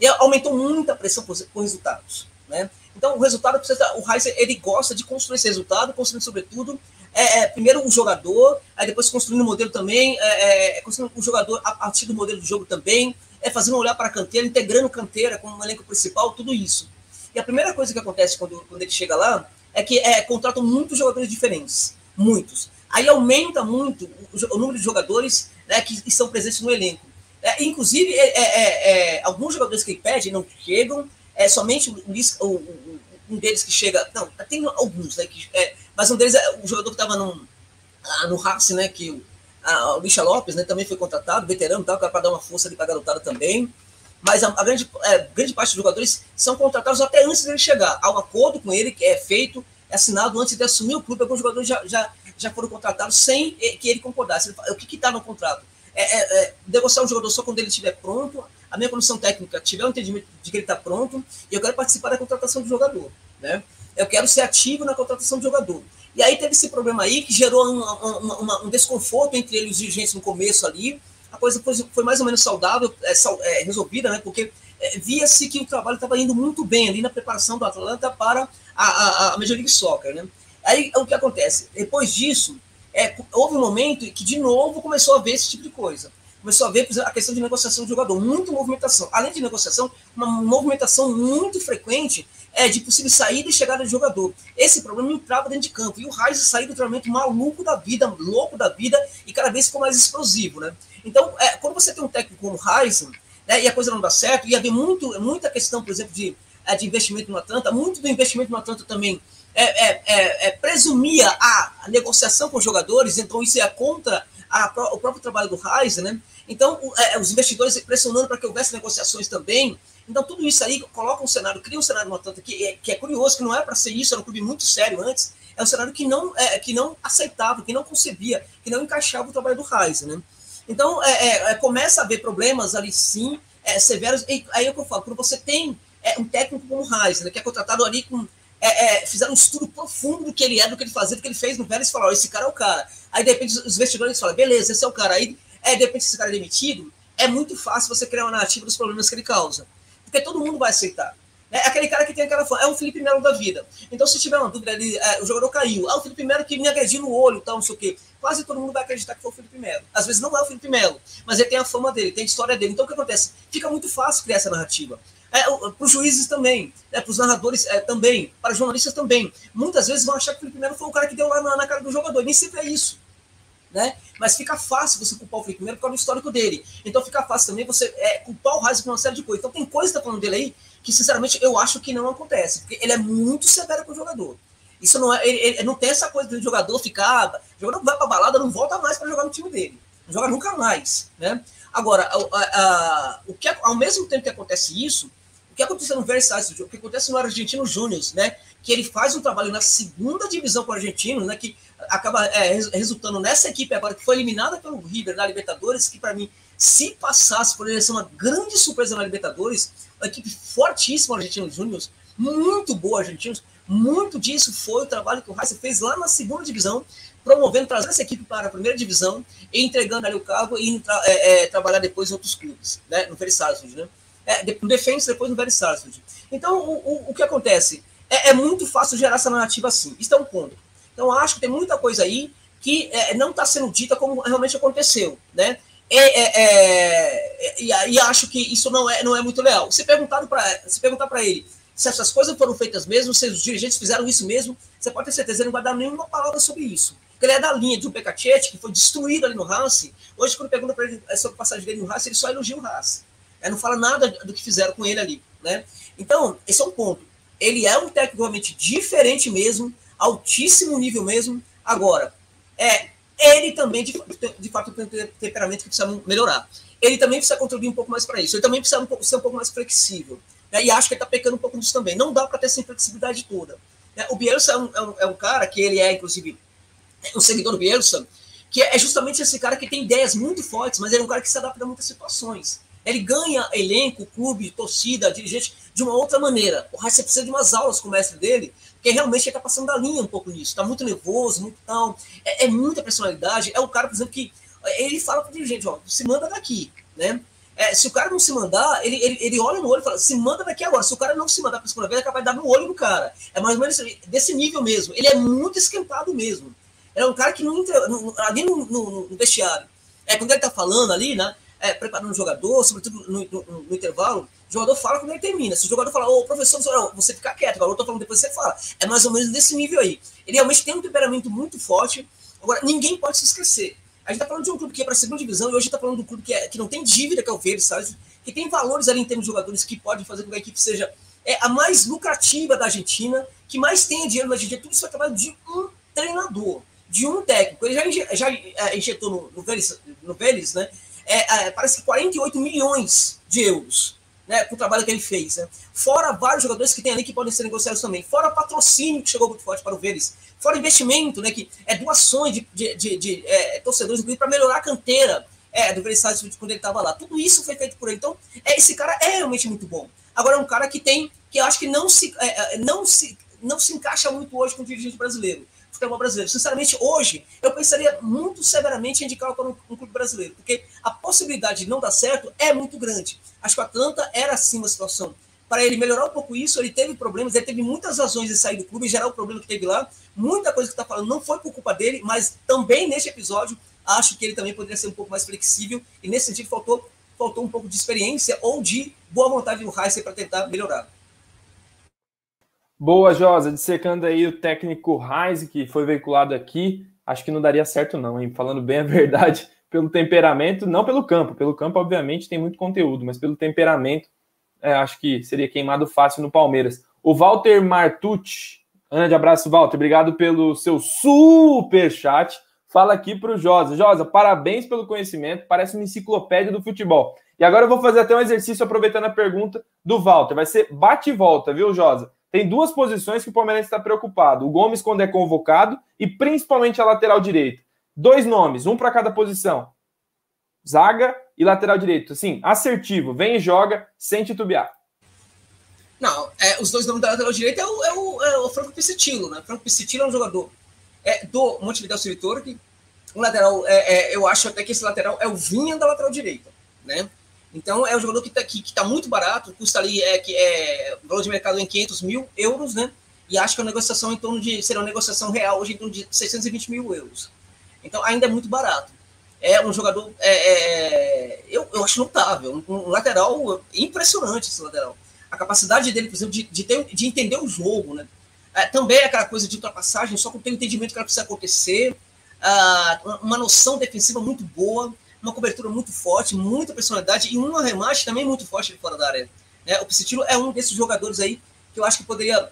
E aumentou muito a pressão por, por resultados, né? Então, o resultado precisa. O Heisen, ele gosta de construir esse resultado, construindo, sobretudo, é, é, primeiro o jogador, aí depois construindo o modelo também, é, é, construindo o jogador a partir do modelo de jogo também, é fazendo olhar para a canteira, integrando canteira com o elenco principal, tudo isso. E a primeira coisa que acontece quando, quando ele chega lá é que é, contratam muitos jogadores diferentes. Muitos. Aí aumenta muito o, o número de jogadores né, que estão presentes no elenco. É, inclusive, é, é, é alguns jogadores que ele pede não chegam, é somente o, o, um deles que chega. Não, tem alguns, né? Que, é, mas um deles é o jogador que estava no, no Racing, né? Que o, Lixa Lopes né, também foi contratado, veterano, tal, para dar uma força ali para a garotada também mas a, a grande, é, grande parte dos jogadores são contratados até antes dele chegar. Há um acordo com ele que é feito, é assinado antes de assumir o clube. Alguns jogadores já, já, já foram contratados sem que ele concordasse. Ele, o que está no contrato? É, é, é, negociar um jogador só quando ele estiver pronto, a minha comissão técnica tiver um entendimento de que ele está pronto, e eu quero participar da contratação do jogador. Né? Eu quero ser ativo na contratação do jogador. E aí teve esse problema aí que gerou um, um, um desconforto entre ele e os dirigentes no começo ali, a coisa foi, foi mais ou menos saudável, é, é, resolvida, né? Porque é, via-se que o trabalho estava indo muito bem ali na preparação do Atlanta para a, a, a Major League Soccer, né? Aí o que acontece? Depois disso, é, houve um momento que de novo começou a ver esse tipo de coisa. Começou a ver a questão de negociação de jogador, muita movimentação. Além de negociação, uma movimentação muito frequente é, de possível saída e chegada de jogador. Esse problema entrava dentro de campo. E o Reis saiu do treinamento maluco da vida, louco da vida, e cada vez ficou mais explosivo, né? Então, é, quando você tem um técnico como o Heisen, né, e a coisa não dá certo, e havia muito, muita questão, por exemplo, de, é, de investimento no Atlanta, muito do investimento no Atlanta também é, é, é, é presumia a, negociação com os jogadores, então isso é contra a, o próprio trabalho do Heisen, né? Então, é, os investidores pressionando para que houvesse negociações também. Então, tudo isso aí coloca um cenário, cria um cenário no que é, que é curioso, que não é para ser isso, era um clube muito sério antes, é um cenário que não, que não aceitava, que não concebia, que não encaixava o trabalho do Reis, né? Então, é, é, começa a haver problemas ali, sim, é, severos. E aí o eu falo, quando você tem um técnico como o Reis, né, que é contratado ali com é, é, fizeram um estudo profundo do que ele é, do que ele fazia, do que ele fez no Vélez e falaram: esse cara é o cara. Aí, de repente, os investidores falam: beleza, esse é o cara. Aí, é, de repente, esse cara é demitido. É muito fácil você criar uma narrativa dos problemas que ele causa. Porque todo mundo vai aceitar. É aquele cara que tem aquela fama, é um Felipe Melo da vida. Então, se tiver uma dúvida ali, é, o jogador caiu. Ah, o Felipe Melo que me agrediu no olho, tal, não sei o quê. Quase todo mundo vai acreditar que foi o Felipe Melo. Às vezes não é o Felipe Melo, mas ele tem a fama dele, tem a história dele. Então, o que acontece? Fica muito fácil criar essa narrativa. É, para os juízes também, né, para os narradores é, também, para jornalistas também. Muitas vezes vão achar que o Felipe Melo foi o cara que deu lá na, na cara do jogador. Nem sempre é isso. Né? Mas fica fácil você culpar o Felipe Melo por causa do histórico dele. Então fica fácil também você é, culpar o Reis por uma série de coisas. Então tem coisa que tá falando dele aí que, sinceramente, eu acho que não acontece. Porque ele é muito severo com o jogador. Isso não é. Ele, ele não tem essa coisa do jogador ficar. O jogador vai pra balada, não volta mais para jogar no time dele. Não joga nunca mais. Né? Agora, a, a, a, o que, ao mesmo tempo que acontece isso, que aconteceu no Versailles, o que acontece no Argentino Júnior, né? Que ele faz um trabalho na segunda divisão com o Argentino, né? Que acaba é, resultando nessa equipe agora que foi eliminada pelo River na Libertadores, que para mim, se passasse, poderia ser uma grande surpresa na Libertadores, uma equipe fortíssima Argentino Júnior, muito boa Argentinos, muito disso foi o trabalho que o Racing fez lá na segunda divisão, promovendo, trazendo essa equipe para a primeira divisão, entregando ali o cargo e é, é, trabalhar depois em outros clubes, né? No Versailles, né? É, no Defense, depois no Very Sarsfield. Então, o, o, o, que acontece? É, é, muito fácil gerar essa narrativa assim. Isso é um ponto. Então, acho que tem muita coisa aí que é, não está sendo dita como realmente aconteceu, né? É, é, é, e, e, acho que isso não é, não é muito leal. Se, perguntado pra, se perguntar para ele se essas coisas foram feitas mesmo, se os dirigentes fizeram isso mesmo, você pode ter certeza, ele não vai dar nenhuma palavra sobre isso. Ele é da linha de um Pecacete, que foi destruído ali no Haas. Hoje, quando pergunta para ele sobre a passagem dele no Haas, ele só elogia o Haas. É, não fala nada do que fizeram com ele ali. Né? Então, esse é um ponto. Ele é um técnico realmente diferente mesmo, altíssimo nível mesmo. Agora, é, ele também, de, de fato, tem um temperamento que precisa melhorar. Ele também precisa contribuir um pouco mais para isso. Ele também precisa um pouco, ser um pouco mais flexível. Né? E acho que ele está pecando um pouco nisso também. Não dá para ter essa flexibilidade toda. Né? O Bielsa é um, é, um, é um, cara que ele é, inclusive, um seguidor do Bielsa, que é justamente esse cara que tem ideias muito fortes, mas ele é um cara que se adapta a muitas situações. Ele ganha elenco, clube, torcida, dirigente de uma outra maneira. O Racing precisa de umas aulas com o mestre dele, porque realmente ele está passando da linha um pouco nisso. Está muito nervoso, muito tal. É, é, muita personalidade. É o cara, por exemplo, que ele fala para o dirigente: ó, se manda daqui. Né? É, se o cara não se mandar, ele, ele, ele olha no olho e fala: se manda daqui agora. Se o cara não se mandar para segunda vez, é capaz de dar no olho do cara. É mais ou menos desse nível mesmo. Ele é muito esquentado mesmo. É um cara que não entra ali no, no, no vestiário. É, quando ele está falando ali, né? É, preparando o jogador, sobretudo no, no, no, intervalo, o jogador fala quando ele termina. Se o jogador fala, ô professor, você fica quieto, agora eu tô falando depois você fala. É mais ou menos desse nível aí. Ele realmente tem um temperamento muito forte. Agora, ninguém pode se esquecer. A gente tá falando de um clube que é para segunda divisão e hoje tá falando de um clube que, é, que não tem dívida, que é o Verde, sabe? Que tem valores ali em termos de jogadores que podem fazer com que a equipe seja é, a mais lucrativa da Argentina, que mais tenha dinheiro na Argentina. Tudo isso é trabalho de um treinador, de um técnico. Ele já, já é, injetou no, no, Vélez, no Vélez, né? É, é, parece que 48 milhões de euros né, para o trabalho que ele fez. Né? Fora vários jogadores que tem ali que podem ser negociados também. Fora patrocínio que chegou muito forte para o Vélez. Fora investimento, né, que é doações de, de, de, de é, torcedores para melhorar a canteira é, do Vélez quando ele estava lá. Tudo isso foi feito por ele. Então, é, esse cara é realmente muito bom. Agora é um cara que tem, que eu acho que não se, é, é não se, não se encaixa muito hoje com o dirigente brasileiro futebol brasileiro. Sinceramente, hoje, eu pensaria muito severamente em indicar para um, um, clube brasileiro, porque a possibilidade de não dar certo é muito grande. Acho que o Atlanta era assim uma situação. Para ele melhorar um pouco isso, ele teve problemas, ele teve muitas razões de sair do clube gerar o problema que teve lá. Muita coisa que está falando não foi por culpa dele, mas também neste episódio, acho que ele também poderia ser um pouco mais flexível, e nesse sentido faltou, faltou um pouco de experiência ou de boa vontade do Heisen para tentar melhorar. Boa, Josa, dissecando aí o técnico Reis, que foi veiculado aqui, acho que não daria certo não, hein? Falando bem a verdade, pelo temperamento, não pelo campo, pelo campo obviamente tem muito conteúdo, mas pelo temperamento, é, acho que seria queimado fácil no Palmeiras. O Walter Martucci, grande abraço, Walter, obrigado pelo seu super chat, fala aqui para o Josa. Josa, parabéns pelo conhecimento, parece uma enciclopédia do futebol. E agora eu vou fazer até um exercício aproveitando a pergunta do Walter. Vai ser bate e volta, viu, Josa? Tem duas posições que o Palmeiras está preocupado: o Gomes, quando é convocado, e principalmente a lateral direita. Dois nomes, um para cada posição: zaga e lateral direito. Assim, assertivo, vem e joga sem titubear. Não, é, os dois nomes da lateral direita é o, é o, é o Franco Piscitilo, né? Franco Piscitilo é um jogador é, do Montevideo City que o lateral, é, é, eu acho até que esse lateral é o Vinha da lateral direita, né? Então é um jogador que está que, que tá muito barato, custa ali é que é valor de mercado em 500 mil euros, né? E acho que a negociação em torno de será uma negociação real hoje em torno de 620 mil euros. Então ainda é muito barato. É um jogador, é, é, eu, eu acho notável, um, um, lateral impressionante esse lateral. A capacidade dele, por exemplo, de, de, ter, de entender o jogo, né? É, também é aquela coisa de ultrapassagem, só com o entendimento que ela precisa acontecer, uh, uma noção defensiva muito boa, uma cobertura muito forte, muita personalidade e um arremate também muito forte fora da área. Né? O Piscitilo é um desses jogadores aí que eu acho que poderia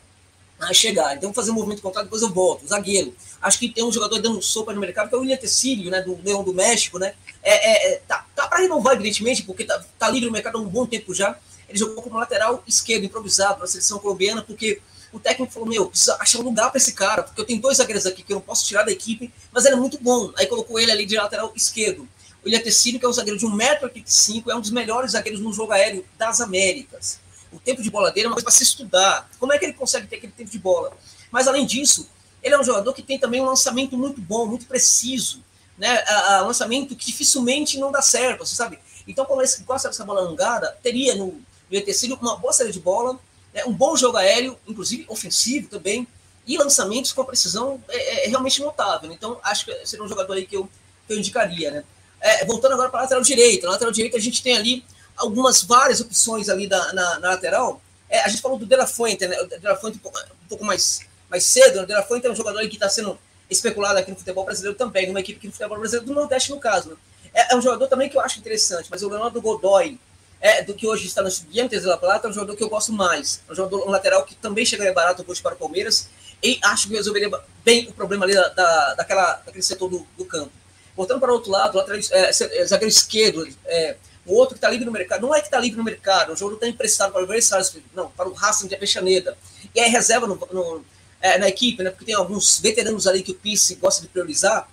ah, chegar. Então, vou fazer um movimento contrário, depois eu volto. Zagueiro. Acho que tem um jogador dando sopa no mercado, que é o William Tecílio, né, do Leão do México, né? É, é, é tá tá para renovar, evidentemente, porque tá, tá livre no mercado há um bom tempo já. Ele jogou como lateral esquerdo, improvisado, na seleção colombiana, porque o técnico falou: Meu, precisa achar um lugar para esse cara, porque eu tenho dois zagueiros aqui que eu não posso tirar da equipe, mas ele é muito bom. Aí colocou ele ali de lateral esquerdo. O Ilha Tecílio, que é um zagueiro de 1,85m, é um dos melhores zagueiros no jogo aéreo das Américas. O tempo de bola dele é uma coisa para se estudar. Como é que ele consegue ter aquele tempo de bola? Mas, além disso, ele é um jogador que tem também um lançamento muito bom, muito preciso. Né? A, a lançamento que dificilmente não dá certo, você sabe? Então, como ele gosta dessa bola alongada, teria no, no uma boa série de bola, né? um bom jogo aéreo, inclusive ofensivo também, e lançamentos com a precisão é, é realmente notável. Então, acho que seria um jogador aí que eu, que eu indicaria, né? É, voltando agora para a lateral direita. Na lateral direita a gente tem ali algumas várias opções ali da, na, na lateral. É, a gente falou do De La Fuente, né? De La Fuente um pouco, um pouco mais, mais cedo. Né? O De La Fuente é um jogador que está sendo especulado aqui no futebol brasileiro também, numa equipe aqui no futebol brasileiro do Nordeste, no caso. Né? É, é, um jogador também que eu acho interessante, mas o Leonardo Godoy, é, do que hoje está no Estudiantes de La Plata, é um jogador que eu gosto mais. É um jogador um lateral que também chegaria barato hoje para o Palmeiras e acho que resolveria bem o problema ali da, da, daquela, daquele setor do, do campo. Voltando para o outro lado, lateral, é, zagueiro esquerdo, é, o outro que está livre no mercado, não é que está livre no mercado, o jogo está emprestado para o Versailles, não, para o Racing de Apechaneda. E aí reserva no, no, é, na equipe, né, porque tem alguns veteranos ali que o Pisse gosta de priorizar,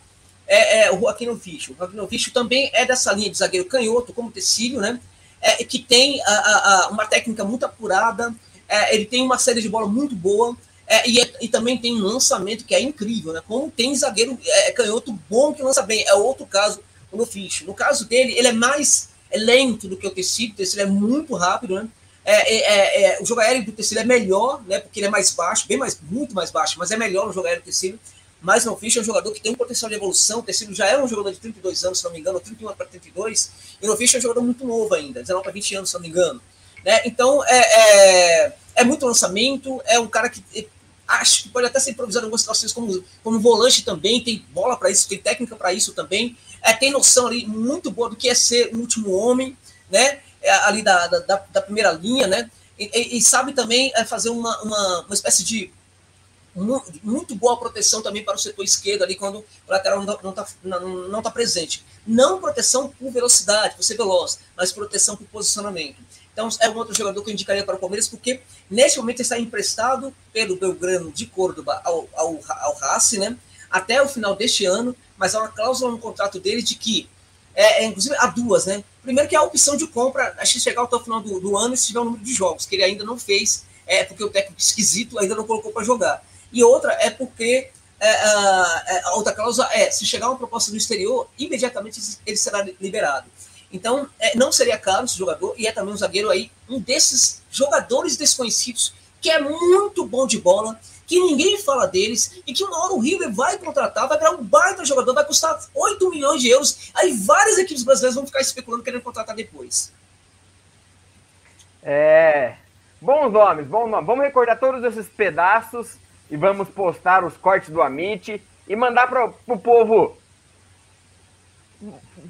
é, é o Joaquim Ficho. O Joaquim Ficho também é dessa linha de zagueiro canhoto, como Tecílio, né, é, que tem a, a, uma técnica muito apurada, é, ele tem uma série de bola muito boa, é, e, é, e, também tem um lançamento que é incrível, né? Como tem zagueiro é, canhoto bom que lança bem. É outro caso no Fish. No caso dele, ele é mais é lento do que o tecido, o tecido é muito rápido, né? É, é, é, é o jogo aéreo do tecido é melhor, né? Porque ele é mais baixo, bem mais, muito mais baixo, mas é melhor no jogo aéreo do tecido. Mas no Fish é um jogador que tem um potencial de evolução. O tecido já é um jogador de 32 anos, se não me engano, 31 para 32. E no Fish é um jogador muito novo ainda, 19 para 20 anos, se não me engano. Né? Então, é, é, é, muito lançamento, é um cara que acho que pode até ser improvisado em algumas situações como, como volante também, tem bola para isso, tem técnica para isso também, é, tem noção ali muito boa do que é ser o último homem, né? É, ali da, da, da, primeira linha, né? E, e sabe também é, fazer uma, uma, uma espécie de muito boa proteção também para o setor esquerdo ali quando o lateral não está não, não tá presente. Não proteção por velocidade, por ser veloz, mas proteção por posicionamento. Então, é um outro jogador que eu indicaria para o Palmeiras, porque neste momento está emprestado pelo Belgrano de Córdoba ao, ao, ao Racing, né? Até o final deste ano, mas há uma cláusula no contrato dele de que, é, é, inclusive, há duas, né? Primeiro que é a opção de compra, acho que chegar até o final do, do ano e se tiver o número de jogos, que ele ainda não fez, é porque o técnico esquisito ainda não colocou para jogar. E outra é porque é, a, é, a outra cláusula é, se chegar uma proposta do exterior, imediatamente ele será liberado. Então, é, não seria caro esse jogador, e é também um zagueiro aí, um desses jogadores desconhecidos, que é muito bom de bola, que ninguém fala deles, e que uma hora o River vai contratar, vai virar um baita jogador, vai custar 8 milhões de euros, aí várias equipes brasileiras vão ficar especulando querendo contratar depois. É. Bons nomes, bons nomes. Vamos recordar todos esses pedaços e vamos postar os cortes do Amit e mandar para o povo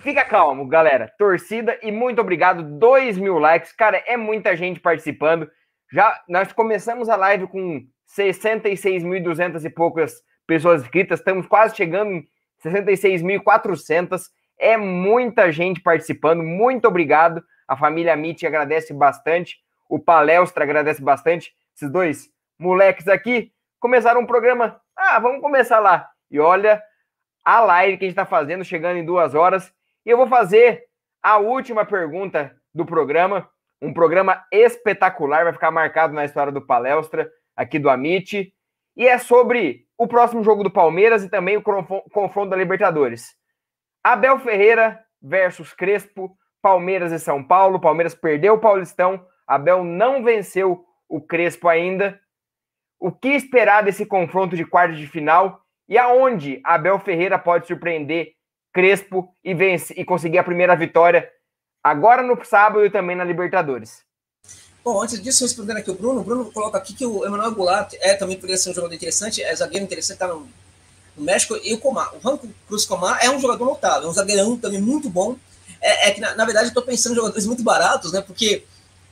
Fica calmo, galera. Torcida e muito obrigado. 2 mil likes. Cara, é muita gente participando. Já nós começamos a live com 66.200 e poucas pessoas inscritas. Estamos quase chegando em 66.400. É muita gente participando. Muito obrigado. A família Mit agradece bastante. O Palestra agradece bastante. Esses dois moleques aqui começaram um programa. Ah, vamos começar lá. E olha a live que a gente está fazendo, chegando em duas horas. E eu vou fazer a última pergunta do programa. Um programa espetacular, vai ficar marcado na história do Palestra, aqui do Amit. E é sobre o próximo jogo do Palmeiras e também o confronto da Libertadores. Abel Ferreira versus Crespo, Palmeiras e São Paulo. Palmeiras perdeu o Paulistão, Abel não venceu o Crespo ainda. O que esperar desse confronto de quarto de final e aonde Abel Ferreira pode surpreender Crespo e, vencer, e conseguir a primeira vitória agora no sábado e também na Libertadores? Bom, antes disso, respondendo aqui o Bruno, o Bruno coloca aqui que o Emanuel Goulart é, também poderia ser um jogador interessante, é zagueiro interessante, está no, no, México, e o Comar. O Ranco Cruz Comar é um jogador notável, é um zagueirão também muito bom. É, é que, na, na verdade, eu estou pensando em jogadores muito baratos, né? Porque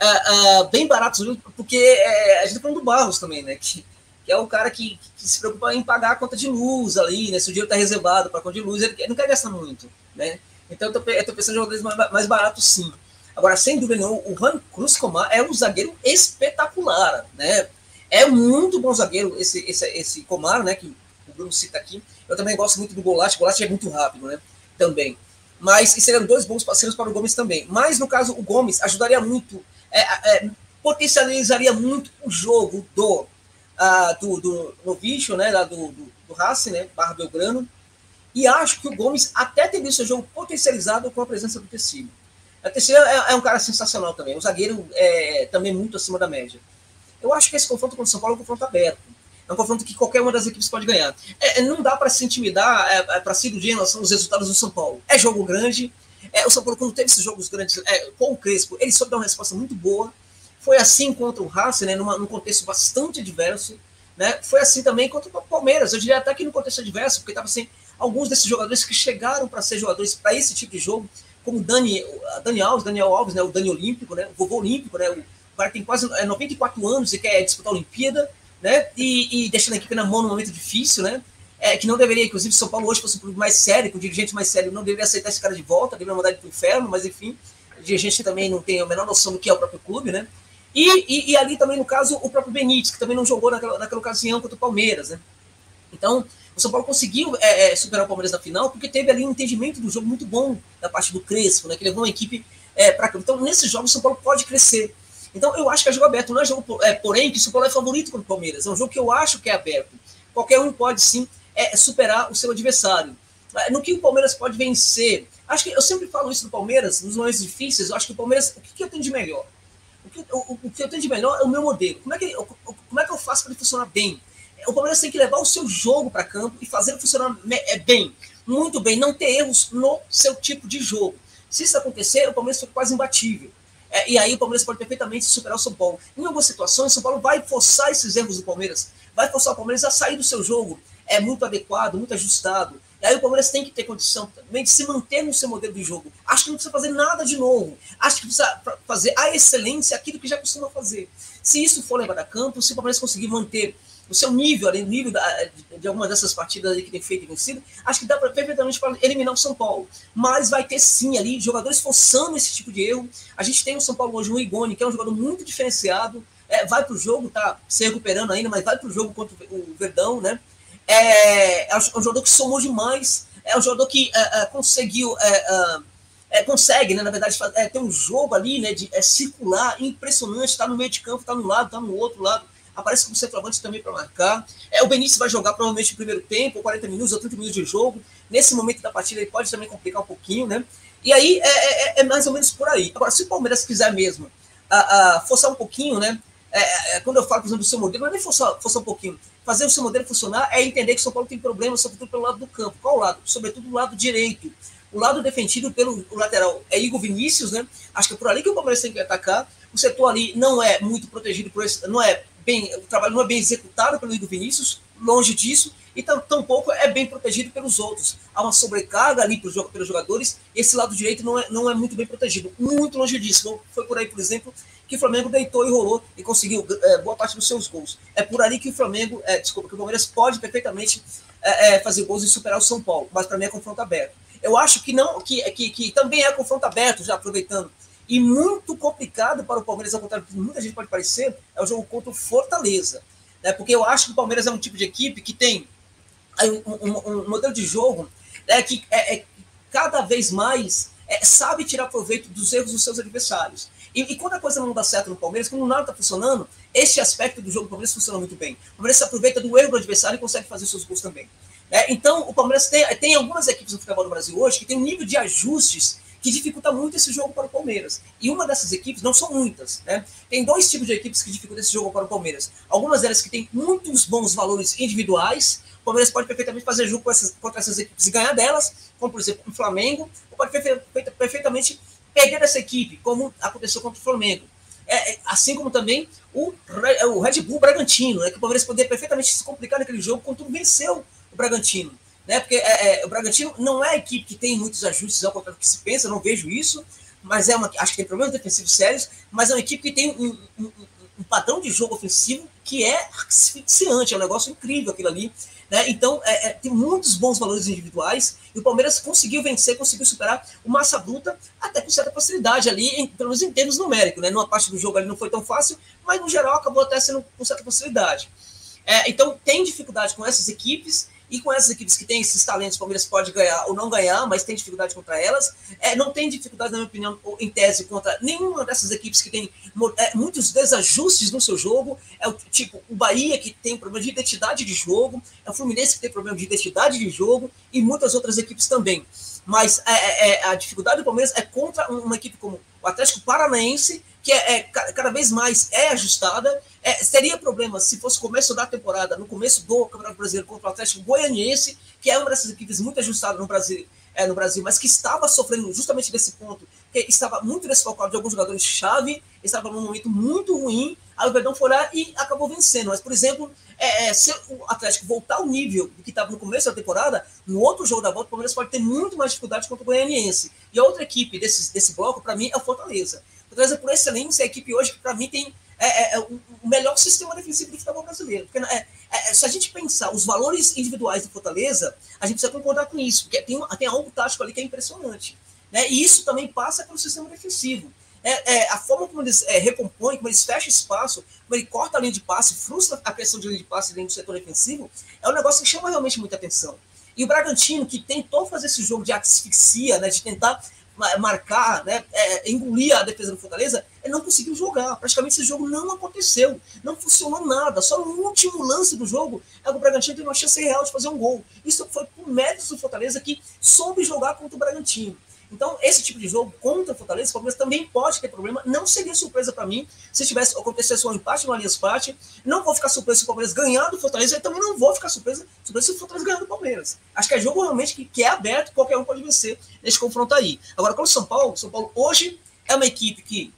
uh, uh, bem baratos, porque uh, a gente está falando do Barros também, né? Que, que é o cara que, que, se preocupa em pagar a conta de luz ali, né? Se o dinheiro está reservado para a conta de luz, ele, ele, não quer gastar muito, né? Então eu estou pensando em jogadores mais, mais baratos, sim. Agora, sem dúvida nenhuma, o Juan Cruz Comar é um zagueiro espetacular, né? É muito bom zagueiro esse, esse, esse Comar, né? Que o Bruno cita aqui. Eu também gosto muito do Goulart. O Goulart é muito rápido, né? Também. Mas seriam dois bons parceiros para o Gomes também. Mas, no caso, o Gomes ajudaria muito é, é, potencializaria muito o jogo do, uh, do, do Novicio, né, do, do, do Racing, né, Barra Belgrano, e acho que o Gomes até o seu jogo potencializado com a presença do Tecido. O Tecido é, é, um cara sensacional também, um zagueiro é, também muito acima da média. Eu acho que esse confronto com o São Paulo é um confronto aberto. É um confronto que qualquer uma das equipes pode ganhar. É, não dá para se intimidar, é, é para se iludir em relação aos resultados do São Paulo. É jogo grande, é, o São Paulo, quando teve esses jogos grandes é, com o Crespo, ele soube dar uma resposta muito boa. Foi assim contra o Racing, né, numa, num contexto bastante adverso. Né? Foi assim também contra o Palmeiras. Eu diria até que no contexto adverso, porque estava assim, alguns desses jogadores que chegaram para ser jogadores para esse tipo de jogo, como Dani, Dani Alves, Daniel Alves, né, o Dani Olímpico, né, o vovô Olímpico, né, o cara tem quase 94 é, anos e quer disputar a Olimpíada, né, e, e deixando a equipe na mão num momento difícil, né, é, que não deveria, inclusive, São Paulo hoje fosse um clube mais sério, com um dirigente mais sério, não deveria aceitar esse cara de volta, deveria mandar ele para o inferno, mas enfim, dirigente também não tem a menor noção do que é o próprio clube, né? E, e, e ali também, no caso, o próprio Benítez, que também não jogou naquela, naquela ocasião contra o Palmeiras, né? Então, o São Paulo conseguiu é, é, superar o Palmeiras na final porque teve ali um entendimento do jogo muito bom da parte do Crespo, né? Que levou uma equipe é, para. Então, nesses jogos, o São Paulo pode crescer. Então, eu acho que é jogo aberto. Não é jogo, é, porém, que o São Paulo é favorito contra o Palmeiras. É um jogo que eu acho que é aberto. Qualquer um pode sim é superar o seu adversário. No que o Palmeiras pode vencer. Acho que eu sempre falo isso do Palmeiras, nos momentos difíceis. Eu acho que o Palmeiras, o que, que eu tenho de melhor? Que, o, o que eu tenho de melhor é o meu modelo. Como é que, como é que eu faço para ele funcionar bem? O Palmeiras tem que levar o seu jogo para campo e fazer ele funcionar é, bem, muito bem, não ter erros no seu tipo de jogo. Se isso acontecer, o Palmeiras fica quase imbatível. É, e aí o Palmeiras pode perfeitamente superar o São Paulo. Em algumas situações, o São Paulo vai forçar esses erros do Palmeiras, vai forçar o Palmeiras a sair do seu jogo, é muito adequado, muito ajustado. Aí o Palmeiras tem que ter condição também de se manter no seu modelo de jogo. Acho que não precisa fazer nada de novo. Acho que precisa fazer a excelência aquilo que já costuma fazer. Se isso for levado a campo, se o Palmeiras conseguir manter o seu nível, além do nível de algumas dessas partidas que tem feito e vencido, acho que dá para perfeitamente para eliminar o São Paulo. Mas vai ter sim ali jogadores forçando esse tipo de erro. A gente tem o São Paulo hoje, o Igone, que é um jogador muito diferenciado. É, vai para o jogo, tá se recuperando ainda, mas vai para o jogo contra o Verdão, né? É, é um jogador que somou demais, é um jogador que é, é, conseguiu. É, é, consegue, né, na verdade, ter um jogo ali, né, de circular, impressionante, está no meio de campo, está no lado, está no outro lado, aparece como centroavante também para marcar. É, o Benício vai jogar provavelmente o primeiro tempo, 40 minutos ou 30 minutos de jogo. Nesse momento da partida ele pode também complicar um pouquinho, né? E aí é, é, é mais ou menos por aí. Agora, se o Palmeiras quiser mesmo a, a forçar um pouquinho, né? É, é, quando eu falo, por exemplo, do seu modelo, não é nem forçar, forçar um pouquinho fazer o seu modelo funcionar é entender que o São Paulo tem problemas, sobretudo pelo lado do campo. Qual lado? Sobretudo o lado direito. O lado defendido pelo lateral é Igor Vinícius, né? Acho que é por ali que o Palmeiras tem que atacar. O setor ali não é muito protegido por esse, não é bem, o trabalho não é bem executado pelo Igor Vinícius, longe disso, e tampouco é bem protegido pelos outros. Há uma sobrecarga ali pelos jogadores, esse lado direito não é, não é muito bem protegido, muito longe disso. Foi por aí, por exemplo, que o Flamengo deitou e rolou e conseguiu é, boa parte dos seus gols. É por ali que o Flamengo, é, desculpa, que o Palmeiras pode perfeitamente é, fazer gols e superar o São Paulo, mas para mim é confronto aberto. Eu acho que não, que, que, que também é confronto aberto, já aproveitando, e muito complicado para o Palmeiras, ao contrário do que muita gente pode parecer, é o jogo contra o Fortaleza. Né? Porque eu acho que o Palmeiras é um tipo de equipe que tem um, um, um modelo de jogo né, que é, é cada vez mais é, sabe tirar proveito dos erros dos seus adversários. E, e, quando a coisa não dá certo no Palmeiras, quando nada está funcionando, esse aspecto do jogo do Palmeiras funciona muito bem. O Palmeiras se aproveita do erro do adversário e consegue fazer seus gols também. É, então, o Palmeiras tem, tem algumas equipes no futebol do Brasil hoje que tem um nível de ajustes que dificulta muito esse jogo para o Palmeiras. E uma dessas equipes, não são muitas, né? Tem dois tipos de equipes que dificultam esse jogo para o Palmeiras. Algumas delas que têm muitos bons valores individuais, o Palmeiras pode perfeitamente fazer jogo essas, contra essas equipes e ganhar delas, como por exemplo o Flamengo, ou pode perfeitamente perder essa equipe, como aconteceu contra o Flamengo. É, é, assim como também o, o Red Bull Bragantino, né, que o Palmeiras poderia perfeitamente se complicar naquele jogo quando venceu o Bragantino. Né, porque é, é, o Bragantino não é a equipe que tem muitos ajustes, ao contrário do que se pensa, não vejo isso, mas é uma, acho que tem problemas defensivos sérios, mas é uma equipe que tem um, um, um padrão de jogo ofensivo que é asfixiante, é um negócio incrível aquilo ali. Né? Então, é, é, tem muitos bons valores individuais e o Palmeiras conseguiu vencer, conseguiu superar o Massa Bruta até com certa facilidade ali, em, pelo menos em termos numéricos. Né? Numa parte do jogo ali não foi tão fácil, mas no geral acabou até sendo com certa facilidade. É, então, tem dificuldade com essas equipes e com essas equipes que têm esses talentos, o Palmeiras pode ganhar ou não ganhar, mas tem dificuldade contra elas. É, não tem dificuldade, na minha opinião, em tese, contra nenhuma dessas equipes que tem é, muitos desajustes no seu jogo. É o tipo o Bahia, que tem problema de identidade de jogo, é o Fluminense, que tem problema de identidade de jogo, e muitas outras equipes também. Mas é, é, é a dificuldade do Palmeiras é contra uma equipe como o Atlético Paranaense, que é, é, cada vez mais é ajustada. É, seria problema se fosse começo da temporada, no começo do Campeonato Brasileiro contra o Atlético Goianiense, que é uma dessas equipes muito ajustada no Brasil, é, no Brasil, mas que estava sofrendo justamente desse ponto, que estava muito desfalcado de alguns jogadores-chave, estava num momento muito ruim, aí o Verdão foi lá e acabou vencendo. Mas, por exemplo, é, é, se o Atlético voltar ao nível que estava no começo da temporada, no outro jogo da volta, o Palmeiras pode ter muito mais dificuldade contra o Goianiense. E a outra equipe desse, desse bloco, para mim, é o Fortaleza. Fortaleza, por excelência, é a equipe hoje que, para mim, tem é, é, é, o melhor sistema defensivo do futebol brasileiro. Porque é, é, se a gente pensar os valores individuais do Fortaleza, a gente precisa concordar com isso, porque tem, tem algo tático ali que é impressionante. Né? E isso também passa pelo sistema defensivo. É, é, a forma como eles é, recompõem, como eles fecham espaço, como ele corta a linha de passe, frustra a pressão de linha de passe dentro do setor defensivo, é um negócio que chama realmente muita atenção. E o Bragantino, que tentou fazer esse jogo de asfixia, né, de tentar marcar, né, é, engolir a defesa do Fortaleza, ele não conseguiu jogar. Praticamente esse jogo não aconteceu. Não funcionou nada. Só no último lance do jogo é que o Bragantino teve uma chance real de fazer um gol. Isso foi por méritos do Fortaleza que soube jogar contra o Bragantino. Então, esse tipo de jogo contra o Fortaleza, o Palmeiras também pode ter problema. Não seria surpresa para mim se tivesse acontecesse um empate no Allianz Parque. Não vou ficar surpreso se o Palmeiras ganhar do Fortaleza. E também não vou ficar surpreso, se o Fortaleza ganhar do Palmeiras. Acho que é jogo realmente que, que é aberto, qualquer um pode vencer nesse confronto aí. Agora, com o São Paulo, São Paulo hoje é uma equipe que.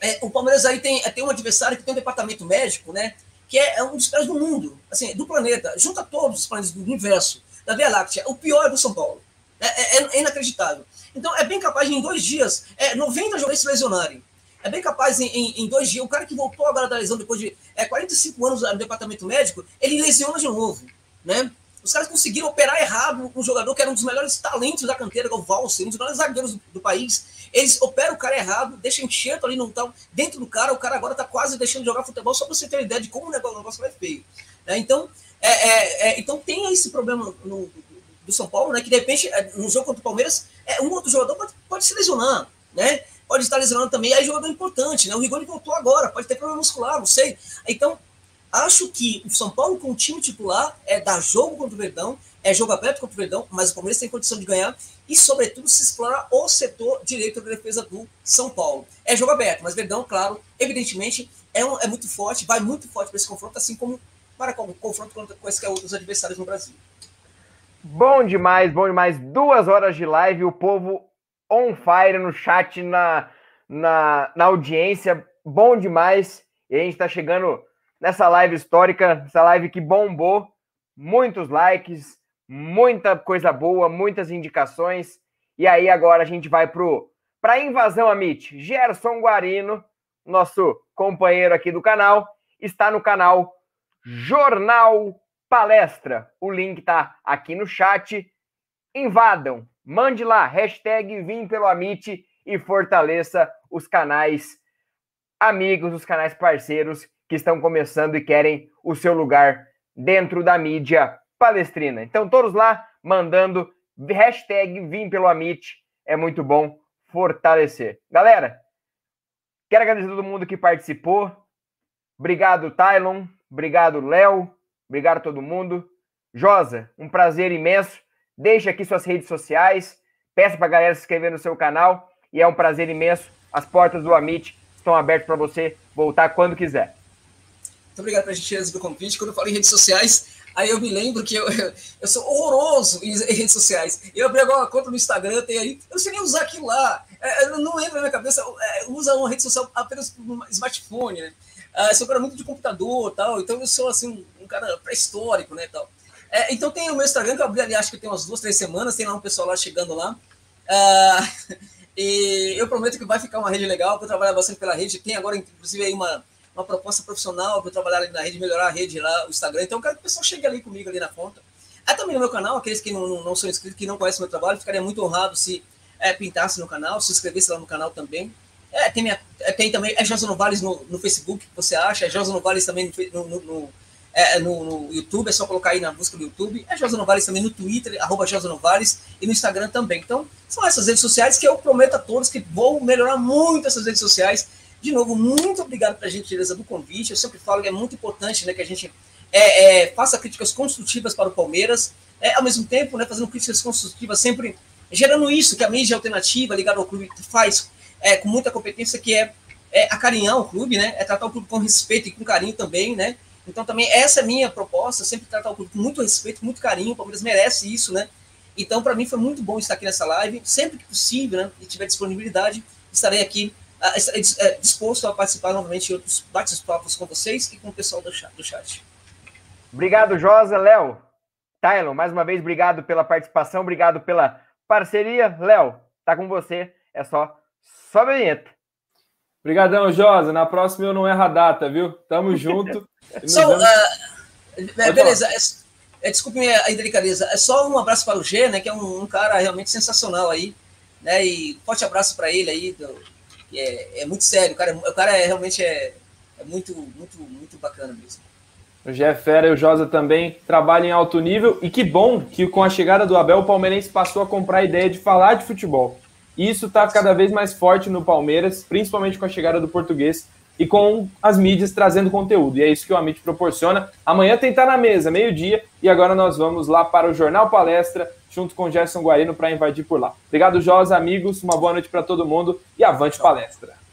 É, o Palmeiras aí tem, tem um adversário que tem um departamento médico, né? Que é, é um dos piores do mundo, assim, do planeta. Junta todos os planetas do universo, da Via Láctea. O pior é do São Paulo. É, é, é, inacreditável. Então, é bem capaz de, em dois dias, é, 90 jogadores se lesionarem. É bem capaz, em, em, em, dois dias, o cara que voltou agora da lesão depois de é, 45 anos no departamento médico, ele lesiona de novo. Né? Os caras conseguiram operar errado um jogador que era um dos melhores talentos da canteira, é o Valser, um dos melhores zagueiros do, do, país. Eles operam o cara errado, deixam enxerto ali no tal, dentro do cara, o cara agora está quase deixando de jogar futebol, só para você ter ideia de como o negócio, o negócio vai feio. Né? Então, é, é, é, então tem esse problema no, do São Paulo, né? Que de repente, é, no jogo contra o Palmeiras, é, um outro jogador pode, pode se lesionar, né? Pode estar lesionando também, aí jogador importante, né? O Rigoni voltou agora, pode ter problema muscular, não sei. Então, acho que o São Paulo com o time titular é dar jogo contra o Verdão, é jogo aberto contra o Verdão, mas o Palmeiras tem condição de ganhar e, sobretudo, se explorar o setor direito da defesa do São Paulo. É jogo aberto, mas Verdão, claro, evidentemente, é, um, é muito forte, vai muito forte para esse confronto, assim como para o confronto com, esses outros adversários no Brasil. Bom demais, bom demais. Duas horas de live, o povo on fire no chat, na, na, na audiência. Bom demais. E a gente está chegando nessa live histórica, essa live que bombou. Muitos likes, muita coisa boa, muitas indicações. E aí agora a gente vai para a invasão, Amit. Gerson Guarino, nosso companheiro aqui do canal, está no canal Jornal palestra. O link tá aqui no chat. Invadam, mande lá, hashtag Vim pelo Amit e fortaleça os canais amigos, os canais parceiros que estão começando e querem o seu lugar dentro da mídia palestrina. Então, todos lá mandando hashtag Vim pelo Amit. É muito bom fortalecer. Galera, quero agradecer a todo mundo que participou. Obrigado, Tylon. Obrigado, Léo. Obrigado a todo mundo. Josa, um prazer imenso. Deixe aqui suas redes sociais. Peça para a galera se inscrever no seu canal. E é um prazer imenso. As portas do Amit estão abertas para você voltar quando quiser. Muito obrigado pela gentileza do convite. Quando eu falo em redes sociais, aí eu me lembro que eu, eu sou horroroso em redes sociais. Eu abri agora uma conta no Instagram, tem aí. Eu não sei nem usar aquilo lá. É, não entra na minha cabeça. É, usa uma rede social apenas no smartphone, né? Ah, sou um cara muito de computador tal, então eu sou assim, um cara pré-histórico, né? Tal. É, então tem o meu Instagram, que eu abri ali, acho que tem umas duas, três semanas, tem lá um pessoal lá chegando lá. Ah, e eu prometo que vai ficar uma rede legal, para trabalhar bastante pela rede. Tem agora, inclusive, aí uma, uma proposta profissional para trabalhar ali na rede, melhorar a rede lá, o Instagram. Então eu quero que o pessoal chegue ali comigo ali na conta. É também no meu canal, aqueles que não, não são inscritos, que não conhecem meu trabalho, ficaria muito honrado se é, pintasse no canal, se inscrevesse lá no canal também. É, tem, minha, é, tem também, é Josa Novales no, no Facebook, você acha, é Josa Novales também no, no, no, é, no, no, YouTube, é só colocar aí na busca do YouTube, é Josa Novales também no Twitter, arroba Josa Novales, e no Instagram também. Então, são essas redes sociais que eu prometo a todos que vou melhorar muito essas redes sociais. De novo, muito obrigado pela gentileza do convite, eu sempre falo que é muito importante né, que a gente é, é, faça críticas construtivas para o Palmeiras, é, ao mesmo tempo, né, fazendo críticas construtivas sempre gerando isso que a mídia alternativa ligada ao clube faz é, com muita competência, que é, é acarinhar o clube, né? É tratar o clube com respeito e com carinho também, né? Então também essa é minha proposta, sempre tratar o clube com muito respeito, muito carinho, o Palmeiras merece isso, né? Então, para mim foi muito bom estar aqui nessa live. Sempre que possível, né, e tiver disponibilidade, estarei aqui uh, estarei, uh, disposto a participar novamente de outros bate-papos com vocês e com o pessoal do chat. Do chat. Obrigado, Josa, Léo. Tylon, mais uma vez, obrigado pela participação, obrigado pela parceria. Léo, tá com você. É só Sobe a vinheta. Obrigadão, Josa. Na próxima eu não erro a data, viu? Tamo junto. so, uh, é, beleza. É, é, desculpe a indelicadeza. É só um abraço para o G, né? Que é um, um cara realmente sensacional aí. Né, e forte abraço para ele aí. Do, é, é, muito sério. O cara, o cara é, realmente é, é muito, muito, muito bacana mesmo. O Jeff Fera e o Josa também trabalham em alto nível. E que bom que com a chegada do Abel, o Palmeirense passou a comprar a ideia de falar de futebol. E isso está cada vez mais forte no Palmeiras, principalmente com a chegada do português e com as mídias trazendo conteúdo. E é isso que o Amit proporciona. Amanhã tem Tá na Mesa, meio-dia, e agora nós vamos lá para o Jornal Palestra, junto com Gerson Guarino, para invadir por lá. Obrigado, Josa, amigos, uma boa noite para todo mundo e avante palestra.